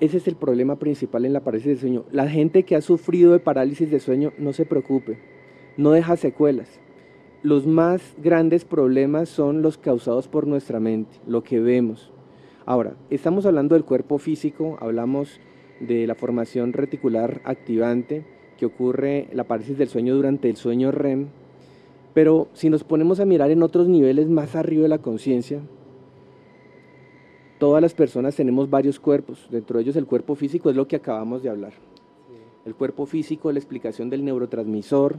Ese es el problema principal en la parálisis de sueño. La gente que ha sufrido de parálisis de sueño no se preocupe, no deja secuelas. Los más grandes problemas son los causados por nuestra mente, lo que vemos. Ahora, estamos hablando del cuerpo físico, hablamos de la formación reticular activante que ocurre la parálisis del sueño durante el sueño REM, pero si nos ponemos a mirar en otros niveles más arriba de la conciencia, todas las personas tenemos varios cuerpos, dentro de ellos el cuerpo físico es lo que acabamos de hablar. El cuerpo físico, la explicación del neurotransmisor,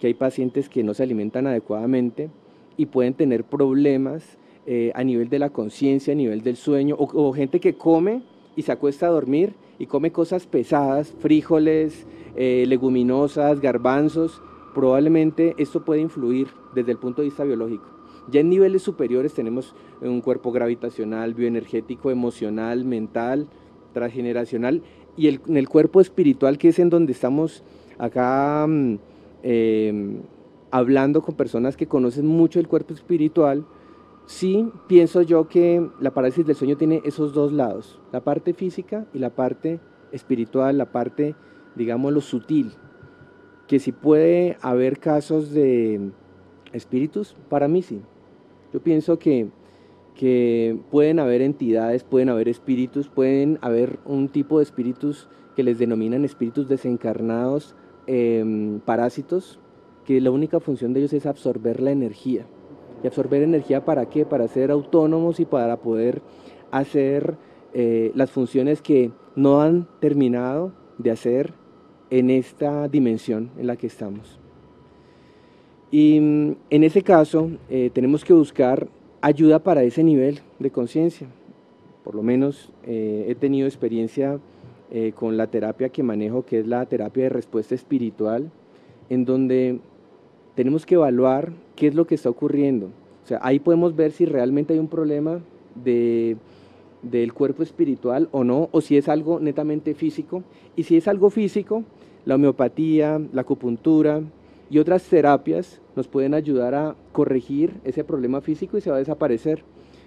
que hay pacientes que no se alimentan adecuadamente y pueden tener problemas eh, a nivel de la conciencia, a nivel del sueño, o, gente que come y se acuesta a dormir y come cosas pesadas, frijoles, eh, leguminosas, garbanzos, probablemente esto puede influir desde el punto de vista biológico. Ya en niveles superiores tenemos un cuerpo gravitacional, bioenergético, emocional, mental, transgeneracional y en el cuerpo espiritual que es en donde estamos acá mm, em, hablando con personas que conocen mucho el cuerpo espiritual, sí pienso yo que la parálisis del sueño tiene esos dos lados, la parte física y la parte espiritual, la parte, digamos, lo sutil, que si puede haber casos de espíritus, para mí sí. Yo pienso que, que pueden haber entidades, pueden haber espíritus, pueden haber un tipo de espíritus que les denominan espíritus desencarnados, em, parásitos, que la única función de ellos es absorber la energía. ¿Y absorber energía para qué? Para ser autónomos y para poder hacer eh, las funciones que no han terminado de hacer en esta dimensión en la que estamos. Y mm, en ese caso eh, tenemos que buscar ayuda para ese nivel de conciencia. Por lo menos eh, he tenido experiencia eh, con la terapia que manejo, que es la terapia de respuesta espiritual, en donde tenemos que evaluar qué es lo que está ocurriendo. O sea, ahí podemos ver si realmente hay un problema de, del cuerpo espiritual o no, o si es algo netamente físico. Y si es algo físico, la homeopatía, la acupuntura, y otras terapias nos pueden ayudar a corregir ese problema físico y se va a desaparecer.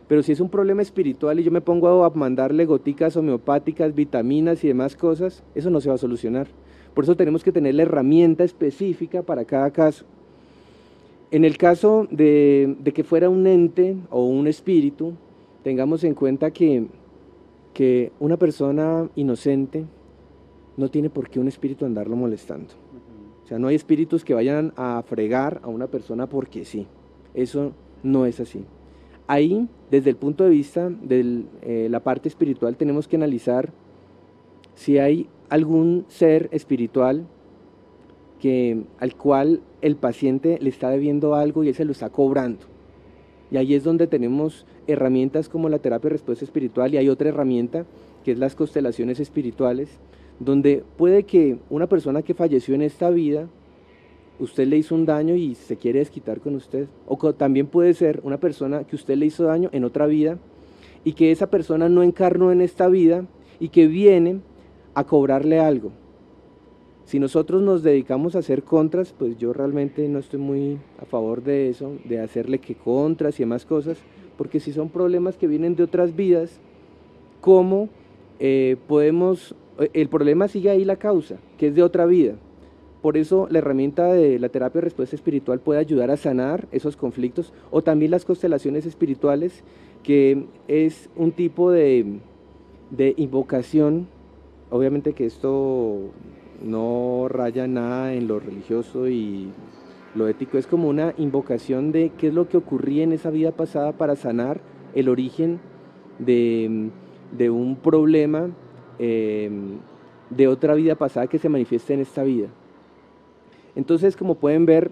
Pero si es un problema espiritual y yo me pongo a mandarle goticas homeopáticas, vitaminas y demás cosas, eso no se va a solucionar. Por eso tenemos que tener la herramienta específica para cada caso. En el caso de, que fuera un ente o un espíritu, tengamos en cuenta que, que una persona inocente no tiene por qué un espíritu andarlo molestando. O sea, no hay espíritus que vayan a fregar a una persona porque sí. Eso no es así. Ahí, desde el punto de vista de eh, la parte espiritual, tenemos que analizar si hay algún ser espiritual que, al cual el paciente le está debiendo algo y él se lo está cobrando. Y ahí es donde tenemos herramientas como la terapia de respuesta espiritual y hay otra herramienta que es las constelaciones espirituales, donde puede que una persona que falleció en esta vida, usted le hizo un daño y se quiere desquitar con usted. O también puede ser una persona que usted le hizo daño en otra vida y que esa persona no encarnó en esta vida y que viene a cobrarle algo. Si nosotros nos dedicamos a hacer contras, pues yo realmente no estoy muy a favor de eso, de hacerle que contras y demás cosas, porque si son problemas que vienen de otras vidas, ¿cómo eh, podemos el problema sigue ahí la causa, que es de otra vida. Por eso la herramienta de la terapia de respuesta espiritual puede ayudar a sanar esos conflictos o también las constelaciones espirituales, que es un tipo de, de invocación. Obviamente que esto no raya nada en lo religioso y lo ético, es como una invocación de qué es lo que ocurría en esa vida pasada para sanar el origen de, de un problema Em, de otra vida pasada que se manifiesta en esta vida. Entonces, como pueden ver,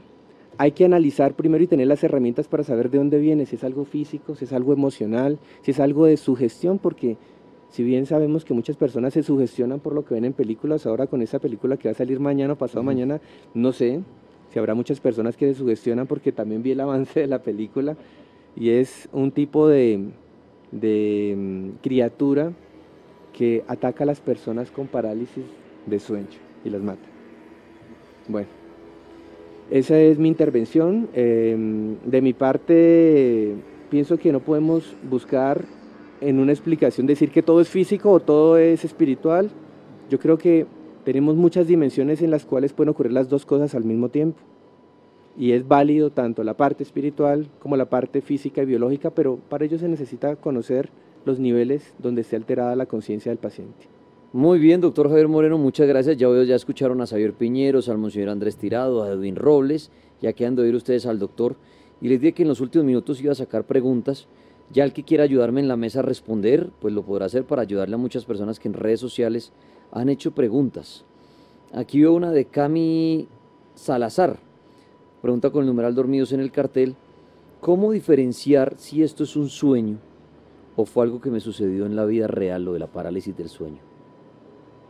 hay que analizar primero y tener las herramientas para saber de dónde viene, si es algo físico, si es algo emocional, si es algo de sugestión, porque si bien sabemos que muchas personas se sugestionan por lo que ven en películas, ahora con esa película que va a salir mañana o pasado mañana, no sé si habrá muchas personas que se sugestionan porque también vi el avance de la película y es un tipo de, de mm, criatura que ataca a las personas con parálisis de sueño y las mata. Bueno, esa es mi intervención. Em, de mi parte, pienso que no podemos buscar en una explicación decir que todo es físico o todo es espiritual. Yo creo que tenemos muchas dimensiones en las cuales pueden ocurrir las dos cosas al mismo tiempo. Y es válido tanto la parte espiritual como la parte física y biológica, pero para ello se necesita conocer los niveles donde esté alterada la conciencia del paciente. Muy bien, doctor Javier Moreno, muchas gracias. Ya ya escucharon a Xavier Piñeros, al monseñor Andrés Tirado, a Edwin Robles, ya quedan de oír ustedes al doctor. Y les dije que en los últimos minutos iba a sacar preguntas. Ya el que quiera ayudarme en la mesa a responder, pues lo podrá hacer para ayudarle a muchas personas que en redes sociales han hecho preguntas. Aquí veo una de Cami Salazar. Pregunta con el numeral dormidos en el cartel. ¿Cómo diferenciar si esto es un sueño o fue algo que me sucedió en la vida real, lo de la parálisis del sueño?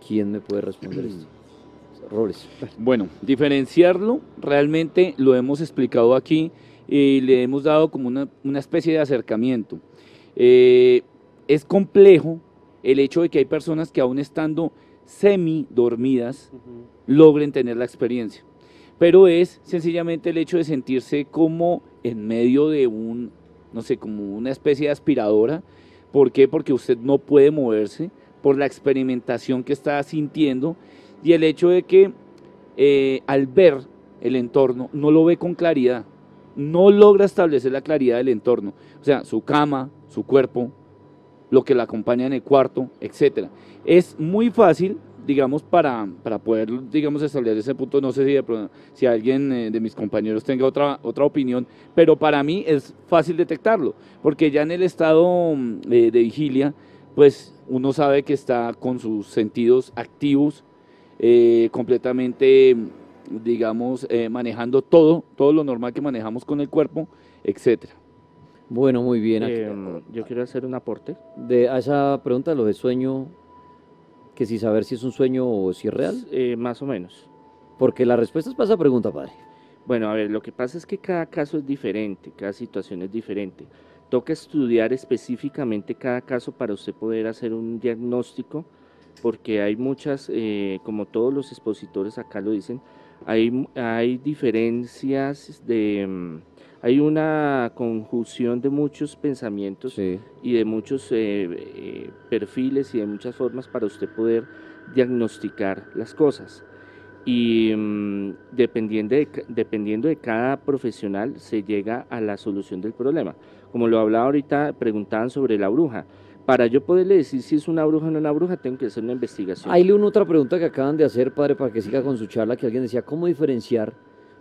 ¿Quién me puede responder esto? [CLEARS THROAT] Robles. Bueno, diferenciarlo realmente lo hemos explicado aquí y le hemos dado como una, una especie de acercamiento. Eh, es complejo el hecho de que hay personas que aún estando semi dormidas logren tener la experiencia, pero es sencillamente el hecho de sentirse como en medio de un, no sé, como una especie de aspiradora. ¿Por qué? Porque usted no puede moverse por la experimentación que está sintiendo y el hecho de que eh, al ver el entorno no lo ve con claridad, no logra establecer la claridad del entorno, o sea, su cama, su cuerpo, lo que la acompaña en el cuarto, etcétera. Es muy fácil, digamos, para, para poder, digamos, establecer ese punto, no sé si, si alguien eh, de mis compañeros tenga otra, otra opinión, pero para mí es fácil detectarlo, porque ya en el estado mm, de vigilia, pues uno sabe que está con sus sentidos activos, eh, completamente, digamos, eh, manejando todo, todo lo normal que manejamos con el cuerpo, etcétera. Bueno, muy bien. Yo quiero hacer un aporte. De, a esa pregunta, lo de sueño, que si saber si es un sueño o si es real. Eh, más o menos. Porque la respuesta es para esa pregunta, padre. Bueno, a ver, lo que pasa es que cada caso es diferente, cada situación es diferente. Toca estudiar específicamente cada caso para usted poder hacer un diagnóstico porque hay muchas, eh, como todos los expositores acá lo dicen, hay, hay diferencias de... Hay una conjunción de muchos pensamientos y de muchos eh, eh, perfiles y de muchas formas para usted poder diagnosticar las cosas. Y mm, dependiendo, de, dependiendo de cada profesional se llega a la solución del problema. Como lo hablaba ahorita, preguntaban sobre la bruja para yo poderle decir si es una bruja o no una bruja, tengo que hacer una investigación. Hay una otra pregunta que acaban de hacer, padre, para que siga con su charla, que alguien decía, ¿cómo diferenciar,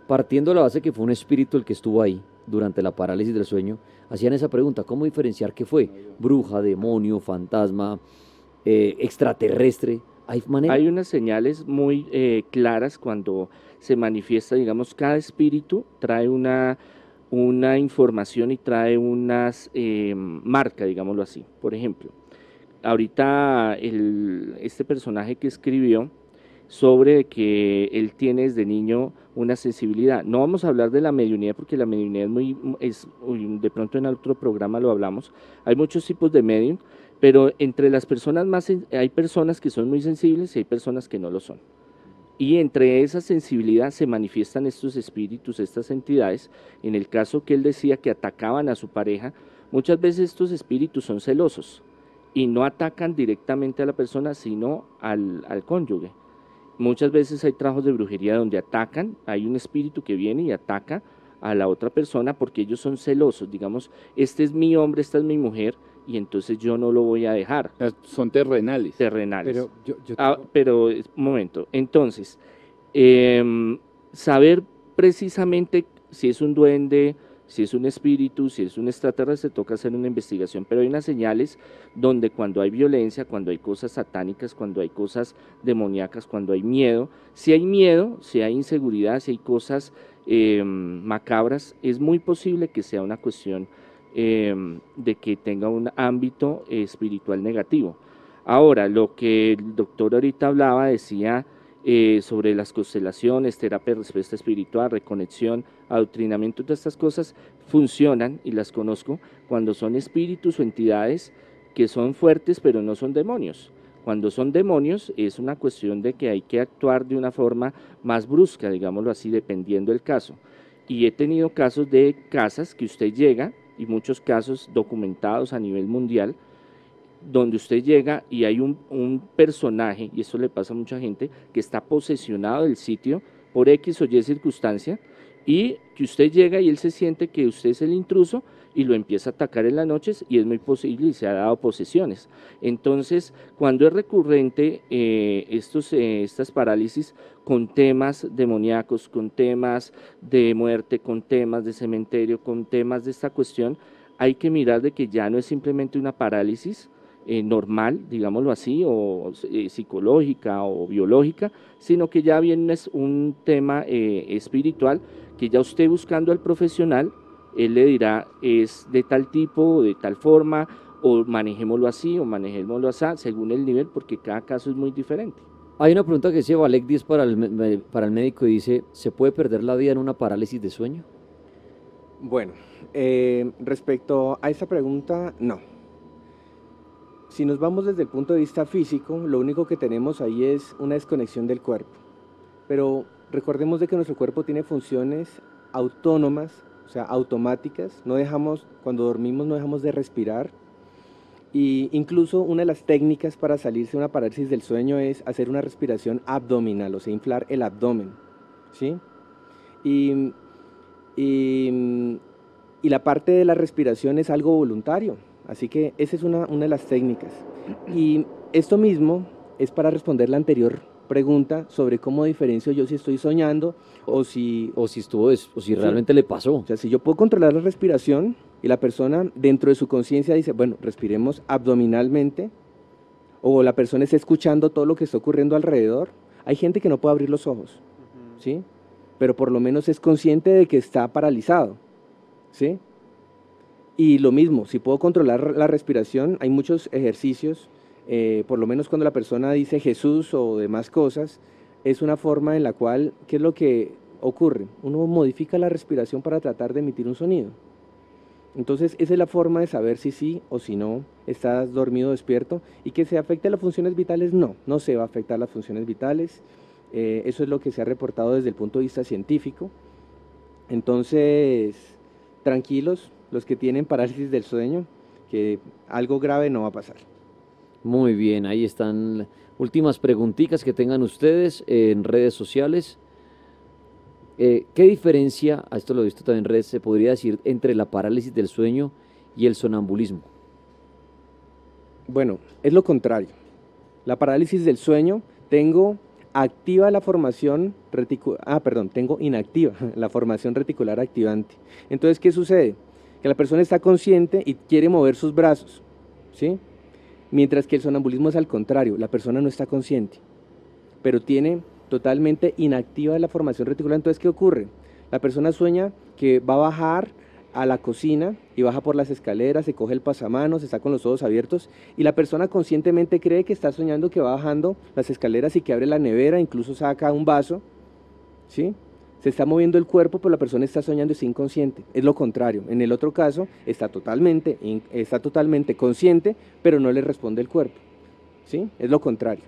partiendo de la base que fue un espíritu el que estuvo ahí durante la parálisis del sueño, hacían esa pregunta, ¿cómo diferenciar qué fue? ¿Bruja, demonio, fantasma, eh, extraterrestre? ¿Hay? Hay unas señales muy eh, claras cuando se manifiesta, digamos, cada espíritu trae una una información y trae unas eh, marcas, digámoslo así. Por ejemplo, ahorita este personaje que escribió sobre que él tiene desde niño una sensibilidad. No vamos a hablar de la mediunidad porque la mediunidad es muy, es, de pronto en otro programa lo hablamos. Hay muchos tipos de medium, pero entre las personas más, hay personas que son muy sensibles y hay personas que no lo son. Y entre esa sensibilidad se manifiestan estos espíritus, estas entidades. En el caso que él decía que atacaban a su pareja, muchas veces estos espíritus son celosos y no atacan directamente a la persona, sino al, al cónyuge. Muchas veces hay trabajos de brujería donde atacan, hay un espíritu que viene y ataca a la otra persona porque ellos son celosos. Digamos, este es mi hombre, esta es mi mujer, y entonces yo no lo voy a dejar. Son terrenales. Terrenales. Pero, yo, ah, pero un momento, entonces, em, saber precisamente si es un duende, si es un espíritu, si es un extraterrestre, toca hacer una investigación, pero hay unas señales donde cuando hay violencia, cuando hay cosas satánicas, cuando hay cosas demoníacas, cuando hay miedo, si hay miedo, si hay inseguridad, si hay cosas em, macabras, es muy posible que sea una cuestión Em, de que tenga un ámbito espiritual negativo. Ahora, lo que el doctor ahorita hablaba, decía eh, sobre las constelaciones, terapia de respuesta espiritual, reconexión, adoctrinamiento, todas estas cosas funcionan y las conozco cuando son espíritus o entidades que son fuertes pero no son demonios. Cuando son demonios es una cuestión de que hay que actuar de una forma más brusca, digámoslo así, dependiendo del caso. Y he tenido casos de casas que usted llega y muchos casos documentados a nivel mundial, donde usted llega y hay un, un, personaje, y eso le pasa a mucha gente, que está posesionado del sitio por X o Y circunstancia, y que usted llega y él se siente que usted es el intruso y lo empieza a atacar en las noches y es muy posible y se ha dado posesiones. Entonces, cuando es recurrente eh, estos, eh, estas parálisis con temas demoníacos, con temas de muerte, con temas de cementerio, con temas de esta cuestión, hay que mirar de que ya no es simplemente una parálisis, eh, normal, digámoslo así, o psicológica o biológica, sino que ya viene un tema espiritual que ya usted buscando al profesional, él le dirá es de tal tipo, de tal forma, o manejémoslo así, o manejémoslo así, según el nivel, porque cada caso es muy diferente. Hay una pregunta que dice Valek 10 para el, para el médico y dice, ¿se puede perder la vida en una parálisis de sueño? Bueno, respecto a esa pregunta, no si nos vamos desde el punto de vista físico, lo único que tenemos ahí es una desconexión del cuerpo. Pero recordemos de que nuestro cuerpo tiene funciones autónomas, o sea, automáticas. No dejamos, cuando dormimos no dejamos de respirar. Y incluso una de las técnicas para salirse de una parálisis del sueño es hacer una respiración abdominal, o sea, inflar el abdomen. ¿sí? Y, y, la parte de la respiración es algo voluntario. Así que esa es una, de las técnicas. Y esto mismo es para responder la anterior pregunta sobre cómo diferencio yo si estoy soñando o si... O si estuvo, o si realmente le pasó. O sea, si yo puedo controlar la respiración y la persona dentro de su conciencia dice, bueno, respiremos abdominalmente, o la persona está escuchando todo lo que está ocurriendo alrededor, hay gente que no puede abrir los ojos, ¿sí? Pero por lo menos es consciente de que está paralizado, ¿sí? Y lo mismo, si puedo controlar la respiración, hay muchos ejercicios, eh, por lo menos cuando la persona dice Jesús o demás cosas, es una forma en la cual, ¿qué es lo que ocurre? Uno modifica la respiración para tratar de emitir un sonido. Entonces, esa es la forma de saber si sí o si no estás dormido o despierto. Y que se afecte las funciones vitales, no, no se va a afectar las funciones vitales. Eh, eso es lo que se ha reportado desde el punto de vista científico. Entonces, tranquilos, los que tienen parálisis del sueño, que algo grave no va a pasar. Muy bien, ahí están últimas preguntitas que tengan ustedes en redes sociales. Eh, ¿Qué diferencia, a esto lo he visto también en redes, se podría decir entre la parálisis del sueño y el sonambulismo? Bueno, es lo contrario. La parálisis del sueño, tengo activa la formación reticular, ah, perdón, tengo inactiva [LAUGHS] la formación reticular activante. Entonces, ¿qué sucede? que la persona está consciente y quiere mover sus brazos, ¿sí? Mientras que el sonambulismo es al contrario, la persona no está consciente, pero tiene totalmente inactiva la formación reticular. Entonces, ¿qué ocurre? La persona sueña que va a bajar a la cocina y baja por las escaleras, se coge el pasamanos, está con los ojos abiertos y la persona conscientemente cree que está soñando que va bajando las escaleras y que abre la nevera, incluso saca un vaso, ¿sí? Se está moviendo el cuerpo, pero la persona está soñando y es inconsciente. Es lo contrario. En el otro caso, está totalmente, está totalmente consciente, pero no le responde el cuerpo. ¿Sí? Es lo contrario.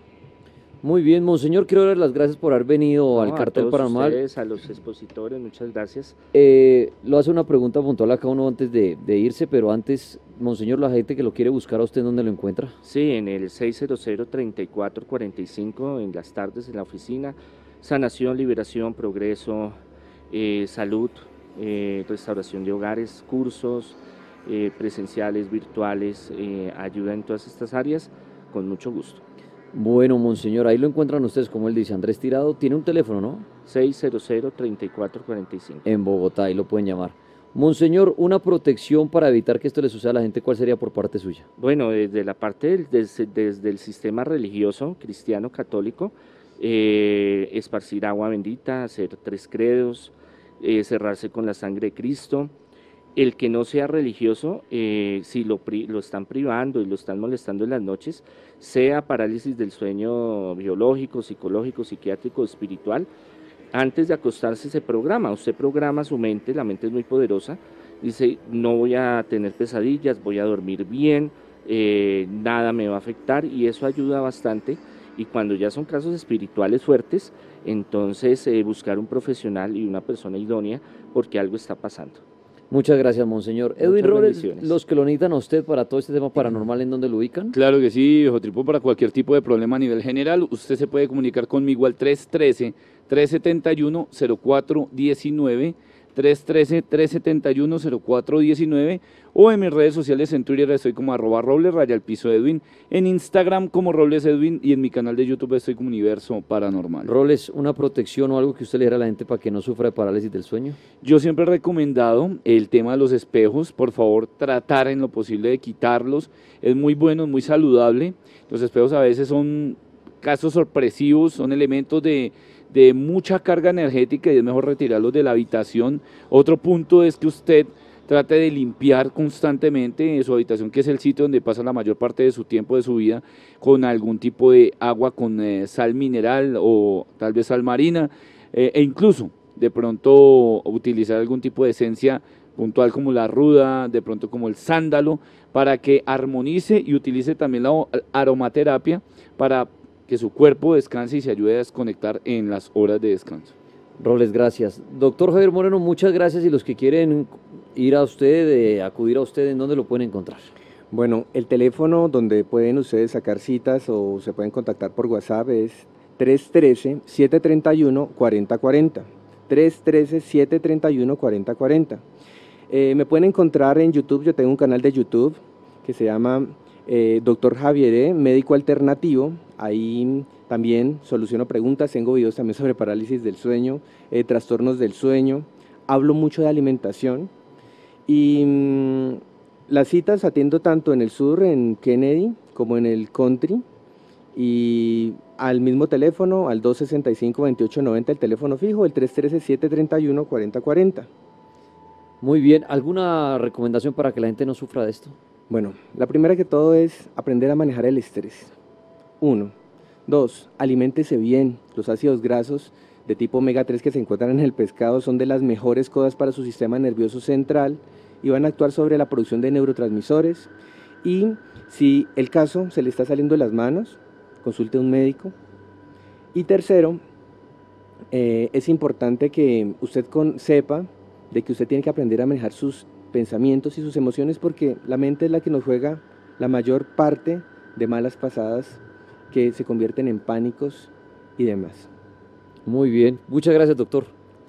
Muy bien, Monseñor, quiero dar las gracias por haber venido al Cartel Paranormal. Ustedes, a los expositores, muchas gracias. Eh, lo hace una pregunta puntual acá uno antes de, irse, pero antes, Monseñor, la gente que lo quiere buscar a usted, ¿dónde lo encuentra? Sí, en el 600-3445, en las tardes en la oficina sanación, liberación, progreso, eh, salud, eh, restauración de hogares, cursos eh, presenciales, virtuales, ayuda en todas estas áreas, con mucho gusto. Bueno, monseñor, ahí lo encuentran ustedes, como él dice, Andrés Tirado, tiene un teléfono, ¿no? 600-3445. En Bogotá, ahí lo pueden llamar. Monseñor, una protección para evitar que esto le suceda a la gente, ¿cuál sería por parte suya? Bueno, desde la parte desde, desde el sistema religioso cristiano católico, eh, esparcir agua bendita, hacer tres credos, eh, cerrarse con la sangre de Cristo. El que no sea religioso, eh, si lo, lo están privando y lo están molestando en las noches, sea parálisis del sueño biológico, psicológico, psiquiátrico, espiritual, antes de acostarse se programa. Usted programa su mente, la mente es muy poderosa. Dice, no voy a tener pesadillas, voy a dormir bien, nada me va a afectar y eso ayuda bastante y cuando ya son casos espirituales fuertes, entonces eh, buscar un profesional y una persona idónea porque algo está pasando. Muchas gracias, Monseñor. Edwin Robles, los que lo necesitan a usted para todo este tema paranormal, ¿en dónde lo ubican? Claro que sí, viejo Tripo, para cualquier tipo de problema a nivel general, usted se puede comunicar conmigo al 313-371-0419 313-371-0419 o en mis redes sociales en Twitter estoy como arroba robles raya el piso Edwin, en Instagram como robles Edwin y en mi canal de YouTube estoy como Universo Paranormal. Roles, una protección o algo que usted le diera a la gente para que no sufra de parálisis del sueño. Yo siempre he recomendado el tema de los espejos, por favor tratar en lo posible de quitarlos, es muy bueno, es muy saludable, los espejos a veces son casos sorpresivos, son elementos de de mucha carga energética y es mejor retirarlos de la habitación. Otro punto es que usted trate de limpiar constantemente su habitación, que es el sitio donde pasa la mayor parte de su tiempo de su vida, con algún tipo de agua con eh, sal mineral o tal vez sal marina, eh, e incluso de pronto utilizar algún tipo de esencia puntual como la ruda, de pronto como el sándalo, para que armonice y utilice también la aromaterapia para que su cuerpo descanse y se ayude a desconectar en las horas de descanso. Roles, gracias. Doctor Javier Moreno, muchas gracias y los que quieren ir a usted, eh, acudir a usted, ¿en dónde lo pueden encontrar? Bueno, el teléfono donde pueden ustedes sacar citas o se pueden contactar por WhatsApp es 313-731-4040. 313-731-4040. Eh, me pueden encontrar en YouTube, yo tengo un canal de YouTube que se llama eh, Doctor Javier, e, médico alternativo. Ahí también soluciono preguntas, tengo videos también sobre parálisis del sueño, eh, trastornos del sueño. Hablo mucho de alimentación y mm, las citas atiendo tanto en el sur, en Kennedy, como en el country. Y al mismo teléfono, al 265-2890, el teléfono fijo, el 313-731-4040. Muy bien, ¿alguna recomendación para que la gente no sufra de esto? Bueno, la primera que todo es aprender a manejar el estrés. Uno. Dos, aliméntese bien. Los ácidos grasos de tipo omega 3 que se encuentran en el pescado son de las mejores cosas para su sistema nervioso central y van a actuar sobre la producción de neurotransmisores. Y si el caso se le está saliendo de las manos, consulte a un médico. Y tercero, eh, es importante que usted sepa de que usted tiene que aprender a manejar sus pensamientos y sus emociones porque la mente es la que nos juega la mayor parte de malas pasadas que se convierten en pánicos y demás. Muy bien, muchas gracias doctor.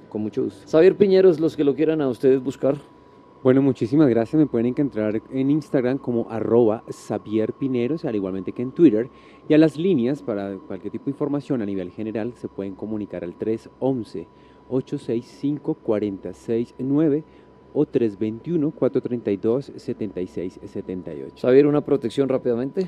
Con mucho gusto. Xavier Piñeros, los que lo quieran a ustedes buscar. Bueno, muchísimas gracias. Me pueden encontrar en Instagram como arroba Xavier Pineros, al igualmente que en Twitter. Y a las líneas para cualquier tipo de información a nivel general se pueden comunicar al 311 865 469 o 321-432-7678. Xavier, una protección rápidamente.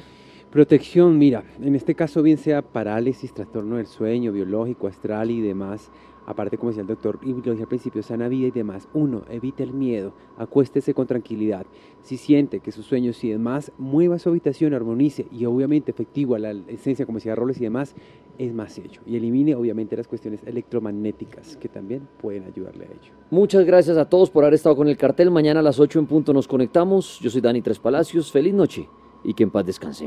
Protección, mira, en este caso bien sea parálisis, trastorno del sueño, biológico, astral y demás, aparte como decía el doctor, y lo dije al principio, sana vida y demás. Uno, evite el miedo, acuéstese con tranquilidad. Si siente que sus sueños y demás, mueva su habitación, armonice y obviamente efectivo la esencia, como decía Roles y demás, es más hecho. Y elimine obviamente las cuestiones electromagnéticas que también pueden ayudarle a ello. Muchas gracias a todos por haber estado con el cartel. Mañana a las 8 en punto nos conectamos. Yo soy Dani Tres Palacios. Feliz noche y que en paz descanse.